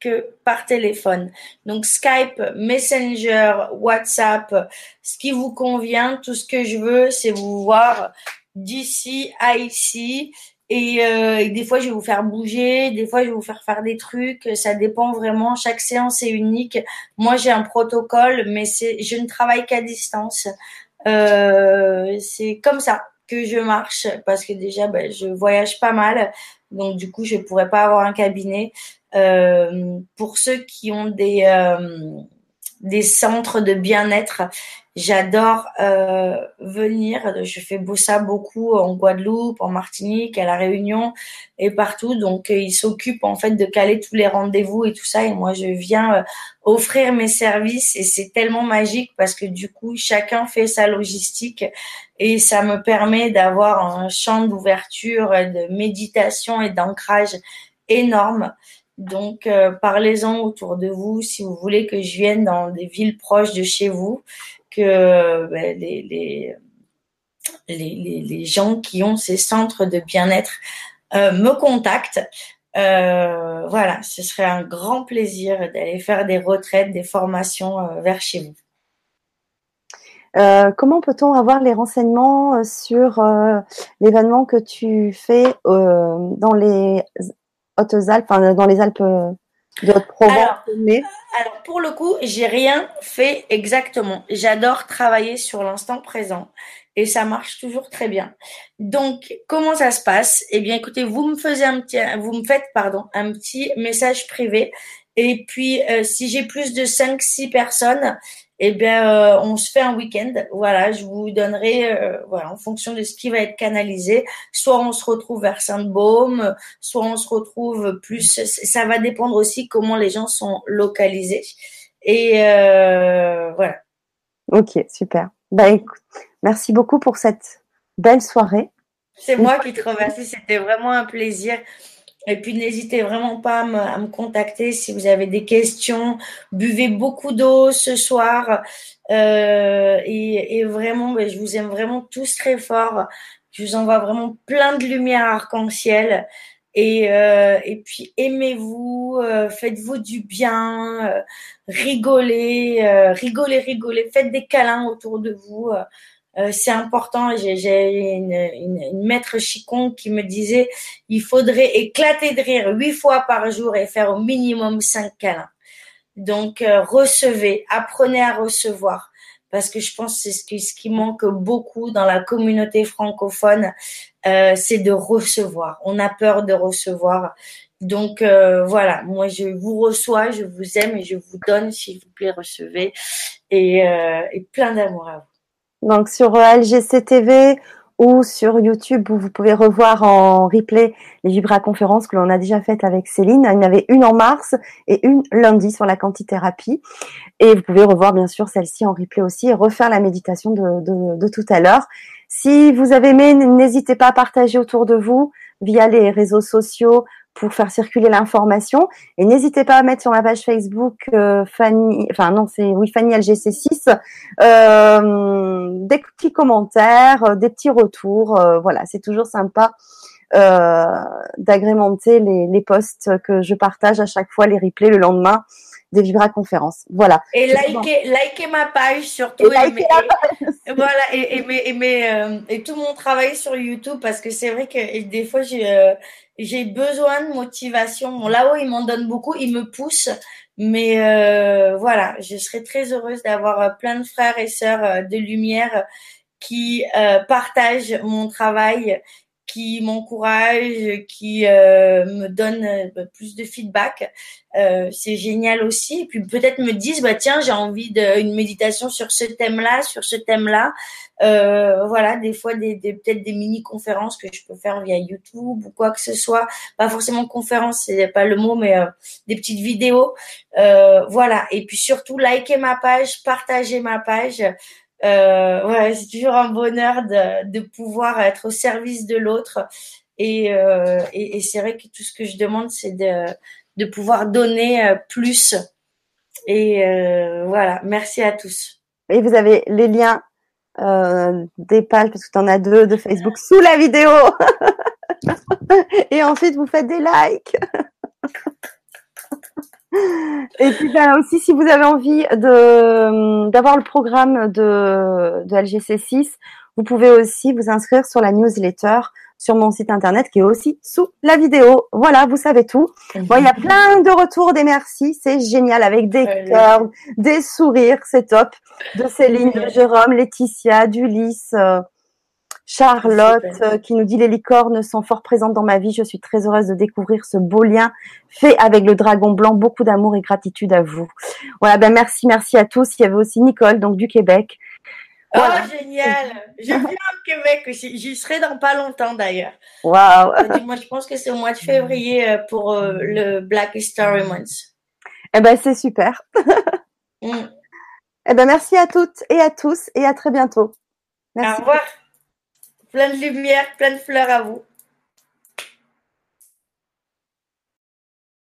que par téléphone. Donc Skype, Messenger, WhatsApp, ce qui vous convient, tout ce que je veux, c'est vous voir d'ici à ici. Et, euh, et, des fois, je vais vous faire bouger, des fois, je vais vous faire faire des trucs. Ça dépend vraiment. Chaque séance est unique. Moi, j'ai un protocole, mais c'est, je ne travaille qu'à distance. Euh, c'est comme ça que je marche parce que déjà ben, je voyage pas mal. Donc du coup je pourrais pas avoir un cabinet. Euh, pour ceux qui ont des euh, des centres de bien-être J'adore euh, venir. Je fais ça beaucoup en Guadeloupe, en Martinique, à la Réunion et partout. Donc euh, ils s'occupent en fait de caler tous les rendez-vous et tout ça. Et moi je viens euh, offrir mes services et c'est tellement magique parce que du coup chacun fait sa logistique et ça me permet d'avoir un champ d'ouverture, de méditation et d'ancrage énorme. Donc, euh, parlez-en autour de vous si vous voulez que je vienne dans des villes proches de chez vous que ben, les, les, les, les, gens qui ont ces centres de bien-être euh, me contactent. Euh, voilà, ce serait un grand plaisir d'aller faire des retraites, des formations euh, vers chez vous. Comment peut-on avoir les renseignements sur l'événement que tu fais dans les Hautes-Alpes, enfin, dans les Alpes alors, alors, pour le coup, j'ai rien fait exactement. J'adore travailler sur l'instant présent et ça marche toujours très bien. Donc, comment ça se passe? Eh bien, écoutez, vous me faisiez un petit, vous me faites pardon, un petit message privé et puis euh, si j'ai plus de 5 6 personnes, eh bien, euh, on se fait un week-end. Voilà, je vous donnerai, euh, voilà, en fonction de ce qui va être canalisé. Soit on se retrouve vers Sainte-Baume, soit on se retrouve plus. Ça va dépendre aussi comment les gens sont localisés. Et euh, voilà. Ok, super. Bah écoute, merci beaucoup pour cette belle soirée. C'est moi qui te remercie. C'était vraiment un plaisir. Et puis n'hésitez vraiment pas à me, contacter si vous avez des questions. Buvez beaucoup d'eau ce soir. Euh, et, vraiment, ben, je vous aime vraiment tous très fort. Je vous envoie vraiment plein de lumière arc-en-ciel. Et, euh, et puis aimez-vous, euh, faites-vous du bien, rigolez, rigolez, rigolez, faites des câlins autour de vous. Euh, c'est important. J'ai une, une, maître chicon qui me disait il faudrait éclater de rire huit fois par jour et faire au minimum cinq câlins. Donc euh, recevez, apprenez à recevoir parce que je pense que c'est ce qui, manque beaucoup dans la communauté francophone, euh, c'est de recevoir. On a peur de recevoir. Donc voilà, moi je vous reçois, je vous aime et je vous donne, s'il vous plaît, recevez et plein d'amour à vous. Donc sur euh, LGC TV ou sur YouTube vous pouvez revoir en replay les Vibra conférences que l'on a déjà faites avec Céline. Il y en avait une en mars et une lundi sur la quantithérapie. Et vous pouvez revoir bien sûr celle-ci en replay aussi et refaire la méditation de tout à l'heure. Si vous avez aimé, n'hésitez pas à partager autour de vous via les réseaux sociaux pour faire circuler l'information. Et n'hésitez pas à mettre sur ma page Facebook euh, Fanny, enfin non, c'est oui Fanny LGC6, euh, des petits commentaires, euh, des petits retours. Euh, voilà, c'est toujours sympa d'agrémenter les, les posts que je partage à chaque fois, les replays le lendemain des Vibra conférences. Voilà. Et likez, likez ma page surtout. Et, et, voilà, et, et, et, tout mon travail sur YouTube parce que c'est vrai que des fois j'ai j'ai besoin de motivation. Là-haut, il m'en donne beaucoup, il me pousse. Mais euh, voilà, je serais très heureuse d'avoir euh, plein de frères et sœurs euh, de lumière qui partagent mon travail, qui m'encouragent, qui me donnent plus de feedback. c'est génial aussi. Et puis peut-être me disent, bah tiens, j'ai envie d'une méditation sur ce thème-là, sur ce thème-là. Euh, voilà, des fois des, des peut-être des mini conférences que je peux faire via YouTube ou quoi que ce soit. Pas forcément conférence, c'est pas le mot, mais euh, des petites vidéos. Euh, voilà. Et puis surtout, liker ma page, partager ma page. Euh, voilà, c'est toujours un bonheur de, de pouvoir être au service de l'autre. Et, euh, et, et c'est vrai que tout ce que je demande, c'est de, de pouvoir donner plus. Et voilà, merci à tous. Et vous avez les liens euh, des pages, parce que tu en as deux de Facebook sous la vidéo. et ensuite, vous faites des likes. et puis ben, aussi, si vous avez envie de d'avoir le programme de, de LGC6, vous pouvez aussi vous inscrire sur la newsletter sur mon site internet qui est aussi sous la vidéo. Voilà, vous savez tout. Bon, il y a plein de retours des merci, c'est génial avec des cœurs, des sourires, c'est top. De Céline, de Jérôme, Laetitia, d'Ulysse, euh, Charlotte euh, qui nous dit les licornes sont fort présentes dans ma vie. Je suis très heureuse de découvrir ce beau lien fait avec le dragon blanc. Beaucoup d'amour et gratitude à vous. Voilà, ben merci, merci à tous. Il y avait aussi Nicole, donc du Québec, Oh, génial! Je viens au Québec aussi. J'y serai dans pas longtemps d'ailleurs. Waouh! Moi, je pense que c'est au mois de février euh, pour euh, le Black History Month. Eh ben, c'est super. mm. Eh ben, merci à toutes et à tous et à très bientôt. Merci. Au revoir. Plein de lumière, plein de fleurs à vous.